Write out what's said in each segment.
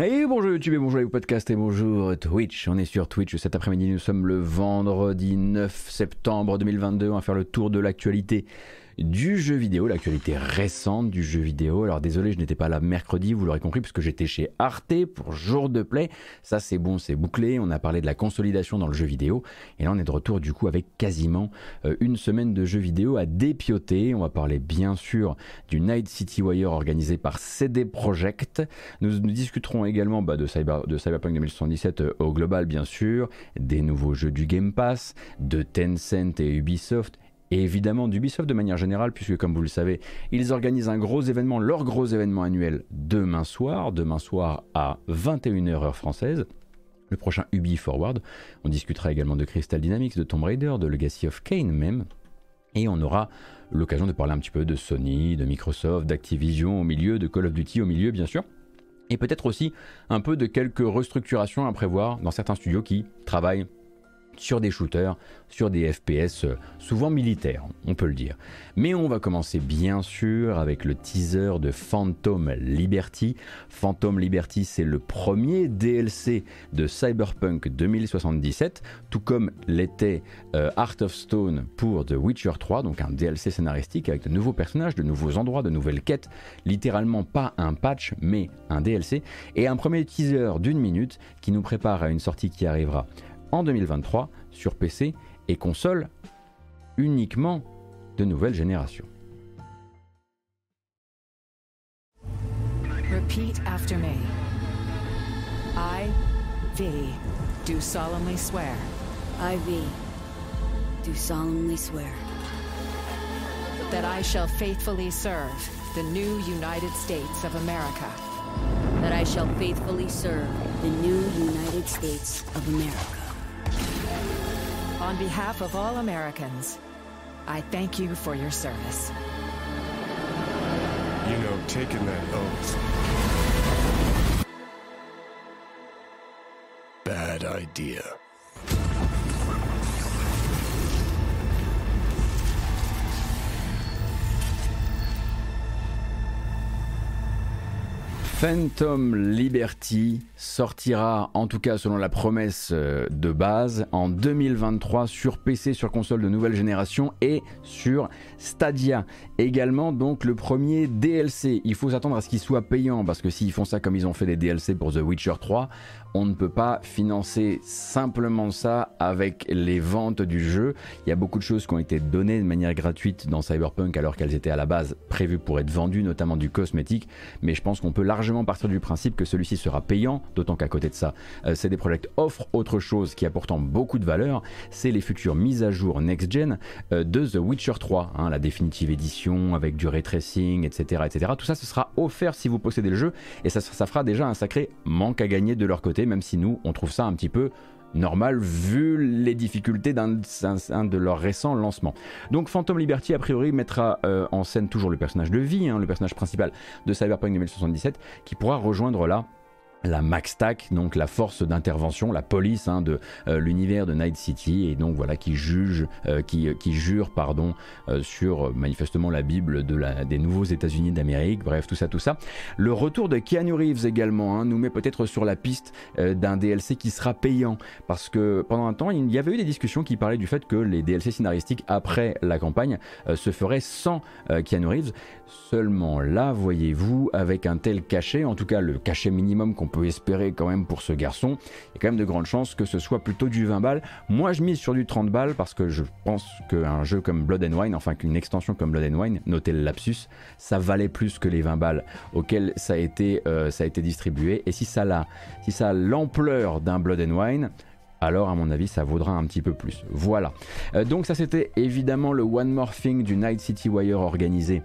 Et bonjour YouTube et bonjour les podcasts et bonjour Twitch. On est sur Twitch cet après-midi. Nous sommes le vendredi 9 septembre 2022. On va faire le tour de l'actualité du jeu vidéo, l'actualité récente du jeu vidéo. Alors désolé, je n'étais pas là mercredi, vous l'aurez compris, puisque j'étais chez Arte pour jour de play. Ça c'est bon, c'est bouclé. On a parlé de la consolidation dans le jeu vidéo. Et là on est de retour du coup avec quasiment euh, une semaine de jeux vidéo à dépioter. On va parler bien sûr du Night City Wire organisé par CD Projekt. Nous, discuterons également bah, de Cyberpunk 2077 euh, au global bien sûr, des nouveaux jeux du Game Pass, de Tencent et Ubisoft et évidemment d'Ubisoft de manière générale, puisque comme vous le savez, ils organisent un gros événement, leur gros événement annuel demain soir, demain soir à 21h heure française. Le prochain Ubi Forward. On discutera également de Crystal Dynamics, de Tomb Raider, de Legacy of Kane même. Et on aura l'occasion de parler un petit peu de Sony, de Microsoft, d'Activision au milieu, de Call of Duty au milieu bien sûr. Et peut-être aussi un peu de quelques restructurations à prévoir dans certains studios qui travaillent sur des shooters, sur des FPS euh, souvent militaires, on peut le dire. Mais on va commencer bien sûr avec le teaser de Phantom Liberty. Phantom Liberty, c'est le premier DLC de Cyberpunk 2077, tout comme l'était euh, Art of Stone pour The Witcher 3, donc un DLC scénaristique avec de nouveaux personnages, de nouveaux endroits, de nouvelles quêtes, littéralement pas un patch, mais un DLC, et un premier teaser d'une minute qui nous prépare à une sortie qui arrivera en 2023 sur PC et console uniquement de nouvelle génération. Repeat after me. I, V, do solemnly swear. I, V, do solemnly swear. That I shall faithfully serve the new United States of America. That I shall faithfully serve the new United States of America. On behalf of all Americans, I thank you for your service. You know, taking that oath. Bad idea. Phantom Liberty sortira, en tout cas selon la promesse euh, de base, en 2023 sur PC, sur console de nouvelle génération et sur Stadia. Également donc le premier DLC. Il faut s'attendre à ce qu'il soit payant parce que s'ils font ça comme ils ont fait des DLC pour The Witcher 3, on ne peut pas financer simplement ça avec les ventes du jeu. Il y a beaucoup de choses qui ont été données de manière gratuite dans Cyberpunk alors qu'elles étaient à la base prévues pour être vendues, notamment du cosmétique. Mais je pense qu'on peut largement partir du principe que celui-ci sera payant, d'autant qu'à côté de ça, euh, CD Projekt offre autre chose qui a pourtant beaucoup de valeur, c'est les futures mises à jour next-gen euh, de The Witcher 3, hein, la définitive édition avec du ray tracing, etc., etc. Tout ça, ce sera offert si vous possédez le jeu et ça, ça fera déjà un sacré manque à gagner de leur côté même si nous, on trouve ça un petit peu normal vu les difficultés d'un de leurs récents lancements. Donc Phantom Liberty a priori mettra euh, en scène toujours le personnage de vie, hein, le personnage principal de Cyberpunk 2077, qui pourra rejoindre là la MaxTac, donc la force d'intervention, la police hein, de euh, l'univers de Night City, et donc voilà qui juge, euh, qui, qui, jure pardon euh, sur manifestement la Bible de la, des nouveaux États-Unis d'Amérique. Bref, tout ça, tout ça. Le retour de Keanu Reeves également hein, nous met peut-être sur la piste d'un DLC qui sera payant, parce que pendant un temps il y avait eu des discussions qui parlaient du fait que les DLC scénaristiques après la campagne se feraient sans Keanu Reeves. Seulement là, voyez-vous, avec un tel cachet, en tout cas le cachet minimum qu'on peut espérer quand même pour ce garçon, il y a quand même de grandes chances que ce soit plutôt du 20 balles. Moi, je mise sur du 30 balles parce que je pense qu'un jeu comme Blood and Wine, enfin qu'une extension comme Blood and Wine, notez le lapsus, ça valait plus que les 20 balles auxquelles ça a été, euh, ça a été distribué. Et si ça a, si l'ampleur d'un Blood and Wine, alors à mon avis ça vaudra un petit peu plus. Voilà. Euh, donc ça c'était évidemment le One More Thing du Night City Wire organisé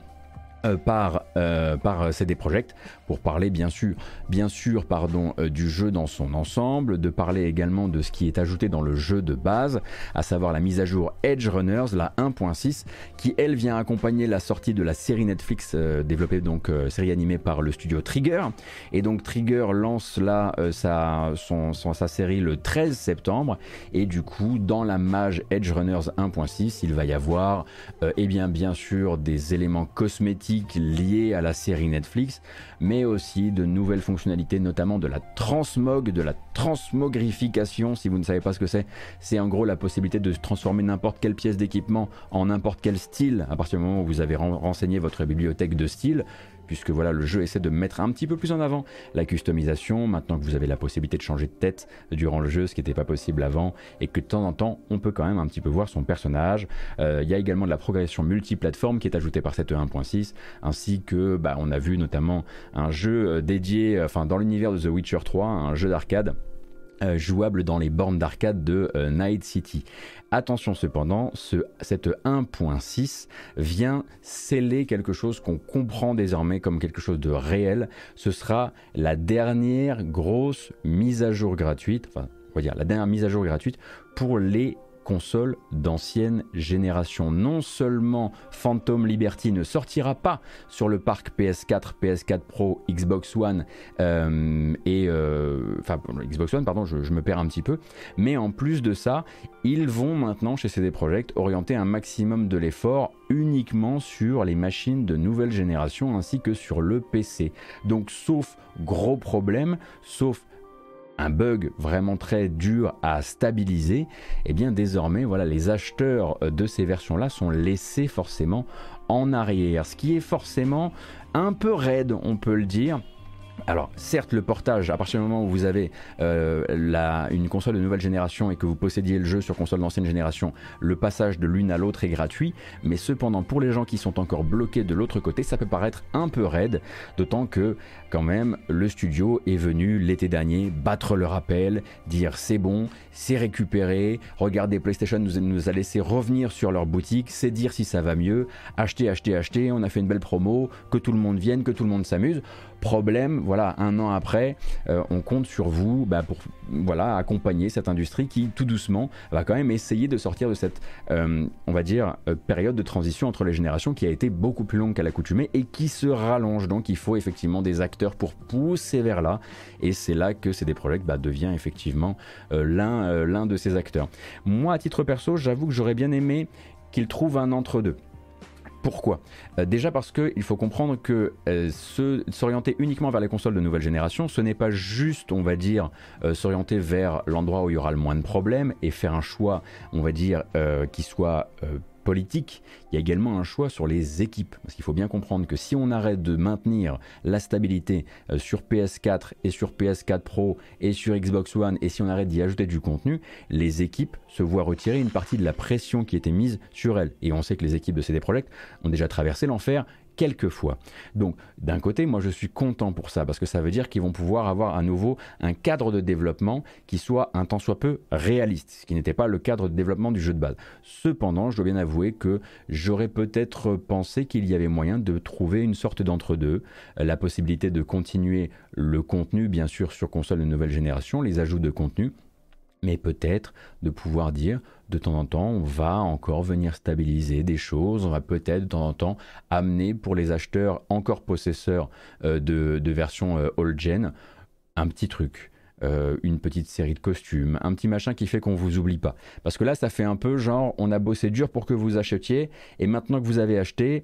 par, euh, par CD Projekt pour parler bien sûr, bien sûr pardon, euh, du jeu dans son ensemble, de parler également de ce qui est ajouté dans le jeu de base, à savoir la mise à jour Edge Runners, la 1.6, qui elle vient accompagner la sortie de la série Netflix développée donc série animée par le studio Trigger. Et donc Trigger lance là sa, son, sa série le 13 septembre et du coup dans la mage Edge Runners 1.6 il va y avoir et eh bien bien sûr des éléments cosmétiques thématiques liées à la série Netflix, mais aussi de nouvelles fonctionnalités, notamment de la transmog, de la transmogrification. Si vous ne savez pas ce que c'est, c'est en gros la possibilité de transformer n'importe quelle pièce d'équipement en n'importe quel style à partir du moment où vous avez renseigné votre bibliothèque de style puisque voilà, le jeu essaie de mettre un petit peu plus en avant la customisation, maintenant que vous avez la possibilité de changer de tête durant le jeu, ce qui n'était pas possible avant, et que de temps en temps, on peut quand même un petit peu voir son personnage. Euh, il y a également de la progression multiplateforme qui est ajoutée par cette 1.6, ainsi que, bah, on a vu notamment un jeu euh, dédié, enfin, dans l'univers de The Witcher 3, un jeu d'arcade euh, jouable dans les bornes d'arcade de Night City. Attention cependant, ce, cette 1.6 vient sceller quelque chose qu'on comprend désormais comme quelque chose de réel. Ce sera la dernière grosse mise à jour gratuite, enfin, on va dire la dernière mise à jour gratuite pour les console d'ancienne génération. Non seulement Phantom Liberty ne sortira pas sur le parc PS4, PS4 Pro, Xbox One euh, et euh, enfin Xbox One, pardon, je, me perds un petit peu, mais en plus de ça, ils vont maintenant chez CD Projekt orienter un maximum de l'effort uniquement sur les machines de nouvelle génération ainsi que sur le PC. Donc sauf gros problème, sauf un bug vraiment très dur à stabiliser, eh bien désormais voilà les acheteurs de ces versions-là sont laissés forcément en arrière, ce qui est forcément un peu raide, on peut le dire. Alors certes le portage, à partir du moment où vous avez euh, une console de nouvelle génération et que vous possédiez le jeu sur console d'ancienne génération, le passage de l'une à l'autre est gratuit, mais cependant pour les gens qui sont encore bloqués de l'autre côté, ça peut paraître un peu raide, d'autant que quand même le studio est venu l'été dernier battre le rappel, dire c'est bon, c'est récupéré, regardez PlayStation nous, a laissé revenir sur leur boutique, c'est dire si ça va mieux, acheter, acheter, acheter, on a fait une belle promo, que tout le monde vienne, que tout le monde s'amuse. Problème, voilà, un an après, euh, on compte sur vous bah, pour voilà, accompagner cette industrie qui, tout doucement, va quand même essayer de sortir de cette, euh, on va dire, euh, période de transition entre les générations qui a été beaucoup plus longue qu'à l'accoutumée et qui se rallonge. Donc il faut effectivement des pour pousser vers là. Et c'est là que CD Projekt bah, devient effectivement l'un l'un de ces acteurs. Moi, à titre perso, j'avoue que j'aurais bien aimé qu'il trouve un entre-deux. Pourquoi? Euh, Déjà parce qu'il faut comprendre que euh, s'orienter uniquement vers les consoles de nouvelle génération, ce n'est pas juste, on va dire, euh, s'orienter vers l'endroit où il y aura le moins de problèmes et faire un choix, on va dire, qui soit politique, il y a également un choix sur les équipes. Parce qu'il faut bien comprendre que si on arrête de maintenir la stabilité euh, sur PS4 et sur PS4 Pro et sur Xbox One, et si on arrête d'y ajouter du contenu, les équipes se voient retirer une partie de la pression qui était mise sur elles. Et on sait que les équipes de CD Projekt ont déjà traversé l'enfer quelquefois. Donc d'un côté, moi je suis content pour ça, parce que ça veut dire qu'ils vont pouvoir avoir à nouveau un cadre de développement qui soit un tant soit peu réaliste, ce qui n'était pas le cadre de développement du jeu de base. Cependant, je dois bien avouer que j'aurais peut-être pensé qu'il y avait moyen de trouver une sorte d'entre-deux, la possibilité de continuer le contenu, bien sûr, sur console de nouvelle génération, les ajouts de contenu, mais peut-être de pouvoir dire de temps en temps on va encore venir stabiliser des choses, on va peut-être de temps en temps amener pour les acheteurs encore possesseurs euh, de, versions euh, old gen un petit truc. Euh, une petite série de costumes, un petit machin qui fait qu'on vous oublie pas. Parce que là, ça fait un peu genre, on a bossé dur pour que vous achetiez, et maintenant que vous avez acheté,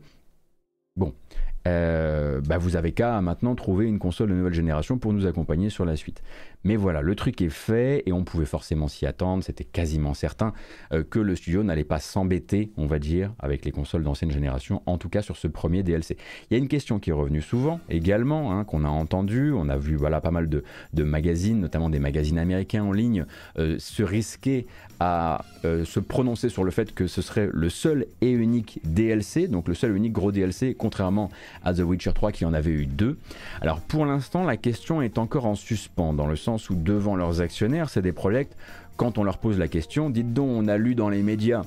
bon, bah vous avez qu'à maintenant trouver une console de nouvelle génération pour nous accompagner sur la suite. Mais voilà, le truc est fait et on pouvait forcément s'y attendre, c'était quasiment certain euh, que le studio n'allait pas s'embêter, on va dire, avec les consoles d'ancienne génération, en tout cas sur ce premier DLC. Il y a une question qui est revenue souvent également, hein, qu'on a entendu, on a vu voilà, pas mal de, magazines, notamment des magazines américains en ligne, euh, se risquer à se prononcer sur le fait que ce serait le seul et unique DLC, donc le seul et unique gros DLC, contrairement à The Witcher 3 qui en avait eu deux. Alors pour l'instant, la question est encore en suspens, dans le sens où devant leurs actionnaires, c'est des projets, quand on leur pose la question, dites donc, on a lu dans les médias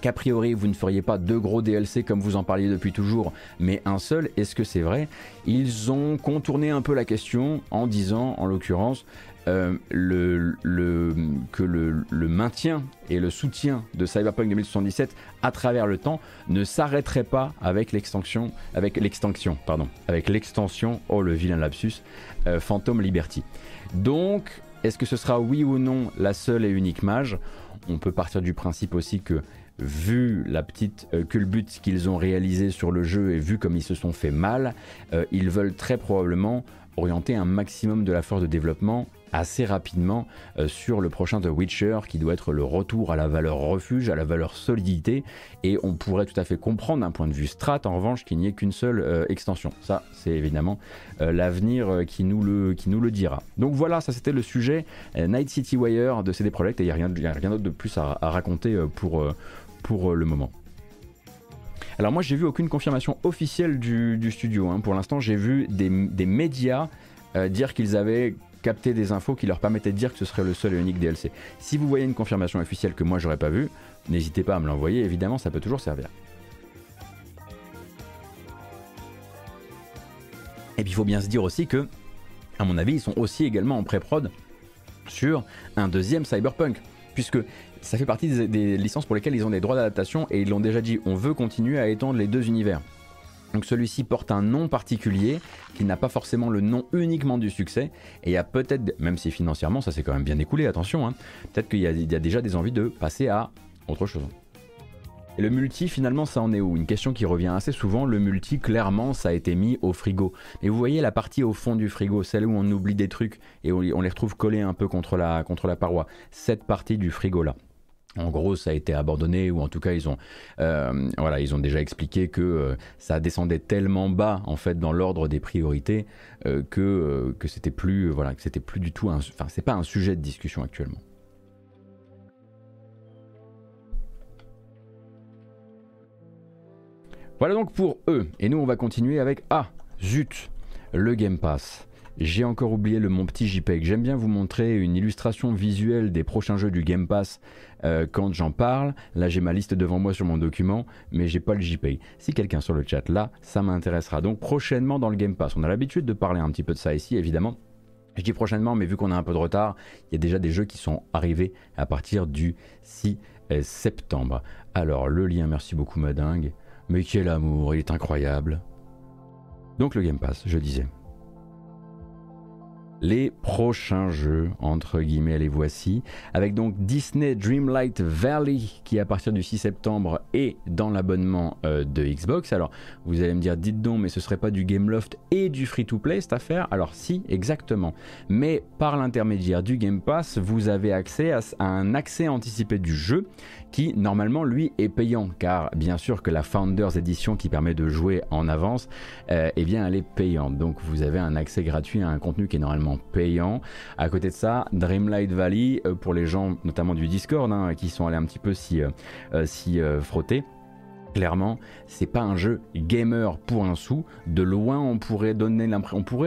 qu'a priori vous ne feriez pas deux gros DLC comme vous en parliez depuis toujours, mais un seul, est-ce que c'est vrai? Ils ont contourné un peu la question en disant, en l'occurrence, euh, que le, maintien et le soutien de Cyberpunk 2077 à travers le temps ne s'arrêterait pas avec l'extension, avec l'extension, pardon, avec l'extension, oh le vilain lapsus, euh, Phantom Liberty. Donc, est-ce que ce sera oui ou non la seule et unique mage? On peut partir du principe aussi que vu la petite euh, culbute qu'ils ont réalisée sur le jeu et vu comme ils se sont fait mal, euh, ils veulent très probablement orienter un maximum de la force de développement assez rapidement euh, sur le prochain The Witcher qui doit être le retour à la valeur refuge, à la valeur solidité et on pourrait tout à fait comprendre d'un point de vue strat en revanche qu'il n'y ait qu'une seule euh, extension. Ça c'est évidemment euh, l'avenir qui, nous le, qui nous le dira. Donc voilà, ça c'était le sujet Night City Wire de CD Projekt et il n'y a rien, rien d'autre de plus à, raconter pour, pour le moment. Alors moi j'ai vu aucune confirmation officielle du, studio. Hein. Pour l'instant j'ai vu des, des médias dire qu'ils avaient capter des infos qui leur permettaient de dire que ce serait le seul et unique DLC. Si vous voyez une confirmation officielle que moi j'aurais pas vue, n'hésitez pas à me l'envoyer, évidemment ça peut toujours servir. Et puis il faut bien se dire aussi que, à mon avis, ils sont aussi également en pré-prod sur un deuxième Cyberpunk, puisque ça fait partie des, des licences pour lesquelles ils ont des droits d'adaptation et ils l'ont déjà dit, on veut continuer à étendre les deux univers. Donc celui-ci porte un nom particulier qui n'a pas forcément le nom uniquement du succès et a peut-être, même si financièrement ça s'est quand même bien écoulé, attention, hein, peut-être qu'il y, a déjà des envies de passer à autre chose. Et le multi finalement ça en est où? Une question qui revient assez souvent, le multi clairement ça a été mis au frigo. Et vous voyez la partie au fond du frigo, celle où on oublie des trucs et on les retrouve collés un peu contre la, contre la paroi, cette partie du frigo là. En gros, ça a été abandonné, ou en tout cas, ils ont, euh, déjà expliqué que euh, ça descendait tellement bas, en fait, dans l'ordre des priorités, euh, que, que c'était plus, voilà, que c'était plus du tout, pas un sujet de discussion actuellement. Voilà donc pour eux. Et nous, on va continuer avec ah, zut, le Game Pass. J'ai encore oublié le mon petit JPEG. J'aime bien vous montrer une illustration visuelle des prochains jeux du Game Pass euh, quand j'en parle. Là, j'ai ma liste devant moi sur mon document, mais j'ai pas le JPEG. Si quelqu'un sur le chat là, ça m'intéressera. Donc prochainement dans le Game Pass, on a l'habitude de parler un petit peu de ça ici, évidemment. Je dis prochainement, mais vu qu'on a un peu de retard, il y a déjà des jeux qui sont arrivés à partir du 6 euh, septembre. Alors, le lien, merci beaucoup, Madingue. Mais quel amour, il est incroyable. Donc, le Game Pass, je disais les prochains jeux, entre guillemets, les voici, avec donc Disney Dreamlight Valley qui à partir du 6 septembre est dans l'abonnement euh, de Xbox. Alors vous allez me dire, dites donc, mais ce serait pas du Gameloft et du free-to-play cette affaire? Alors si, exactement. Mais par l'intermédiaire du Game Pass, vous avez accès à un accès anticipé du jeu qui normalement lui est payant car bien sûr que la Founders Edition qui permet de jouer en avance euh, eh bien elle est payante donc vous avez un accès gratuit à un contenu qui est normalement payant. À côté de ça Dreamlight Valley euh, pour les gens notamment du Discord hein, qui sont allés un petit peu s'y euh, frotter Clairement, c'est pas un jeu gamer pour un sou. De loin, on pourrait donner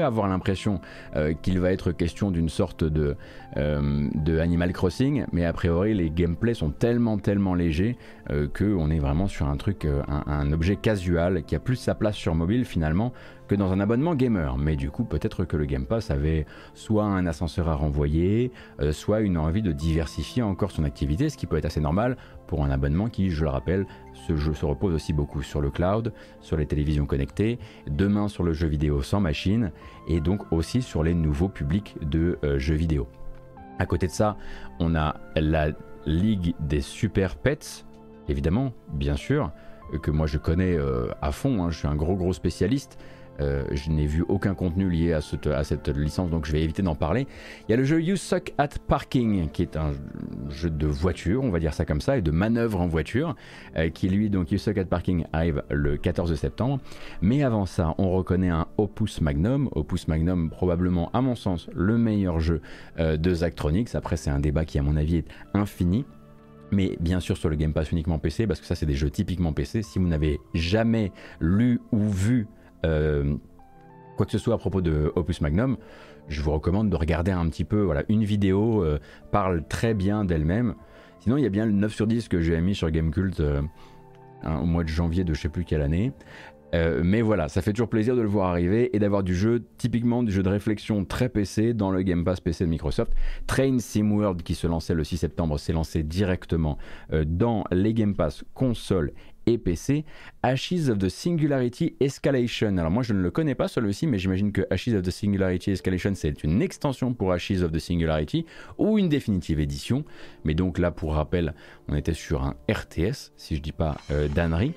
avoir l'impression euh, qu'il va être question d'une sorte de, euh, de Animal Crossing, mais a priori, les gameplays sont tellement tellement légers euh, que on est vraiment sur un truc, un, un, objet casual qui a plus sa place sur mobile finalement que dans un abonnement gamer. Mais du coup, peut-être que le Game Pass avait soit un ascenseur à renvoyer, soit une envie de diversifier encore son activité, ce qui peut être assez normal pour un abonnement qui, je le rappelle, ce jeu se repose aussi beaucoup sur le cloud, sur les télévisions connectées, demain sur le jeu vidéo sans machine et donc aussi sur les nouveaux publics de euh, jeux vidéo. À côté de ça, on a la Ligue des Super Pets, évidemment, bien sûr, que moi je connais euh, à fond, hein, je suis un gros gros spécialiste. Euh, je n'ai vu aucun contenu lié à cette, licence, donc je vais éviter d'en parler. Il y a le jeu You Suck at Parking, qui est un jeu de voiture, on va dire ça comme ça, et de manœuvre en voiture, euh, qui lui, donc You Suck at Parking, arrive le 14 septembre. Mais avant ça, on reconnaît un Opus Magnum. Opus Magnum, probablement, à mon sens, le meilleur jeu euh, de Zachtronics. Après, c'est un débat qui, à mon avis, est infini mais bien sûr sur le Game Pass uniquement PC, parce que ça c'est des jeux typiquement PC. Si vous n'avez jamais lu ou vu euh, quoi que ce soit à propos de Opus Magnum, je vous recommande de regarder un petit peu. Voilà, une vidéo euh, parle très bien d'elle-même. Sinon, il y a bien le 9 sur 10 que j'ai mis sur Gamecult euh, au mois de janvier de je sais plus quelle année. mais voilà, ça fait toujours plaisir de le voir arriver et d'avoir du jeu, typiquement du jeu de réflexion très PC dans le Game Pass PC de Microsoft. Train Sim World qui se lançait le 6 septembre s'est lancé directement dans les Game Pass console et PC, Ashes of the Singularity Escalation. Alors moi je ne le connais pas celui-ci, mais j'imagine que Ashes of the Singularity Escalation c'est une extension pour Ashes of the Singularity ou une définitive édition. Mais donc là pour rappel, on était sur un RTS, si je dis pas euh, d'annerie.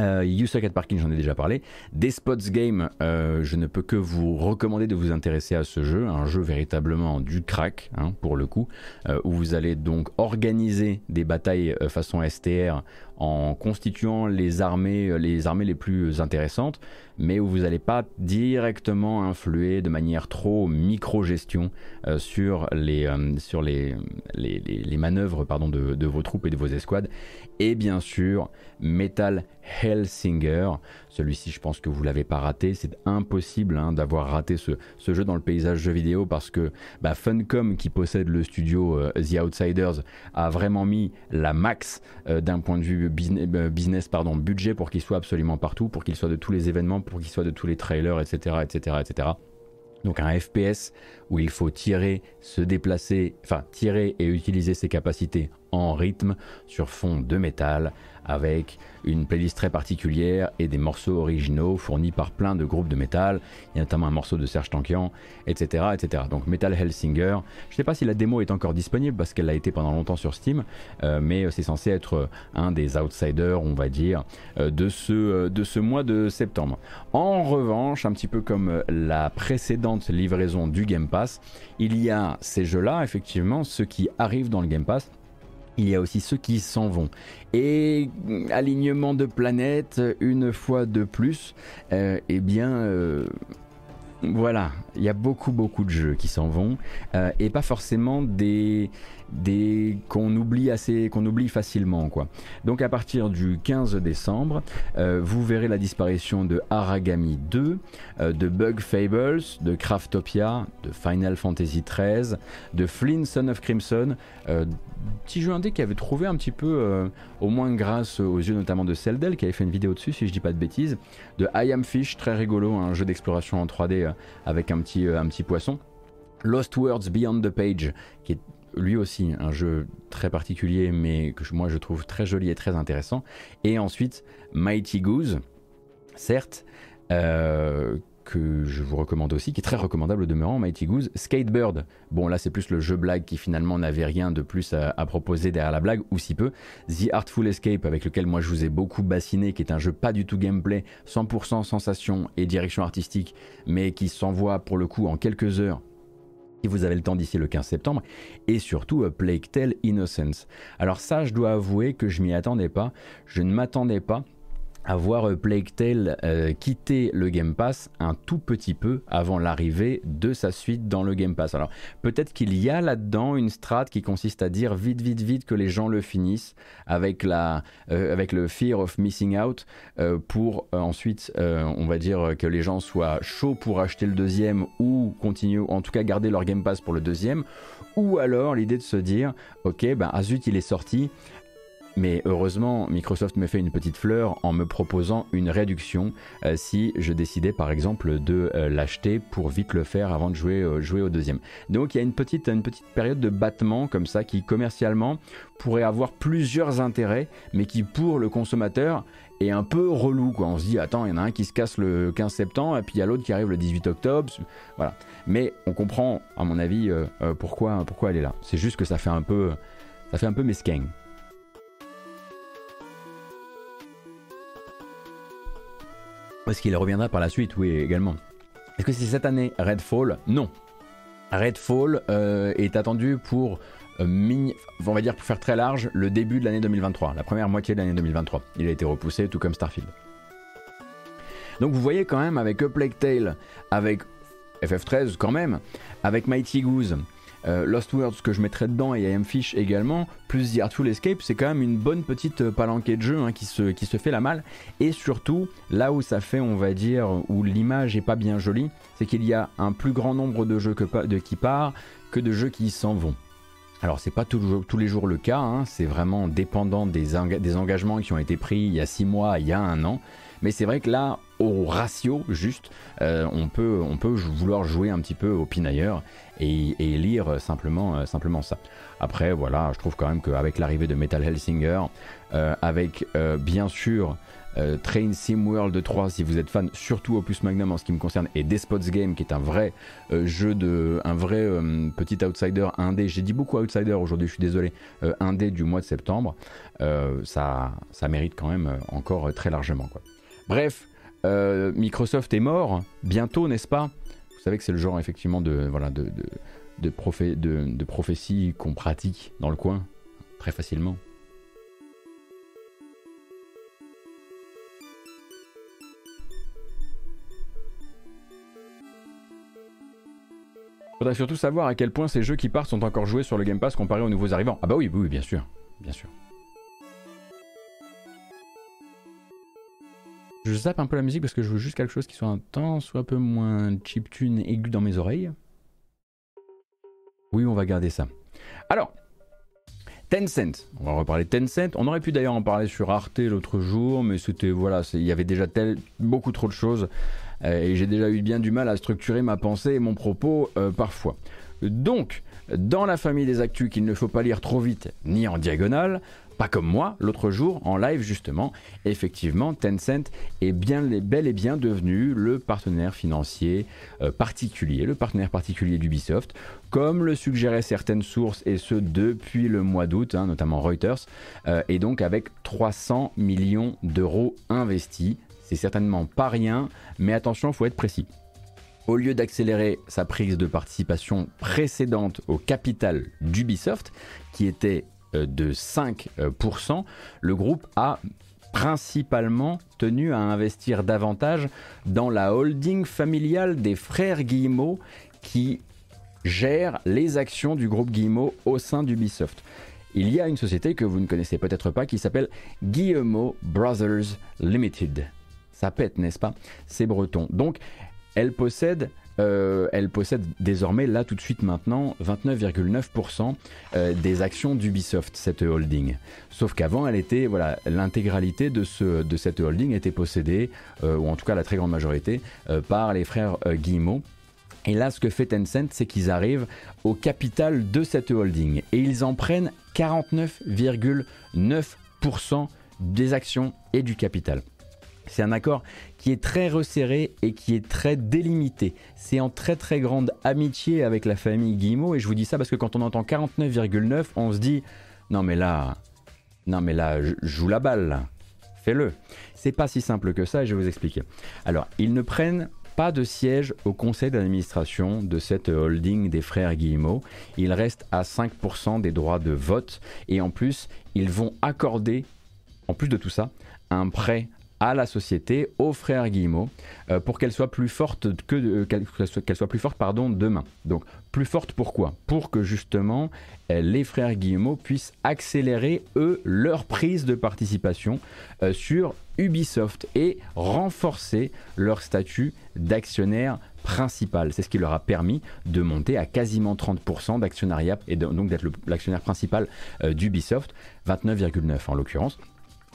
Euh, you Suck at Parking, j'en ai déjà parlé. Despots Game, euh, je ne peux que vous recommander de vous intéresser à ce jeu, un jeu véritablement du crack, hein, pour le coup, euh, où vous allez donc organiser des batailles euh, façon STR en constituant les armées, euh, les armées les plus intéressantes, mais où vous n'allez pas directement influer de manière trop micro-gestion euh, sur, les, euh, sur les, les, les- manœuvres pardon, de, de vos troupes et de vos escouades. Et bien sûr, Metal Hellsinger. Celui-ci, je pense que vous l'avez pas raté. C'est impossible hein, d'avoir raté ce, ce jeu dans le paysage jeu vidéo parce que bah, Funcom, qui possède le studio The Outsiders, a vraiment mis la max d'un point de vue business, euh, business pardon, budget pour qu'il soit absolument partout, pour qu'il soit de tous les événements, pour qu'il soit de tous les trailers, etc., etc., etc. Donc un FPS où il faut tirer, se déplacer, enfin tirer et utiliser ses capacités en rythme sur fond de métal avec une playlist très particulière et des morceaux originaux fournis par plein de groupes de métal. Il y a notamment un morceau de Serge Tankian, etc. etc. Donc Metal Hellsinger. Je ne sais pas si la démo est encore disponible parce qu'elle a été pendant longtemps sur Steam, euh, mais c'est censé être un des outsiders, on va dire, euh, de, ce, euh, de ce mois de septembre. En revanche, un petit peu comme la précédente livraison du Game Pass, il y a ces jeux-là, effectivement, ceux qui arrivent dans le Game Pass. Il y a aussi ceux qui s'en vont. Et mm, alignement de planètes, une fois de plus, euh, eh bien, euh, voilà, il y a beaucoup beaucoup de jeux qui s'en vont euh, et pas forcément des qu'on oublie assez qu'on oublie facilement quoi. Donc à partir du 15 décembre, euh, vous verrez la disparition de Aragami 2, euh, de Bug Fables, de Craftopia, de Final Fantasy 13, de Flynn Son of Crimson, euh, petit jeu indé qui avait trouvé un petit peu, euh, au moins grâce aux yeux notamment de Celdel qui avait fait une vidéo dessus si je dis pas de bêtises, de I Am Fish, très rigolo, un jeu d'exploration en 3D euh, avec un petit, un petit poisson. Lost Words Beyond the Page, qui est lui aussi un jeu très particulier, mais que moi je trouve très joli et très intéressant. Et ensuite Mighty Goose, certes, euh, que je vous recommande aussi, qui est très recommandable demeurant, Mighty Goose. Skatebird, bon là c'est plus le jeu blague qui finalement n'avait rien de plus à, à proposer derrière la blague, ou si peu. The Artful Escape, avec lequel moi je vous ai beaucoup bassiné, qui est un jeu pas du tout gameplay, 100% sensation et direction artistique, mais qui s'envoie pour le coup en quelques heures si vous avez le temps d'ici le 15 septembre, et surtout euh, Plague Tale Innocence. Alors ça, je dois avouer que je m'y attendais pas, je ne m'attendais pas à voir euh, Plague Tale euh, quitter le Game Pass un tout petit peu avant l'arrivée de sa suite dans le Game Pass. Alors peut-être qu'il y a là-dedans une strat qui consiste à dire vite vite vite que les gens le finissent avec, la, euh, avec le fear of missing out euh, pour ensuite on va dire que les gens soient chauds pour acheter le deuxième ou continuer, en tout cas garder leur Game Pass pour le deuxième ou alors l'idée de se dire ok ben Azut il est sorti mais heureusement, Microsoft me fait une petite fleur en me proposant une réduction euh, si je décidais par exemple de euh, l'acheter pour vite le faire avant de jouer, euh, au deuxième. Donc il y a une petite, période de battement comme ça qui commercialement pourrait avoir plusieurs intérêts, mais qui pour le consommateur est un peu relou. On se dit, attends, il y en a un qui se casse le 15 septembre et puis il y a l'autre qui arrive le 18 octobre. Voilà. Mais on comprend, à mon avis, pourquoi, pourquoi elle est là. C'est juste que ça fait un peu, ça fait un peu. Est-ce qu'il reviendra par la suite Oui, également. Est-ce que c'est cette année Redfall? Non. Redfall euh, est attendu pour, euh, pour faire très large, le début de l'année 2023, la première moitié de l'année 2023. Il a été repoussé, tout comme Starfield. Donc vous voyez quand même avec A Plague Tale, avec FF13 quand même, avec Mighty Goose, euh, Lost Words que je mettrais dedans et Am Fish également, plus The Artful Escape, c'est quand même une bonne petite euh, palanquée de jeu hein, qui, se, qui se fait la malle. Et surtout, là où ça fait, on va dire, où l'image est pas bien jolie, c'est qu'il y a un plus grand nombre de jeux que, de qui part que de jeux qui s'en vont. Alors c'est pas tous les jours le cas, hein, c'est vraiment dépendant des, des engagements qui ont été pris il y a six mois, il y a un an. Mais c'est vrai que là, au ratio juste, euh, on, peut, on peut vouloir jouer un petit peu au pinailleur et, et lire simplement, euh, simplement ça. Après, voilà, je trouve quand même qu'avec l'arrivée de Metal Hellsinger, euh, avec bien sûr Train Sim World 3 si vous êtes fan, surtout Opus Magnum en ce qui me concerne, et Despots Game qui est un vrai jeu de. un vrai petit outsider indé. J'ai dit beaucoup outsider aujourd'hui, je suis désolé, indé du mois de septembre. ça, ça mérite quand même encore très largement. Quoi. Bref, euh, Microsoft est mort bientôt, n'est-ce pas? Vous savez que c'est le genre effectivement de, voilà, de, de, de, prophétie qu'on pratique dans le coin très facilement. Faudrait surtout savoir à quel point ces jeux qui partent sont encore joués sur le Game Pass comparé aux nouveaux arrivants. Ah bah oui, oui, bien sûr, bien sûr. Je zappe un peu la musique parce que je veux juste quelque chose qui soit temps soit un peu moins chiptune aigu dans mes oreilles. Oui, on va garder ça. Alors, Tencent, on va reparler Tencent. On aurait pu d'ailleurs en parler sur Arte l'autre jour, mais c'était voilà, il y avait déjà tel, beaucoup trop de choses euh, et j'ai déjà eu bien du mal à structurer ma pensée et mon propos euh, parfois. Donc, dans la famille des actus qu'il ne faut pas lire trop vite ni en diagonale, pas comme moi, l'autre jour, en live justement, effectivement, Tencent est bien, bel et bien devenu le partenaire financier euh, particulier, le partenaire particulier d'Ubisoft, comme le suggéraient certaines sources, et ce depuis le mois d'août, hein, notamment Reuters, euh, et donc avec 300 millions d'euros investis. C'est certainement pas rien, mais attention, faut être précis. Au lieu d'accélérer sa prise de participation précédente au capital d'Ubisoft, qui était de 5%, euh, le groupe a principalement tenu à investir davantage dans la holding familiale des frères Guillemot qui gère les actions du groupe Guillemot au sein d'Ubisoft. Il y a une société que vous ne connaissez peut-être pas qui s'appelle Guillemot Brothers Limited. Ça pète, n'est-ce pas? C'est breton. Donc, elle possède euh, elle possède désormais, là tout de suite maintenant, 29,9% euh, des actions d'Ubisoft, cette holding. Sauf qu'avant, elle était, voilà, l'intégralité de, ce, de cette holding était possédée, euh, ou en tout cas la très grande majorité, par les frères Guillemot. Et là, ce que fait Tencent, c'est qu'ils arrivent au capital de cette holding et ils en prennent 49,9% des actions et du capital. C'est un accord qui est très resserré et qui est très délimité. C'est en très très grande amitié avec la famille Guillemot et je vous dis ça parce que quand on entend 49,9, on se dit non mais là, non mais là, joue la balle, fais-le. C'est pas si simple que ça et je vais vous expliquer. Alors, ils ne prennent pas de siège au conseil d'administration de cette holding des frères Guillemot. Ils restent à 5% des droits de vote et en plus, ils vont accorder, en plus de tout ça, un prêt à la société, aux frères Guillemot, euh, pour qu'elle soit plus forte euh, qu'elle soit, plus forte demain. Donc plus forte pourquoi? Pour que justement euh, les frères Guillemot puissent accélérer eux leur prise de participation sur Ubisoft et renforcer leur statut d'actionnaire principal. C'est ce qui leur a permis de monter à quasiment 30% d'actionnariat et donc d'être l'actionnaire principal d'Ubisoft, 29,9 en l'occurrence.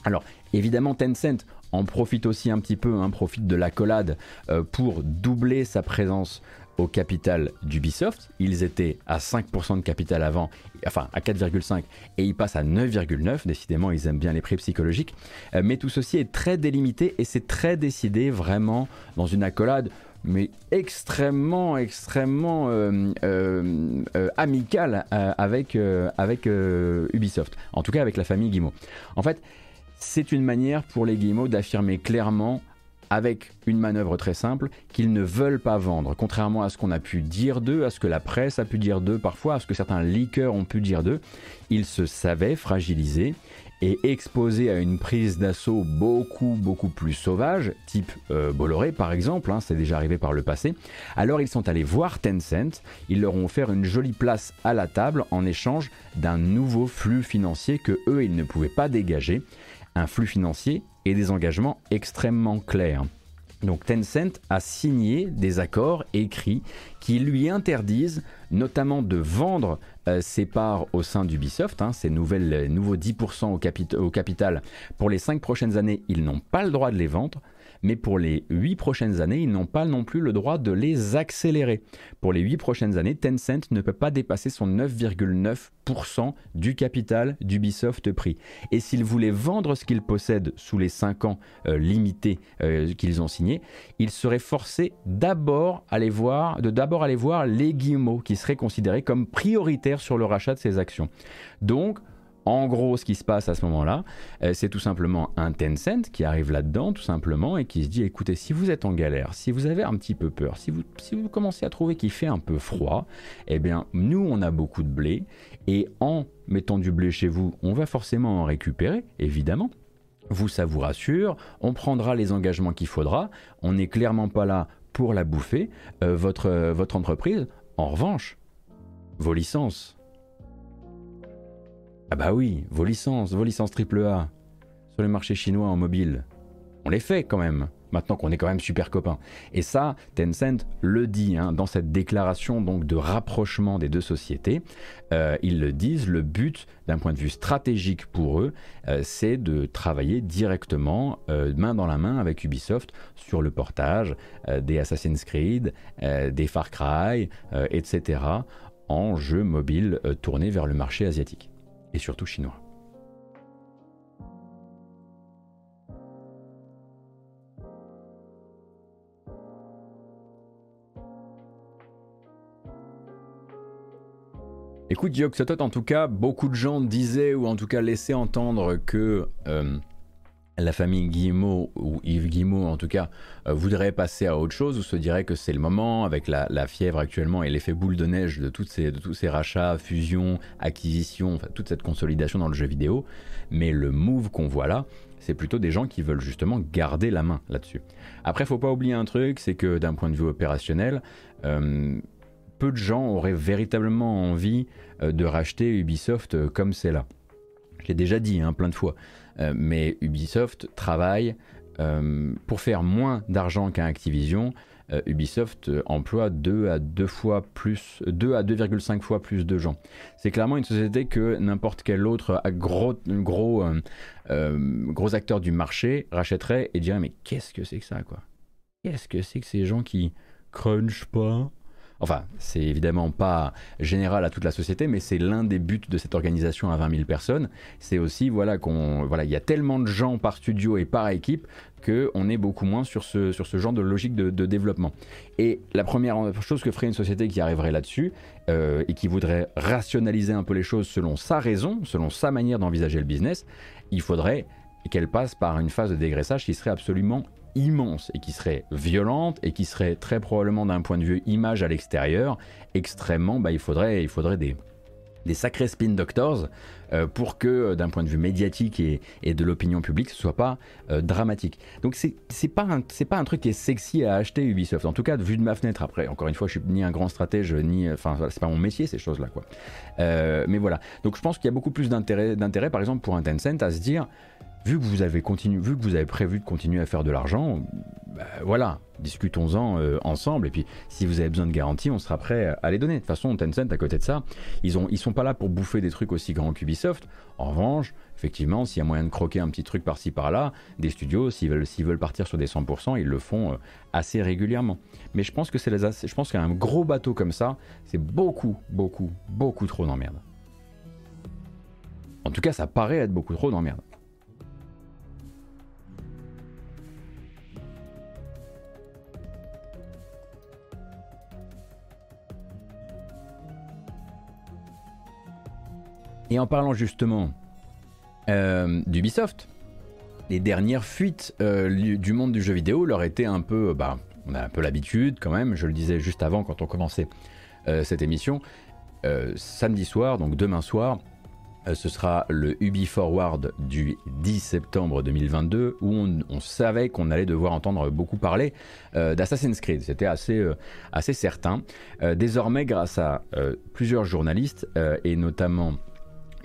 Alors évidemment Tencent en profite aussi un petit peu, hein, profite de la collade euh, pour doubler sa présence au capital d'Ubisoft. Ils étaient à 5% de capital avant, enfin à 4,5% et ils passent à 9,9. Décidément, ils aiment bien les prix psychologiques. Euh, mais tout ceci est très délimité et c'est très décidé vraiment dans une accolade mais extrêmement, extrêmement euh, amicale avec, avec Ubisoft. En tout cas avec la famille Guimau. En fait, c'est une manière pour les Guillemot d'affirmer clairement avec une manœuvre très simple qu'ils ne veulent pas vendre, contrairement à ce qu'on a pu dire d'eux, à ce que la presse a pu dire d'eux parfois, à ce que certains leakers ont pu dire d'eux. Ils se savaient fragilisés et exposés à une prise d'assaut beaucoup beaucoup plus sauvage, type euh, Bolloré par exemple, hein, c'est déjà arrivé par le passé. Alors ils sont allés voir Tencent, ils leur ont offert une jolie place à la table en échange d'un nouveau flux financier que eux ils ne pouvaient pas dégager un flux financier et des engagements extrêmement clairs. Donc Tencent a signé des accords écrits qui lui interdisent notamment de vendre euh, ses parts au sein d'Ubisoft, hein, ces nouvelles, euh, nouveaux 10% au, au, capital. Pour les 5 prochaines années, ils n'ont pas le droit de les vendre, mais pour les 8 prochaines années, ils n'ont pas non plus le droit de les accélérer. Pour les 8 prochaines années, Tencent ne peut pas dépasser son 9,9% du capital d'Ubisoft pris. Et s'ils voulaient vendre ce qu'ils possèdent sous les 5 ans euh, limités euh, qu'ils ont signés, ils seraient forcés d'abord aller voir, de d'abord aller voir les Guillemot, qui seraient considérés comme prioritaires sur le rachat de ces actions. Donc, en gros, ce qui se passe à ce moment-là, euh, c'est tout simplement un Tencent qui arrive là-dedans, tout simplement, et qui se dit écoutez, si vous êtes en galère, si vous avez un petit peu peur, si vous, si vous commencez à trouver qu'il fait un peu froid, eh bien, nous, on a beaucoup de blé, et en mettant du blé chez vous, on va forcément en récupérer, évidemment. Vous, ça vous rassure, on prendra les engagements qu'il faudra, on n'est clairement pas là pour la bouffer, euh, votre, euh, votre entreprise. En revanche, vos licences, ah bah oui, vos licences, vos licences AAA sur le marché chinois en mobile, on les fait quand même, maintenant qu'on est quand même super copains. Et ça, Tencent le dit hein, dans cette déclaration donc de rapprochement des deux sociétés. Euh, ils le disent, le but d'un point de vue stratégique pour eux, euh, c'est de travailler directement, euh, main dans la main avec Ubisoft, sur le portage des Assassin's Creed, des Far Cry, etc., en jeux mobiles tournés vers le marché asiatique et surtout chinois. Écoute, Dioxotot, en tout cas, beaucoup de gens disaient, ou en tout cas laissaient entendre que euh, la famille Guillemot, ou Yves Guillemot en tout cas, euh, voudrait passer à autre chose ou se dirait que c'est le moment, avec la, fièvre actuellement et l'effet boule de neige de, tous ces rachats, fusions, acquisitions, toute cette consolidation dans le jeu vidéo. Mais le move qu'on voit là, c'est plutôt des gens qui veulent justement garder la main là-dessus. Après, faut pas oublier un truc, c'est que d'un point de vue opérationnel, euh, peu de gens auraient véritablement envie euh, de racheter Ubisoft comme c'est là. Je l'ai déjà dit hein, plein de fois. Euh, mais Ubisoft travaille euh, pour faire moins d'argent qu'un Activision. Euh, Ubisoft emploie 2 à 2 fois plus, 2 à 2,5 fois plus de gens. C'est clairement une société que n'importe quel autre gros, gros, gros acteur du marché rachèterait et dirait mais qu'est-ce que c'est que ça quoi? Qu'est-ce que c'est que ces gens qui crunchent pas? Enfin, c'est évidemment pas général à toute la société, mais c'est l'un des buts de cette organisation à 20 000 personnes. C'est aussi, voilà, qu'on, voilà, il y a tellement de gens par studio et par équipe qu'on est beaucoup moins sur ce, sur ce genre de logique de, développement. Et la première chose que ferait une société qui arriverait là-dessus euh, et qui voudrait rationaliser un peu les choses selon sa raison, selon sa manière d'envisager le business, il faudrait qu'elle passe par une phase de dégraissage qui serait absolument immense et qui serait violente et qui serait très probablement d'un point de vue image à l'extérieur extrêmement, bah, il faudrait, il faudrait des, des sacrés spin doctors euh, pour que euh, d'un point de vue médiatique et, et de l'opinion publique ce soit pas euh, dramatique. Donc c'est pas c'est pas un truc qui est sexy à acheter Ubisoft. En tout cas, vu de ma fenêtre après. Encore une fois, je suis ni un grand stratège ni enfin c'est pas mon métier ces choses là quoi. mais voilà. Donc je pense qu'il y a beaucoup plus d'intérêt d'intérêt par exemple pour un Tencent à se dire vu que vous avez prévu de continuer à faire de l'argent, bah, voilà, discutons-en euh, ensemble. Et puis, si vous avez besoin de garanties, on sera prêt à les donner. De toute façon, Tencent, à côté de ça, ils ont, sont pas là pour bouffer des trucs aussi grands qu'Ubisoft. En revanche, effectivement, s'il y a moyen de croquer un petit truc par-ci par-là, des studios, s'ils veulent, s'ils veulent partir sur des 100%, ils le font euh, assez régulièrement. Mais je pense que c'est je pense qu'un gros bateau comme ça, c'est beaucoup, beaucoup, beaucoup trop d'emmerde. En tout cas, ça paraît être beaucoup trop d'emmerde. Et en parlant justement euh, d'Ubisoft, les dernières fuites euh, du monde du jeu vidéo leur étaient un peu, bah, on a un peu l'habitude quand même, je le disais juste avant quand on commençait euh, cette émission, samedi soir, donc demain soir, ce sera le Ubi Forward du 10 septembre 2022 où on, savait qu'on allait devoir entendre beaucoup parler d'Assassin's Creed. C'était assez, assez certain. désormais, grâce à plusieurs journalistes et notamment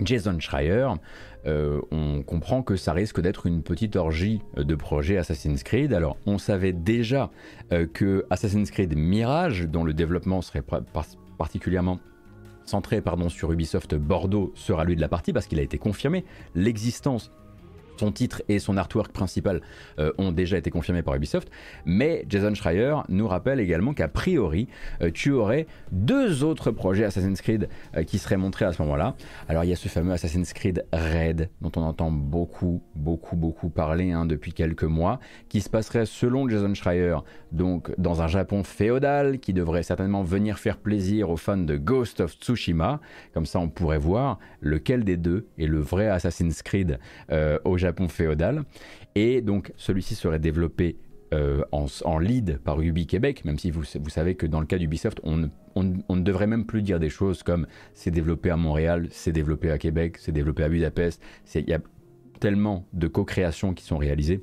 Jason Schreier, euh, on comprend que ça risque d'être une petite orgie de projets Assassin's Creed. Alors, on savait déjà euh, que Assassin's Creed Mirage, dont le développement serait particulièrement centré sur Ubisoft Bordeaux, sera lui de la partie parce qu'il a été confirmé. L'existence son titre et son artwork principal euh, ont déjà été confirmés par Ubisoft, mais Jason Schreier nous rappelle également qu'a priori, euh, tu aurais deux autres projets Assassin's Creed euh, qui seraient montrés à ce moment-là. Alors il y a ce fameux Assassin's Creed Red, dont on entend beaucoup, beaucoup, beaucoup parler hein, depuis quelques mois, qui se passerait selon Jason Schreier, donc dans un Japon féodal, qui devrait certainement venir faire plaisir aux fans de Ghost of Tsushima. Comme ça, on pourrait voir lequel des deux est le vrai Assassin's Creed au Japon féodal. Et donc celui-ci serait développé euh, en, lead par Ubi Québec, même si vous, vous savez que dans le cas d'Ubisoft, on, on, ne devrait même plus dire des choses comme c'est développé à Montréal, c'est développé à Québec, c'est développé à Budapest. Il y a tellement de co-créations qui sont réalisées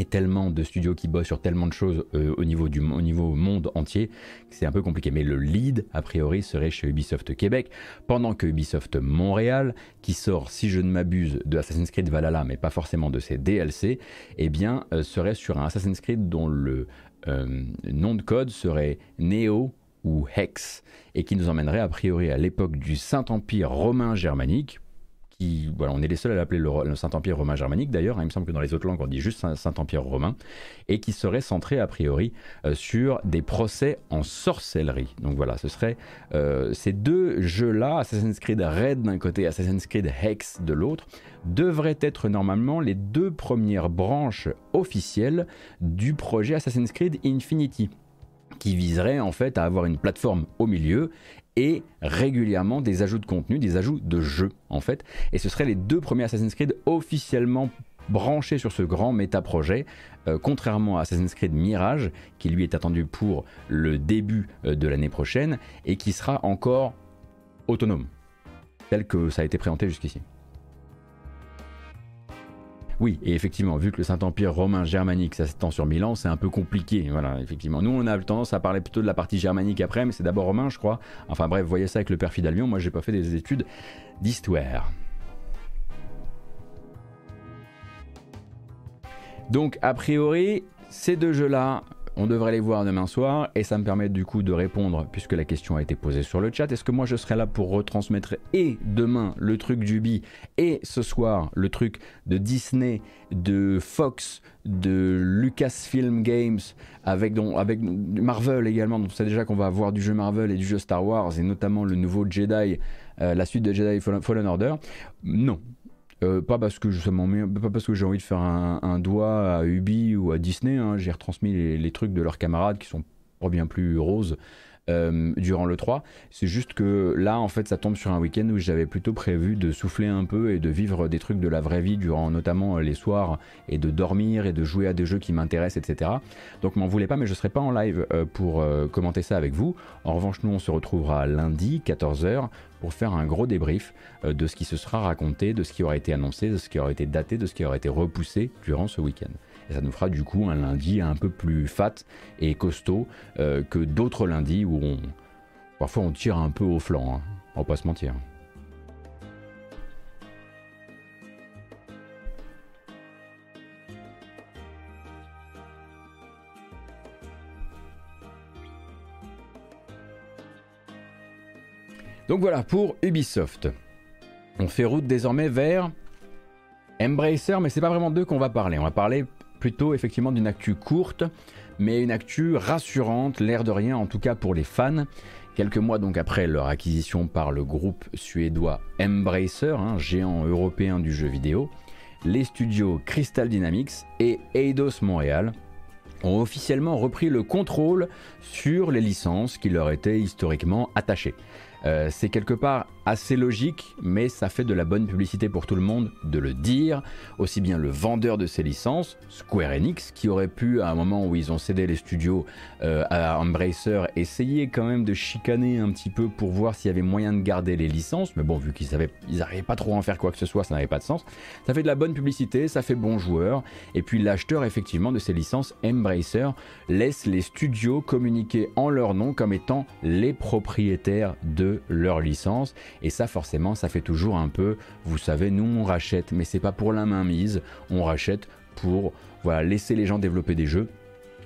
et tellement de studios qui bossent sur tellement de choses euh, au, niveau du, au niveau monde entier que c'est un peu compliqué. Mais le lead, a priori, serait chez Ubisoft Québec, pendant que Ubisoft Montréal, qui sort, si je ne m'abuse, de Assassin's Creed Valhalla, mais pas forcément de ses DLC, eh bien, euh, serait sur un Assassin's Creed dont le euh, nom de code serait Neo ou Hex, et qui nous emmènerait a priori à l'époque du Saint-Empire romain germanique, on est les seuls à l'appeler le, Saint-Empire romain germanique d'ailleurs, hein, il me semble que dans les autres langues on dit juste Saint-Empire romain, et qui serait centré a priori euh, sur des procès en sorcellerie. Donc voilà, ce serait euh, ces deux jeux-là, Assassin's Creed Red d'un côté, Assassin's Creed Hex de l'autre, devraient être normalement les deux premières branches officielles du projet Assassin's Creed Infinity qui viserait en fait à avoir une plateforme au milieu et régulièrement des ajouts de contenu, des ajouts de jeux en fait. Et ce seraient les deux premiers Assassin's Creed officiellement branchés sur ce grand méta-projet, euh, contrairement à Assassin's Creed Mirage, qui lui est attendu pour le début euh, de l'année prochaine et qui sera encore autonome, tel que ça a été présenté jusqu'ici. Oui, et effectivement, vu que le Saint-Empire romain germanique, s'étend sur mille ans, c'est un peu compliqué. Voilà, effectivement. Nous, on a tendance à parler plutôt de la partie germanique après, mais c'est d'abord romain, je crois. Enfin bref, voyez ça avec le perfide Albion. Moi, j'ai pas fait des études d'histoire. Donc, a priori, ces deux jeux-là, on devrait les voir demain soir et ça me permet du coup de répondre, puisque la question a été posée sur le chat, est-ce que moi je serai là pour retransmettre et demain le truc du Bi et ce soir le truc de Disney, de Fox, de Lucasfilm Games, avec, Marvel également, donc on sait déjà qu'on va avoir du jeu Marvel et du jeu Star Wars et notamment le nouveau Jedi, euh, la suite de Jedi Fallen Order. Non, euh, pas parce que je pas parce que j'ai envie de faire un, doigt à Ubi ou à Disney. Hein. J'ai retransmis les, trucs de leurs camarades qui sont bien plus roses euh, durant le 3. C'est juste que là, en fait, ça tombe sur un week-end où j'avais plutôt prévu de souffler un peu et de vivre des trucs de la vraie vie durant notamment euh, les soirs et de dormir et de jouer à des jeux qui m'intéressent, etc. Donc, m'en voulez pas, mais je serai pas en live pour commenter ça avec vous. En revanche, nous, on se retrouvera lundi, 14h, pour faire un gros débrief de ce qui se sera raconté, de ce qui aura été annoncé, de ce qui aura été daté, de ce qui aura été repoussé durant ce week-end. Et ça nous fera du coup un lundi un peu plus fat et costaud euh, que d'autres lundis où on, parfois on tire un peu au flanc, hein. on va pas se mentir. Donc voilà pour Ubisoft. On fait route désormais vers Embracer, mais c'est pas vraiment d'eux qu'on va parler. On va parler plutôt effectivement d'une actu courte, mais une actu rassurante, l'air de rien en tout cas pour les fans. Quelques mois donc après leur acquisition par le groupe suédois Embracer, un géant européen du jeu vidéo, les studios Crystal Dynamics et Eidos Montréal ont officiellement repris le contrôle sur les licences qui leur étaient historiquement attachées. Euh, c'est quelque part assez logique, mais ça fait de la bonne publicité pour tout le monde de le dire. Aussi bien le vendeur de ces licences, Square Enix, qui aurait pu, à un moment où ils ont cédé les studios euh, à Embracer, essayer quand même de chicaner un petit peu pour voir s'il y avait moyen de garder les licences. Mais bon, vu qu'ils n'arrivaient pas trop à en faire quoi que ce soit, ça n'avait pas de sens. Ça fait de la bonne publicité, ça fait bon joueur. Et puis l'acheteur, effectivement, de ces licences, Embracer, laisse les studios communiquer en leur nom comme étant les propriétaires de leur licence. Et ça, forcément, ça fait toujours un peu, vous savez, nous on rachète, mais c'est pas pour la main mise, on rachète pour voilà, laisser les gens développer des jeux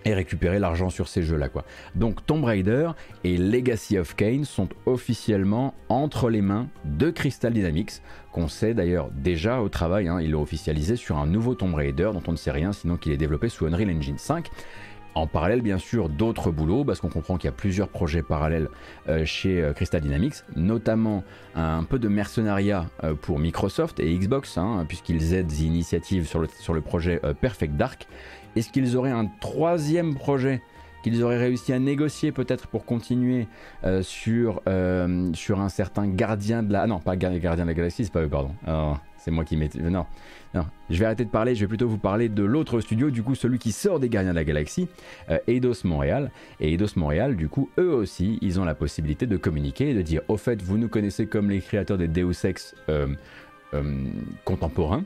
et récupérer l'argent sur ces jeux-là. quoi. Donc Tomb Raider et Legacy of Kain sont officiellement entre les mains de Crystal Dynamics, qu'on sait d'ailleurs déjà au travail, hein, ils l'ont officialisé sur un nouveau Tomb Raider dont on ne sait rien sinon qu'il est développé sous Unreal Engine 5. En parallèle, bien sûr, d'autres boulots, parce qu'on comprend qu'il y a plusieurs projets parallèles euh, chez euh, Crystal Dynamics, notamment un peu de mercenariat euh, pour Microsoft et Xbox, hein, puisqu'ils aident Initiative sur le, sur le projet Perfect Dark. Est-ce qu'ils auraient un troisième projet qu'ils auraient réussi à négocier peut-être pour continuer sur, sur un certain gardien de la... Ah non, pas gardien de la galaxie, c'est pas eux, pardon. C'est moi qui m'ai... Non, je vais arrêter de parler, je vais plutôt vous parler de l'autre studio, du coup celui qui sort des Gardiens de la Galaxie, euh, Eidos Montréal. Et Eidos Montréal, du coup, eux aussi, ils ont la possibilité de communiquer et de dire, au fait, vous nous connaissez comme les créateurs des Deus Ex euh, euh, contemporains.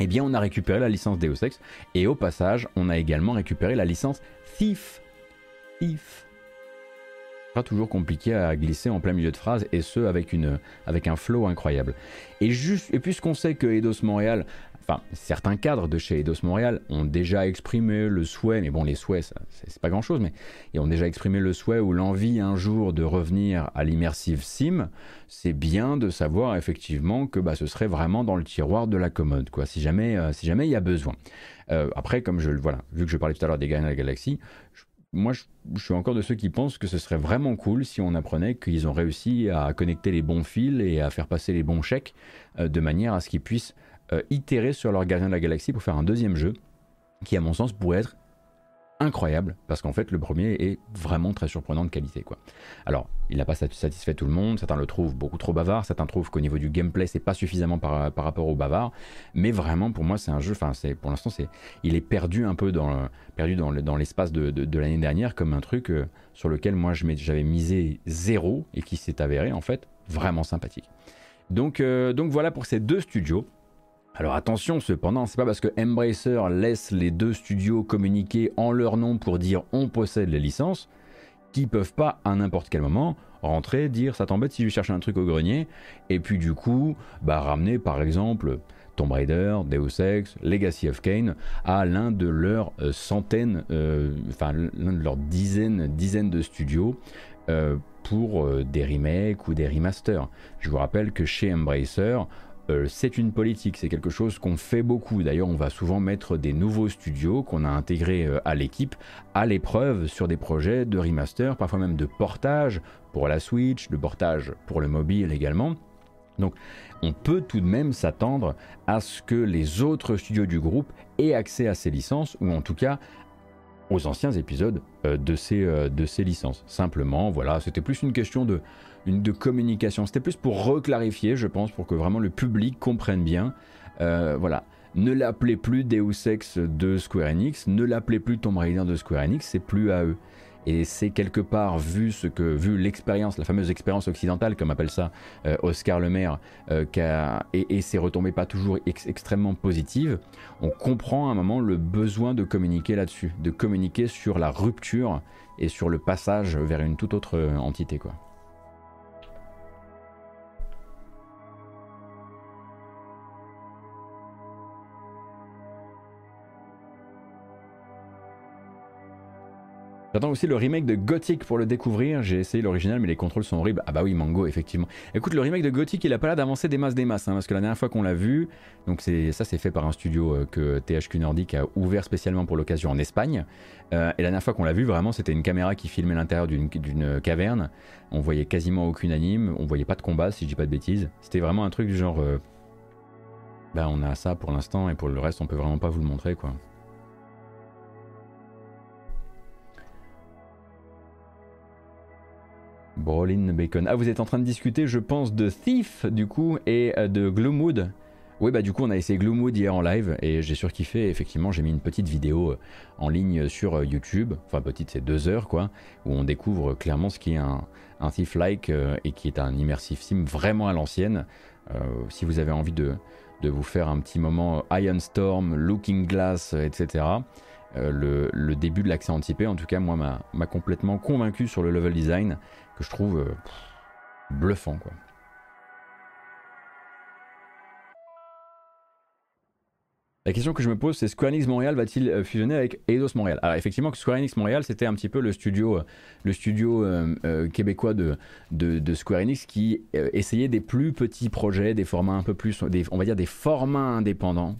Eh bien, on a récupéré la licence Deus Ex et au passage, on a également récupéré la licence Thief. Thief toujours compliqué à glisser en plein milieu de phrase et ce avec, une, avec un flow incroyable. Et, juste, et puisqu'on sait que Eidos Montréal, enfin certains cadres de chez Eidos Montréal ont déjà exprimé le souhait, mais bon les souhaits c'est pas grand chose, mais ils ont déjà exprimé le souhait ou l'envie un jour de revenir à l'immersive sim, c'est bien de savoir effectivement que bah, ce serait vraiment dans le tiroir de la commode, quoi, si jamais euh, si jamais il y a besoin. Euh, après, comme je voilà, vu que je parlais tout à l'heure des Gains de la Galaxie, moi, je, suis encore de ceux qui pensent que ce serait vraiment cool si on apprenait qu'ils ont réussi à connecter les bons fils et à faire passer les bons chèques euh, de manière à ce qu'ils puissent euh, itérer sur leur gardien de la galaxie pour faire un deuxième jeu qui, à mon sens, pourrait être incroyable parce qu'en fait le premier est vraiment très surprenant de qualité quoi. Alors il n'a pas satisfait tout le monde, certains le trouvent beaucoup trop bavard, certains trouvent qu'au niveau du gameplay c'est pas suffisamment par, rapport au bavard, mais vraiment pour moi c'est un jeu, enfin pour l'instant c'est il est perdu un peu dans l'espace de, de, l'année dernière comme un truc euh, sur lequel moi j'avais misé zéro et qui s'est avéré en fait vraiment sympathique. Donc, euh, donc voilà pour ces deux studios. Alors attention cependant, c'est pas parce que Embracer laisse les deux studios communiquer en leur nom pour dire on possède les licences qu'ils peuvent pas à n'importe quel moment rentrer, dire ça t'embête si je cherche un truc au grenier, et puis du coup, bah ramener par exemple Tomb Raider, Deus Ex, Legacy of Kain à l'un de leurs euh, centaines, euh, enfin l'un de leurs dizaines, dizaines de studios euh, pour des remakes ou des remasters. Je vous rappelle que chez Embracer, euh, c'est une politique, c'est quelque chose qu'on fait beaucoup. D'ailleurs, on va souvent mettre des nouveaux studios qu'on a intégrés euh, à l'équipe à l'épreuve sur des projets de remaster, parfois même de portage pour la Switch, de portage pour le mobile également. Donc, on peut tout de même s'attendre à ce que les autres studios du groupe aient accès à ces licences, ou en tout cas aux anciens épisodes euh, de, ces, de ces licences. Simplement, voilà, c'était plus une question de une de communication. C'était plus pour reclarifier, je pense, pour que vraiment le public comprenne bien. Euh, voilà. Ne l'appelez plus Deus Ex de Square Enix, ne l'appelez plus Tomb Raider de Square Enix, c'est plus à eux. Et c'est quelque part, vu ce que, vu l'expérience, la fameuse expérience occidentale, comme appelle ça euh, Oscar Le Maire, euh, et, et, ses retombées pas toujours extrêmement positives, on comprend à un moment le besoin de communiquer là-dessus, de communiquer sur la rupture et sur le passage vers une toute autre entité, quoi. J'attends aussi le remake de Gothic pour le découvrir. J'ai essayé l'original, mais les contrôles sont horribles. Ah bah oui, Mango, effectivement. Écoute, le remake de Gothic, il a pas l'air d'avancer des masses des masses, hein, parce que la dernière fois qu'on l'a vu, donc ça, c'est fait par un studio euh, que THQ Nordic a ouvert spécialement pour l'occasion en Espagne. Euh, et la dernière fois qu'on l'a vu, vraiment, c'était une caméra qui filmait l'intérieur d'une caverne. On voyait quasiment aucune anime, on voyait pas de combat, si je dis pas de bêtises. C'était vraiment un truc du genre. Euh, bah, on a ça pour l'instant, et pour le reste, on peut vraiment pas vous le montrer, quoi. Brolin Bacon. Ah, vous êtes en train de discuter, je pense, de Thief, du coup, et euh, de Gloomwood. Oui, bah du coup, on a essayé Gloomwood hier en live, et j'ai surkiffé. Effectivement, j'ai mis une petite vidéo euh, en ligne sur euh, YouTube. Enfin, petite, c'est deux heures, quoi, où on découvre clairement ce qui est un, Thief-like et qui est un immersive sim vraiment à l'ancienne. si vous avez envie de, de, vous faire un petit moment Iron Storm, Looking Glass, etc., le, le, début de l'accès anticipé, en tout cas, moi, m'a complètement convaincu sur le level design que je trouve euh, bluffant quoi. La question que je me pose, c'est Square Enix Montréal va-t-il euh, fusionner avec Eidos Montréal? Alors effectivement, Square Enix Montréal, c'était un petit peu le studio, euh, le studio québécois de, de, Square Enix qui essayait des plus petits projets, des formats un peu plus, on va dire des formats indépendants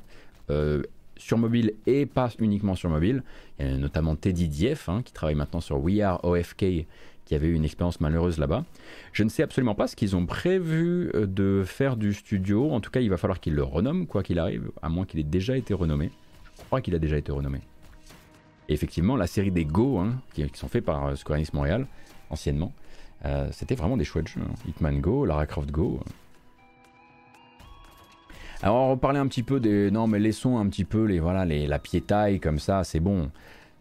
sur mobile et pas uniquement sur mobile. Il y a notamment Teddy Dief hein, qui travaille maintenant sur We Are OFK qui avait eu une expérience malheureuse là-bas. Je ne sais absolument pas ce qu'ils ont prévu euh, de faire du studio. En tout cas, il va falloir qu'ils le renomment, quoi qu'il arrive, à moins qu'il ait déjà été renommé. Je crois qu'il a déjà été renommé. Et effectivement, la série des Go, hein, qui, sont faits par euh, Square Enix Montréal, anciennement, euh, c'était vraiment des chouettes jeux. Hein. Hitman Go, Lara Croft Go. Alors, on va reparler un petit peu des. Non, mais laissons un petit peu les, voilà, les, la piétaille comme ça, c'est bon.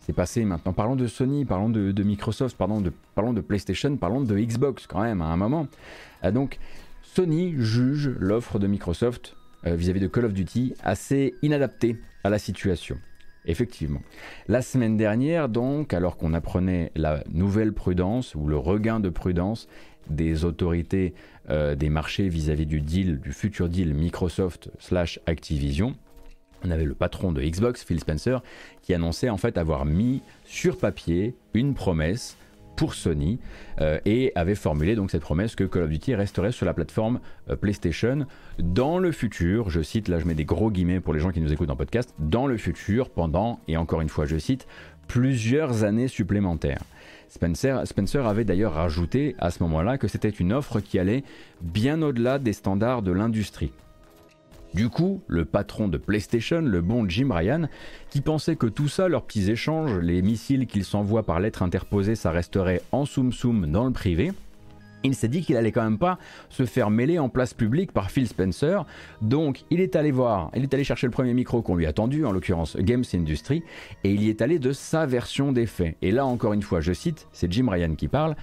C'est passé maintenant. Parlons de Sony, parlons de, Microsoft, parlons de, parlons de PlayStation, parlons de Xbox quand même à un moment. Euh, donc Sony juge l'offre de Microsoft euh, vis-à-vis de Call of Duty assez inadaptée à la situation. Effectivement. La semaine dernière, donc, alors qu'on apprenait la nouvelle prudence ou le regain de prudence des autorités euh, des marchés vis-à-vis du deal, du futur deal Microsoft slash Activision, on avait le patron de Xbox, Phil Spencer, qui annonçait en fait avoir mis sur papier une promesse pour Sony euh, et avait formulé donc cette promesse que Call of Duty resterait sur la plateforme euh, PlayStation dans le futur, je cite, là je mets des gros guillemets pour les gens qui nous écoutent en podcast, dans le futur pendant, et encore une fois je cite, plusieurs années supplémentaires. Spencer, Spencer avait d'ailleurs rajouté à ce moment-là que c'était une offre qui allait bien au-delà des standards de l'industrie. Du coup, le patron de PlayStation, le bon Jim Ryan, qui pensait que tout ça, leurs petits échanges, les missiles qu'ils s'envoient par lettre interposée, ça resterait en soum soum dans le privé, il s'est dit qu'il allait quand même pas se faire mêler en place publique par Phil Spencer. Donc il est allé voir, il est allé chercher le premier micro qu'on lui a tendu, en l'occurrence Games Industry, et il y est allé de sa version des faits. Et là encore une fois, je cite, c'est Jim Ryan qui parle.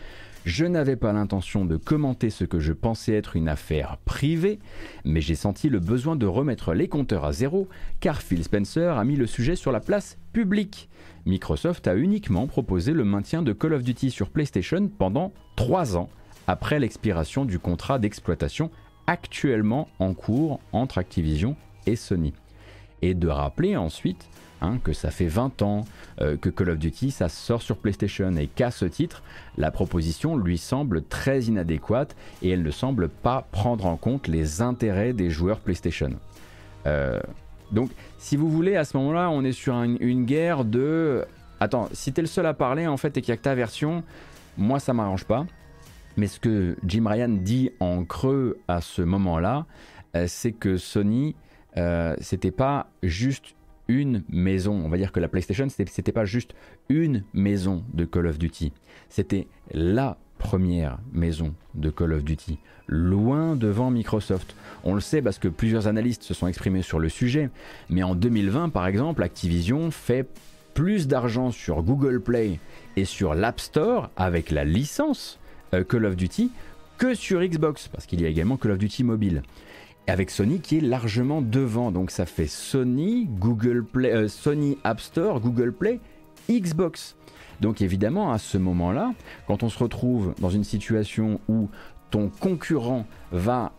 Je n'avais pas l'intention de commenter ce que je pensais être une affaire privée, mais j'ai senti le besoin de remettre les compteurs à zéro, car Phil Spencer a mis le sujet sur la place publique. Microsoft a uniquement proposé le maintien de Call of Duty sur PlayStation pendant 3 ans, après l'expiration du contrat d'exploitation actuellement en cours entre Activision et Sony. Et de rappeler ensuite Hein, que ça fait 20 ans euh, que Call of Duty ça sort sur PlayStation et qu'à ce titre, la proposition lui semble très inadéquate et elle ne semble pas prendre en compte les intérêts des joueurs PlayStation. Euh, donc, si vous voulez, à ce moment-là, on est sur une guerre de. Attends, si t'es le seul à parler en fait et qu'il n'y a que ta version, moi ça m'arrange pas. Mais ce que Jim Ryan dit en creux à ce moment-là, euh, c'est que Sony, c'était pas juste une maison. On va dire que la PlayStation, c'était pas juste une maison de Call of Duty. C'était la première maison de Call of Duty, loin devant Microsoft. On le sait parce que plusieurs analystes se sont exprimés sur le sujet, mais en 2020 par exemple, Activision fait plus d'argent sur Google Play et sur l'App Store avec la licence euh, Call of Duty que sur Xbox, parce qu'il y a également Call of Duty mobile avec Sony qui est largement devant. Donc ça fait Sony, Google Play, euh, Sony App Store, Google Play, Xbox. Donc évidemment, à ce moment-là, quand on se retrouve dans une situation où ton concurrent va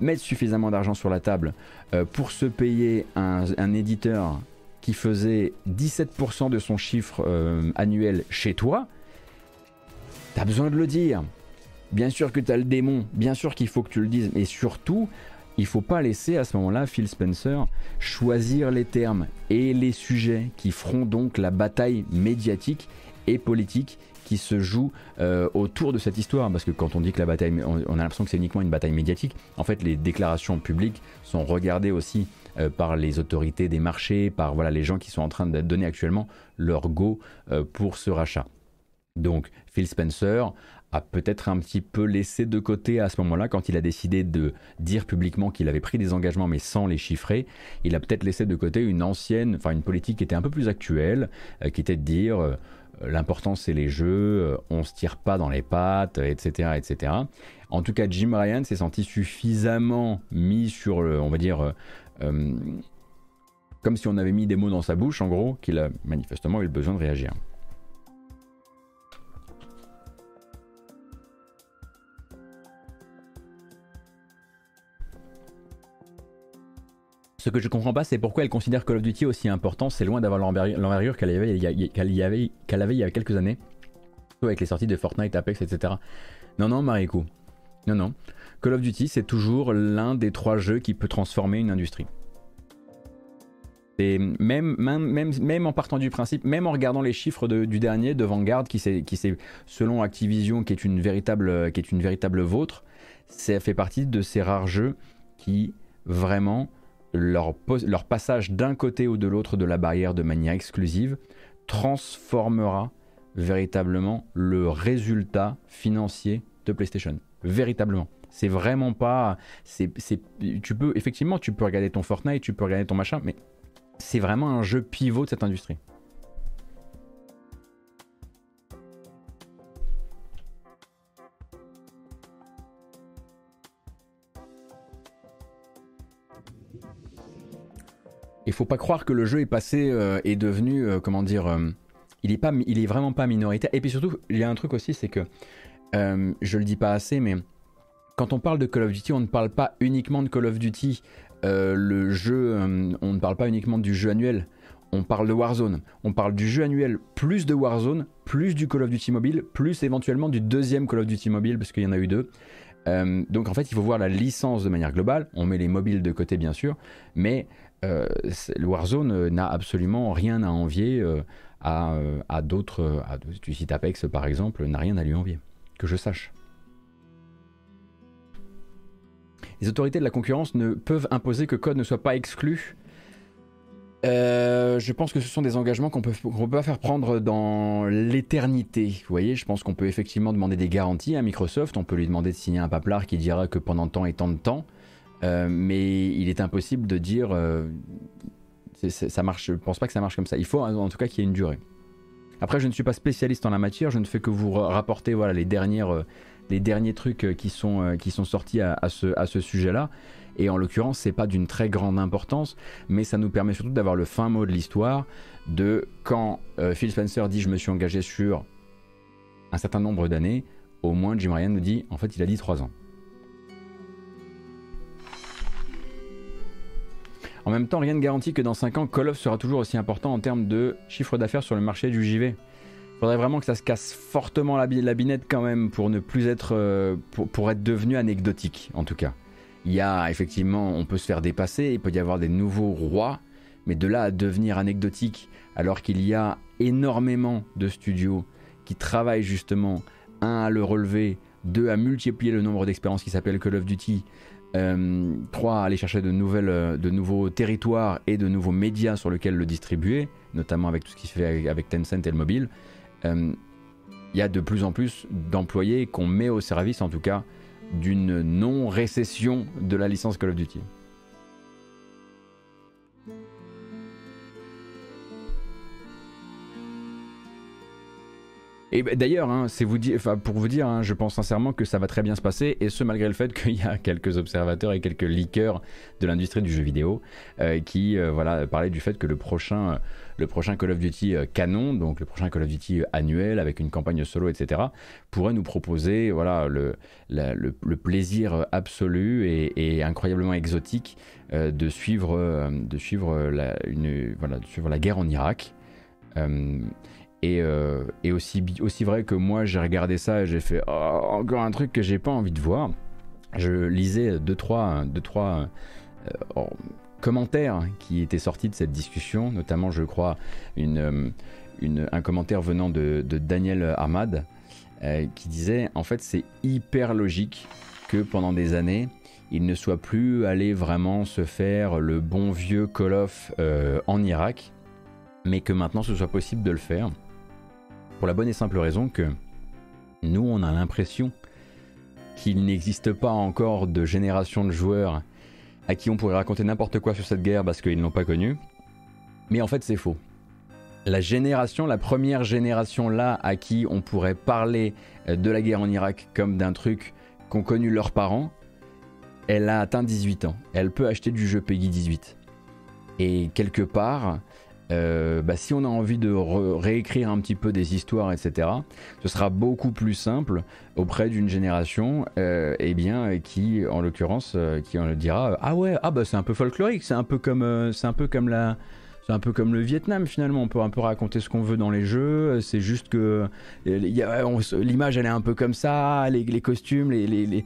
mettre suffisamment d'argent sur la table euh, pour se payer un, éditeur qui faisait 17% de son chiffre euh, annuel chez toi, t'as besoin de le dire. Bien sûr que tu as le démon, bien sûr qu'il faut que tu le dises, mais surtout, il faut pas laisser à ce moment-là Phil Spencer choisir les termes et les sujets qui feront donc la bataille médiatique et politique qui se joue euh, autour de cette histoire. Parce que quand on dit que la bataille, on, a l'impression que c'est uniquement une bataille médiatique. En fait, les déclarations publiques sont regardées aussi euh, par les autorités des marchés, par voilà les gens qui sont en train de donner actuellement leur go euh, pour ce rachat. Donc Phil Spencer a peut-être un petit peu laissé de côté à ce moment-là quand il a décidé de dire publiquement qu'il avait pris des engagements mais sans les chiffrer. Il a peut-être laissé de côté une ancienne, enfin une politique qui était un peu plus actuelle, euh, qui était de dire euh, l'important c'est les jeux, euh, on se tire pas dans les pattes, etc., etc. En tout cas, Jim Ryan s'est senti suffisamment mis sur, le, on va dire, comme si on avait mis des mots dans sa bouche, en gros, qu'il a manifestement eu le besoin de réagir. Ce que je comprends pas, c'est pourquoi elle considère Call of Duty aussi important. C'est loin d'avoir l'envergure qu'elle avait, il y a quelques années, avec les sorties de Fortnite, Apex, etc. Non, non, Marikou. Non, non. Call of Duty, c'est toujours l'un des trois jeux qui peut transformer une industrie. Et même, en partant du principe, même en regardant les chiffres du dernier, de Vanguard, qui c'est, selon Activision, qui est une véritable, qui est une véritable vôtre, ça fait partie de ces rares jeux qui vraiment leur, leur passage d'un côté ou de l'autre de la barrière de manière exclusive transformera véritablement le résultat financier de PlayStation. Véritablement. C'est vraiment pas. C'est, tu peux effectivement, tu peux regarder ton Fortnite, tu peux regarder ton machin, mais c'est vraiment un jeu pivot de cette industrie. Il faut pas croire que le jeu est passé euh, est devenu euh, comment dire euh, il est pas il est vraiment pas minoritaire. Et puis surtout il y a un truc aussi c'est que je le dis pas assez mais quand on parle de Call of Duty on ne parle pas uniquement de Call of Duty le jeu on ne parle pas uniquement du jeu annuel. On parle de Warzone. On parle du jeu annuel plus de Warzone plus du Call of Duty mobile plus éventuellement du deuxième Call of Duty mobile parce qu'il y en a eu deux. Donc en fait il faut voir la licence de manière globale. On met les mobiles de côté bien sûr. Mais euh, Warzone euh, n'a absolument rien à envier euh, à, d'autres. Tu cites Apex par exemple, n'a rien à lui envier, que je sache. Les autorités de la concurrence ne peuvent imposer que code ne soit pas exclu. je pense que ce sont des engagements qu'on peut, peut pas faire prendre dans l'éternité. Vous voyez, je pense qu'on peut effectivement demander des garanties à Microsoft. On peut lui demander de signer un paplard qui dira que pendant tant et tant de temps, euh, mais il est impossible de dire euh, ça marche. Je pense pas que ça marche comme ça. Il faut en tout cas qu'il y ait une durée. Après, je ne suis pas spécialiste en la matière. Je ne fais que vous rapporter euh, les derniers trucs qui sont qui sont sortis à, ce sujet-là. Et en l'occurrence, c'est pas d'une très grande importance, mais ça nous permet surtout d'avoir le fin mot de l'histoire de quand Phil Spencer dit je me suis engagé sur un certain nombre d'années, au moins Jim Ryan nous dit en fait il a dit 3 ans. En même temps, rien ne garantit que dans 5 ans, Call of sera toujours aussi important en termes de chiffre d'affaires sur le marché du JV. Il faudrait vraiment que ça se casse fortement la, binette quand même pour ne plus être, euh, pour, être devenu anecdotique en tout cas. Il y a effectivement, on peut se faire dépasser, il peut y avoir des nouveaux rois, mais de là à devenir anecdotique alors qu'il y a énormément de studios qui travaillent justement, un à le relever, deux à multiplier le nombre d'expériences qui s'appellent Call of Duty, euh, 3. Aller chercher de, nouvelles, euh, de nouveaux territoires et de nouveaux médias sur lesquels le distribuer, notamment avec tout ce qui se fait avec, Tencent et le mobile. Euh, il y a de plus en plus d'employés qu'on met au service, en tout cas, d'une non-récession de la licence Call of Duty. Et bah, d'ailleurs, hein, pour vous dire, hein, je pense sincèrement que ça va très bien se passer, et ce malgré le fait qu'il y a quelques observateurs et quelques leakers de l'industrie du jeu vidéo euh, qui euh, voilà, parlaient du fait que le prochain, le prochain Call of Duty euh, canon, donc le prochain Call of Duty annuel avec une campagne solo, etc., pourrait nous proposer voilà, le, plaisir absolu et, incroyablement exotique de suivre, de suivre la guerre en Irak. Euh, et, aussi, aussi vrai que moi j'ai regardé ça et j'ai fait oh, encore un truc que j'ai pas envie de voir. Je lisais deux trois, deux, trois euh, commentaires qui étaient sortis de cette discussion, notamment je crois euh, un commentaire venant de, de Daniel Ahmad qui disait en fait c'est hyper logique que pendant des années il ne soit plus allé vraiment se faire le bon vieux Call of en Irak, mais que maintenant ce soit possible de le faire pour la bonne et simple raison que nous, on a l'impression qu'il n'existe pas encore de génération de joueurs à qui on pourrait raconter n'importe quoi sur cette guerre parce qu'ils ne l'ont pas connue. Mais en fait, c'est faux. La génération, la première génération là à qui on pourrait parler de la guerre en Irak comme d'un truc qu'ont connu leurs parents, elle a atteint 18 ans. Elle peut acheter du jeu Peggy 18. Et quelque part, euh, bah, si on a envie de réécrire un petit peu des histoires, etc., ce sera beaucoup plus simple auprès d'une génération, euh, eh bien, qui, en l'occurrence, qui en dira ah ouais, ah bah c'est un peu folklorique, c'est un peu comme, c'est un peu comme la c'est un peu comme le Vietnam finalement, on peut un peu raconter ce qu'on veut dans les jeux, c'est juste que l'image elle est un peu comme ça, les, costumes, les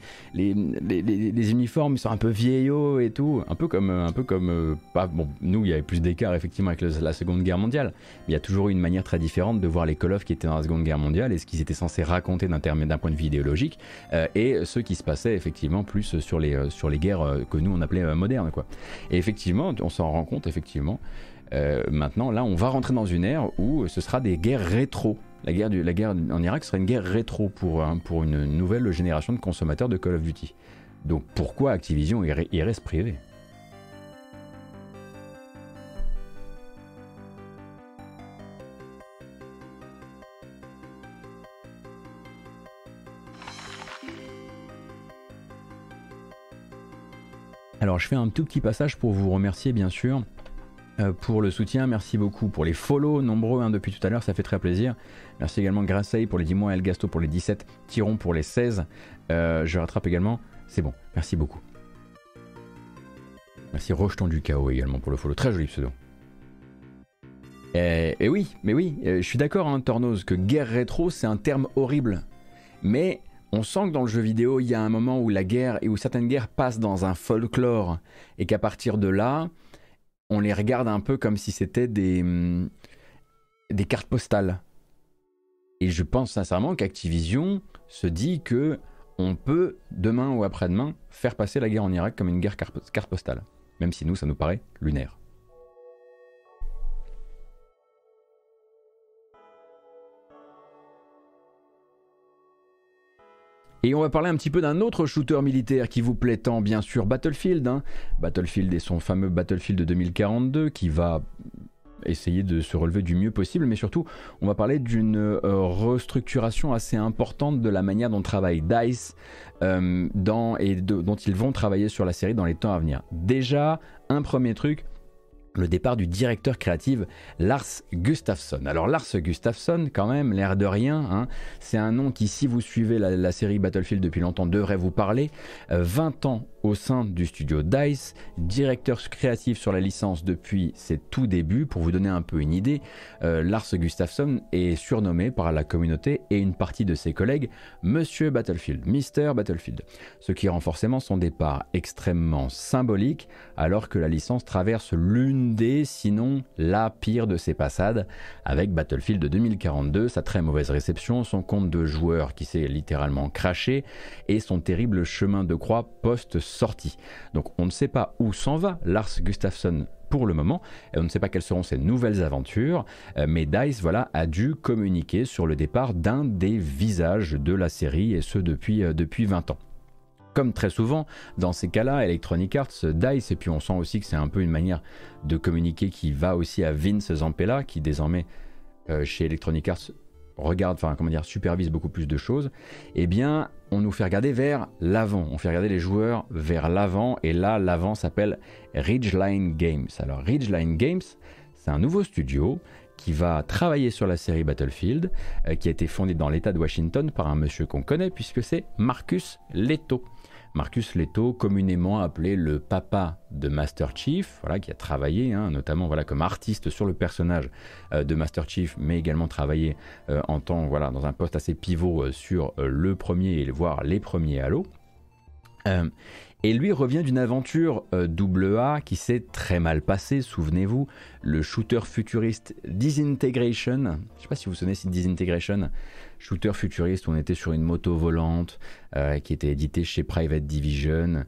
uniformes ils sont un peu vieillots et tout, un peu comme, un peu comme euh, bon, nous il y avait plus d'écart effectivement avec la Seconde Guerre mondiale, mais il y a toujours eu une manière très différente de voir les Call of qui étaient dans la Seconde Guerre mondiale et ce qu'ils étaient censés raconter d'un point de vue idéologique euh, et ce qui se passait effectivement plus sur les, euh, sur les guerres que nous on appelait modernes quoi. Et effectivement on s'en rend compte effectivement euh, maintenant, là, on va rentrer dans une ère où ce sera des guerres rétro. La guerre, en Irak sera une guerre rétro pour, pour une nouvelle génération de consommateurs de Call of Duty. Donc pourquoi Activision irait, se priver? Alors je fais un tout petit passage pour vous remercier bien sûr euh, pour le soutien. Merci beaucoup pour les follow nombreux hein, depuis tout à l'heure, ça fait très plaisir. Merci également Grasseille pour les 10 mois, El Gasto pour les 17, Tiron pour les 16. Euh, je rattrape également. C'est bon, merci beaucoup. Merci Rocheton du Chaos également pour le follow. Très joli pseudo. Et, oui, mais oui, euh, je suis d'accord, hein, Tornose, que guerre rétro, c'est un terme horrible. Mais on sent que dans le jeu vidéo, il y a un moment où la guerre et où certaines guerres passent dans un folklore. Et qu'à partir de là, on les regarde un peu comme si c'était des, hum, des cartes postales. Et je pense sincèrement qu'Activision se dit que on peut, demain ou après-demain, faire passer la guerre en Irak comme une guerre carte postale. Même si nous, ça nous paraît lunaire. Et on va parler un petit peu d'un autre shooter militaire qui vous plaît tant, bien sûr, Battlefield. Hein. Battlefield et son fameux Battlefield de 2042 qui va essayer de se relever du mieux possible, mais surtout, on va parler d'une euh, restructuration assez importante de la manière dont travaille DICE euh, et dont ils vont travailler sur la série dans les temps à venir. Déjà, un premier truc, le départ du directeur créatif Lars Gustafsson. Alors Lars Gustafsson, quand même, l'air de rien, hein, c'est un nom qui, si vous suivez la, série Battlefield depuis longtemps, devrait vous parler. 20 euh, ans au sein du studio DICE, directeur créatif sur la licence depuis ses tout débuts. Pour vous donner un peu une idée, euh, Lars Gustafsson est surnommé par la communauté et une partie de ses collègues Monsieur Battlefield, Mister Battlefield, ce qui rend forcément son départ extrêmement symbolique alors que la licence traverse l'une des, sinon la pire de ses passades avec Battlefield 2042, sa très mauvaise réception, son compte de joueurs qui s'est littéralement craché et son terrible chemin de croix post sortie. Donc on ne sait pas où s'en va Lars Gustafsson pour le moment, on ne sait pas quelles seront ses nouvelles aventures, euh, mais DICE voilà, a dû communiquer sur le départ d'un des visages de la série, et ce depuis, euh, depuis 20 ans comme très souvent dans ces cas-là, Electronic Arts, DICE, et puis on sent aussi que c'est un peu une manière de communiquer qui va aussi à Vince Zampella, qui désormais euh, chez Electronic Arts regarde, enfin comment dire, supervise beaucoup plus de choses, eh bien, on nous fait regarder vers l'avant. On fait regarder les joueurs vers l'avant, et là, l'avant s'appelle Ridgeline Games. Alors, Ridgeline Games, c'est un nouveau studio qui va travailler sur la série Battlefield, euh, qui a été fondé dans l'État de Washington par un monsieur qu'on connaît, puisque c'est Marcus Leto. Marcus Leto, communément appelé le papa de Master Chief, voilà, qui a travaillé hein, notamment voilà, comme artiste sur le personnage euh, de Master Chief, mais également travaillé euh, en temps, voilà, dans un poste assez pivot euh, sur le premier voire les premiers Halo. Et lui revient d'une aventure double A qui s'est très mal passée, souvenez-vous, le shooter futuriste Disintegration. Je ne sais pas si vous vous souvenez Disintegration, shooter futuriste on était sur une moto volante euh, qui était édité chez Private Division.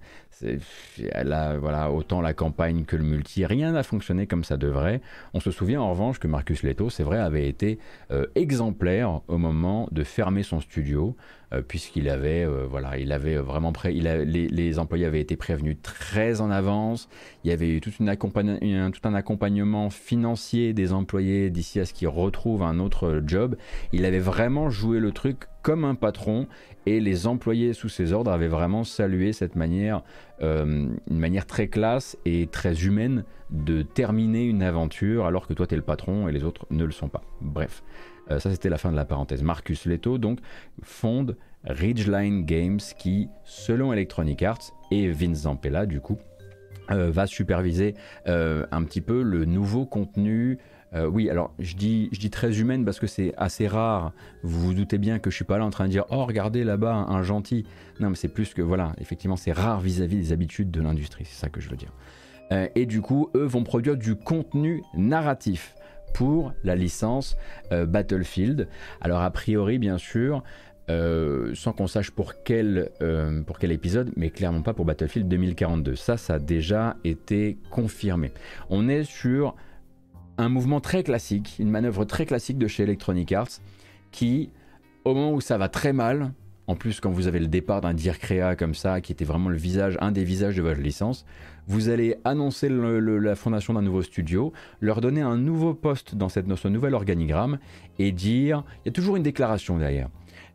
Là, voilà, autant la campagne que le multi, rien n'a fonctionné comme ça devrait. On se souvient en revanche que Marcus Leto, c'est vrai, avait été euh, exemplaire au moment de fermer son studio, euh, puisqu'il avait, voilà, il avait vraiment prêt, il les, employés avaient été prévenus très en avance. Il y avait eu tout, une tout un accompagnement financier des employés d'ici à ce qu'ils retrouvent un autre job. Il avait vraiment joué le truc comme un patron et les employés sous ses ordres avaient vraiment salué cette manière, euh, une manière très classe et très humaine de terminer une aventure alors que toi tu es le patron et les autres ne le sont pas. Bref, euh, ça c'était la fin de la parenthèse. Marcus Leto donc fonde Ridgeline Games qui, selon Electronic Arts et Vince Zampella du coup, euh, va superviser un petit peu le nouveau contenu euh, oui, alors je dis, très humaine parce que c'est assez rare. Vous vous doutez bien que je suis pas là en train de dire oh regardez là-bas un, gentil. Non, mais c'est plus que voilà, effectivement c'est rare vis-à-vis des habitudes de l'industrie, c'est ça que je veux dire. Euh, et du coup, eux vont produire du contenu narratif pour la licence euh, Battlefield. Alors a priori, bien sûr. sans qu'on sache pour quel, pour quel épisode, mais clairement pas pour Battlefield 2042. Ça, ça a déjà été confirmé. On est sur un mouvement très classique, une manœuvre très classique de chez Electronic Arts, qui, au moment où ça va très mal, en plus quand vous avez le départ d'un Dir Crea comme ça, qui était vraiment le visage, un des visages de votre licence, vous allez annoncer la fondation d'un nouveau studio, leur donner un nouveau poste dans, cette, dans ce nouvel organigramme, et dire, il y a toujours une déclaration derrière.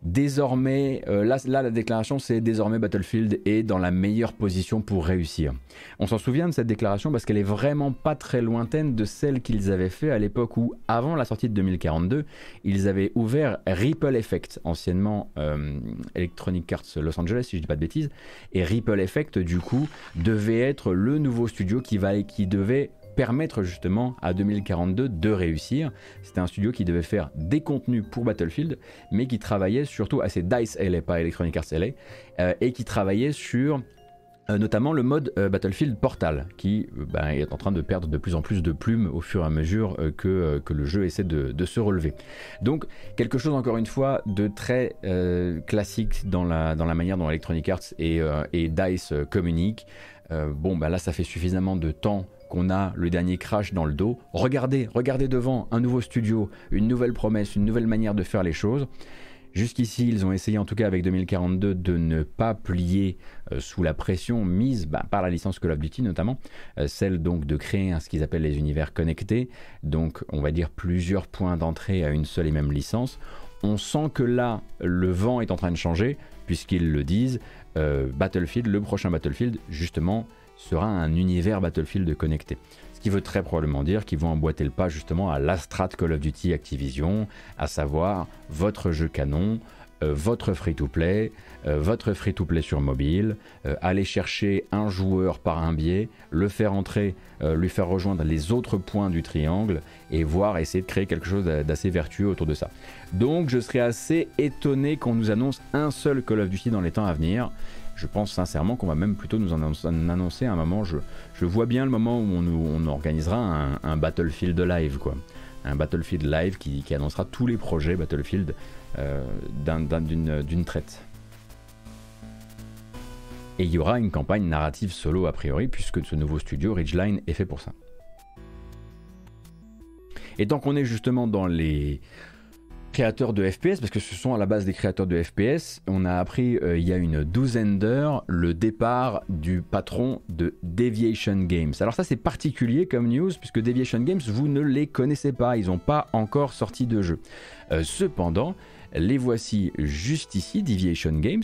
Désormais, euh, là, la déclaration, c'est désormais Battlefield est dans la meilleure position pour réussir. On s'en souvient de cette déclaration parce qu'elle est vraiment pas très lointaine de celle qu'ils avaient fait à l'époque où, avant la sortie de 2042, ils avaient ouvert Ripple Effect, anciennement euh, Electronic Arts Los Angeles, si je dis pas de bêtises, et Ripple Effect, du coup, devait être le nouveau studio qui, va, qui devait permettre justement à 2042 de réussir. C'était un studio qui devait faire des contenus pour Battlefield, mais qui travaillait surtout, à ces DICE LA, pas Electronic Arts LA, euh, et qui travaillait sur euh, notamment le mode euh, Battlefield Portal, qui bah, est en train de perdre de plus en plus de plumes au fur et à mesure que, que, le jeu essaie de, se relever. Donc quelque chose encore une fois de très classique dans la, dans la manière dont Electronic Arts et, et DICE communiquent. bon, bah là ça fait suffisamment de temps qu'on a le dernier crash dans le dos. Regardez, regardez devant un nouveau studio, une nouvelle promesse, une nouvelle manière de faire les choses. Jusqu'ici, ils ont essayé, en tout cas avec 2042, de ne pas plier euh, sous la pression mise bah, par la licence Call of Duty notamment, euh, celle donc de créer ce qu'ils appellent les univers connectés, donc on va dire plusieurs points d'entrée à une seule et même licence. On sent que là, le vent est en train de changer, puisqu'ils le disent, euh, Battlefield, le prochain Battlefield, justement, sera un univers Battlefield connecté. Ce qui veut très probablement dire qu'ils vont emboîter le pas justement à l'Astrat Call of Duty Activision, à savoir votre jeu canon, euh, votre free-to-play, euh, votre free-to-play sur mobile, euh, aller chercher un joueur par un biais, le faire entrer, lui faire rejoindre les autres points du triangle et voir essayer de créer quelque chose d'assez vertueux autour de ça. Donc je serais assez étonné qu'on nous annonce un seul Call of Duty dans les temps à venir je pense sincèrement qu'on va même plutôt nous en annoncer un moment. Je, vois bien le moment où on, organisera un, Battlefield live, quoi. Un Battlefield live qui, annoncera tous les projets Battlefield euh, d'une traite. Et il y aura une campagne narrative solo a priori, puisque ce nouveau studio Ridgeline est fait pour ça. Et tant qu'on est justement dans les, créateurs de FPS, parce que ce sont à la base des créateurs de FPS, on a appris euh, il y a une douzaine d'heures le départ du patron de Deviation Games. Alors ça c'est particulier comme news, puisque Deviation Games, vous ne les connaissez pas, ils n'ont pas encore sorti de jeu. Euh, cependant, les voici juste ici, Deviation Games,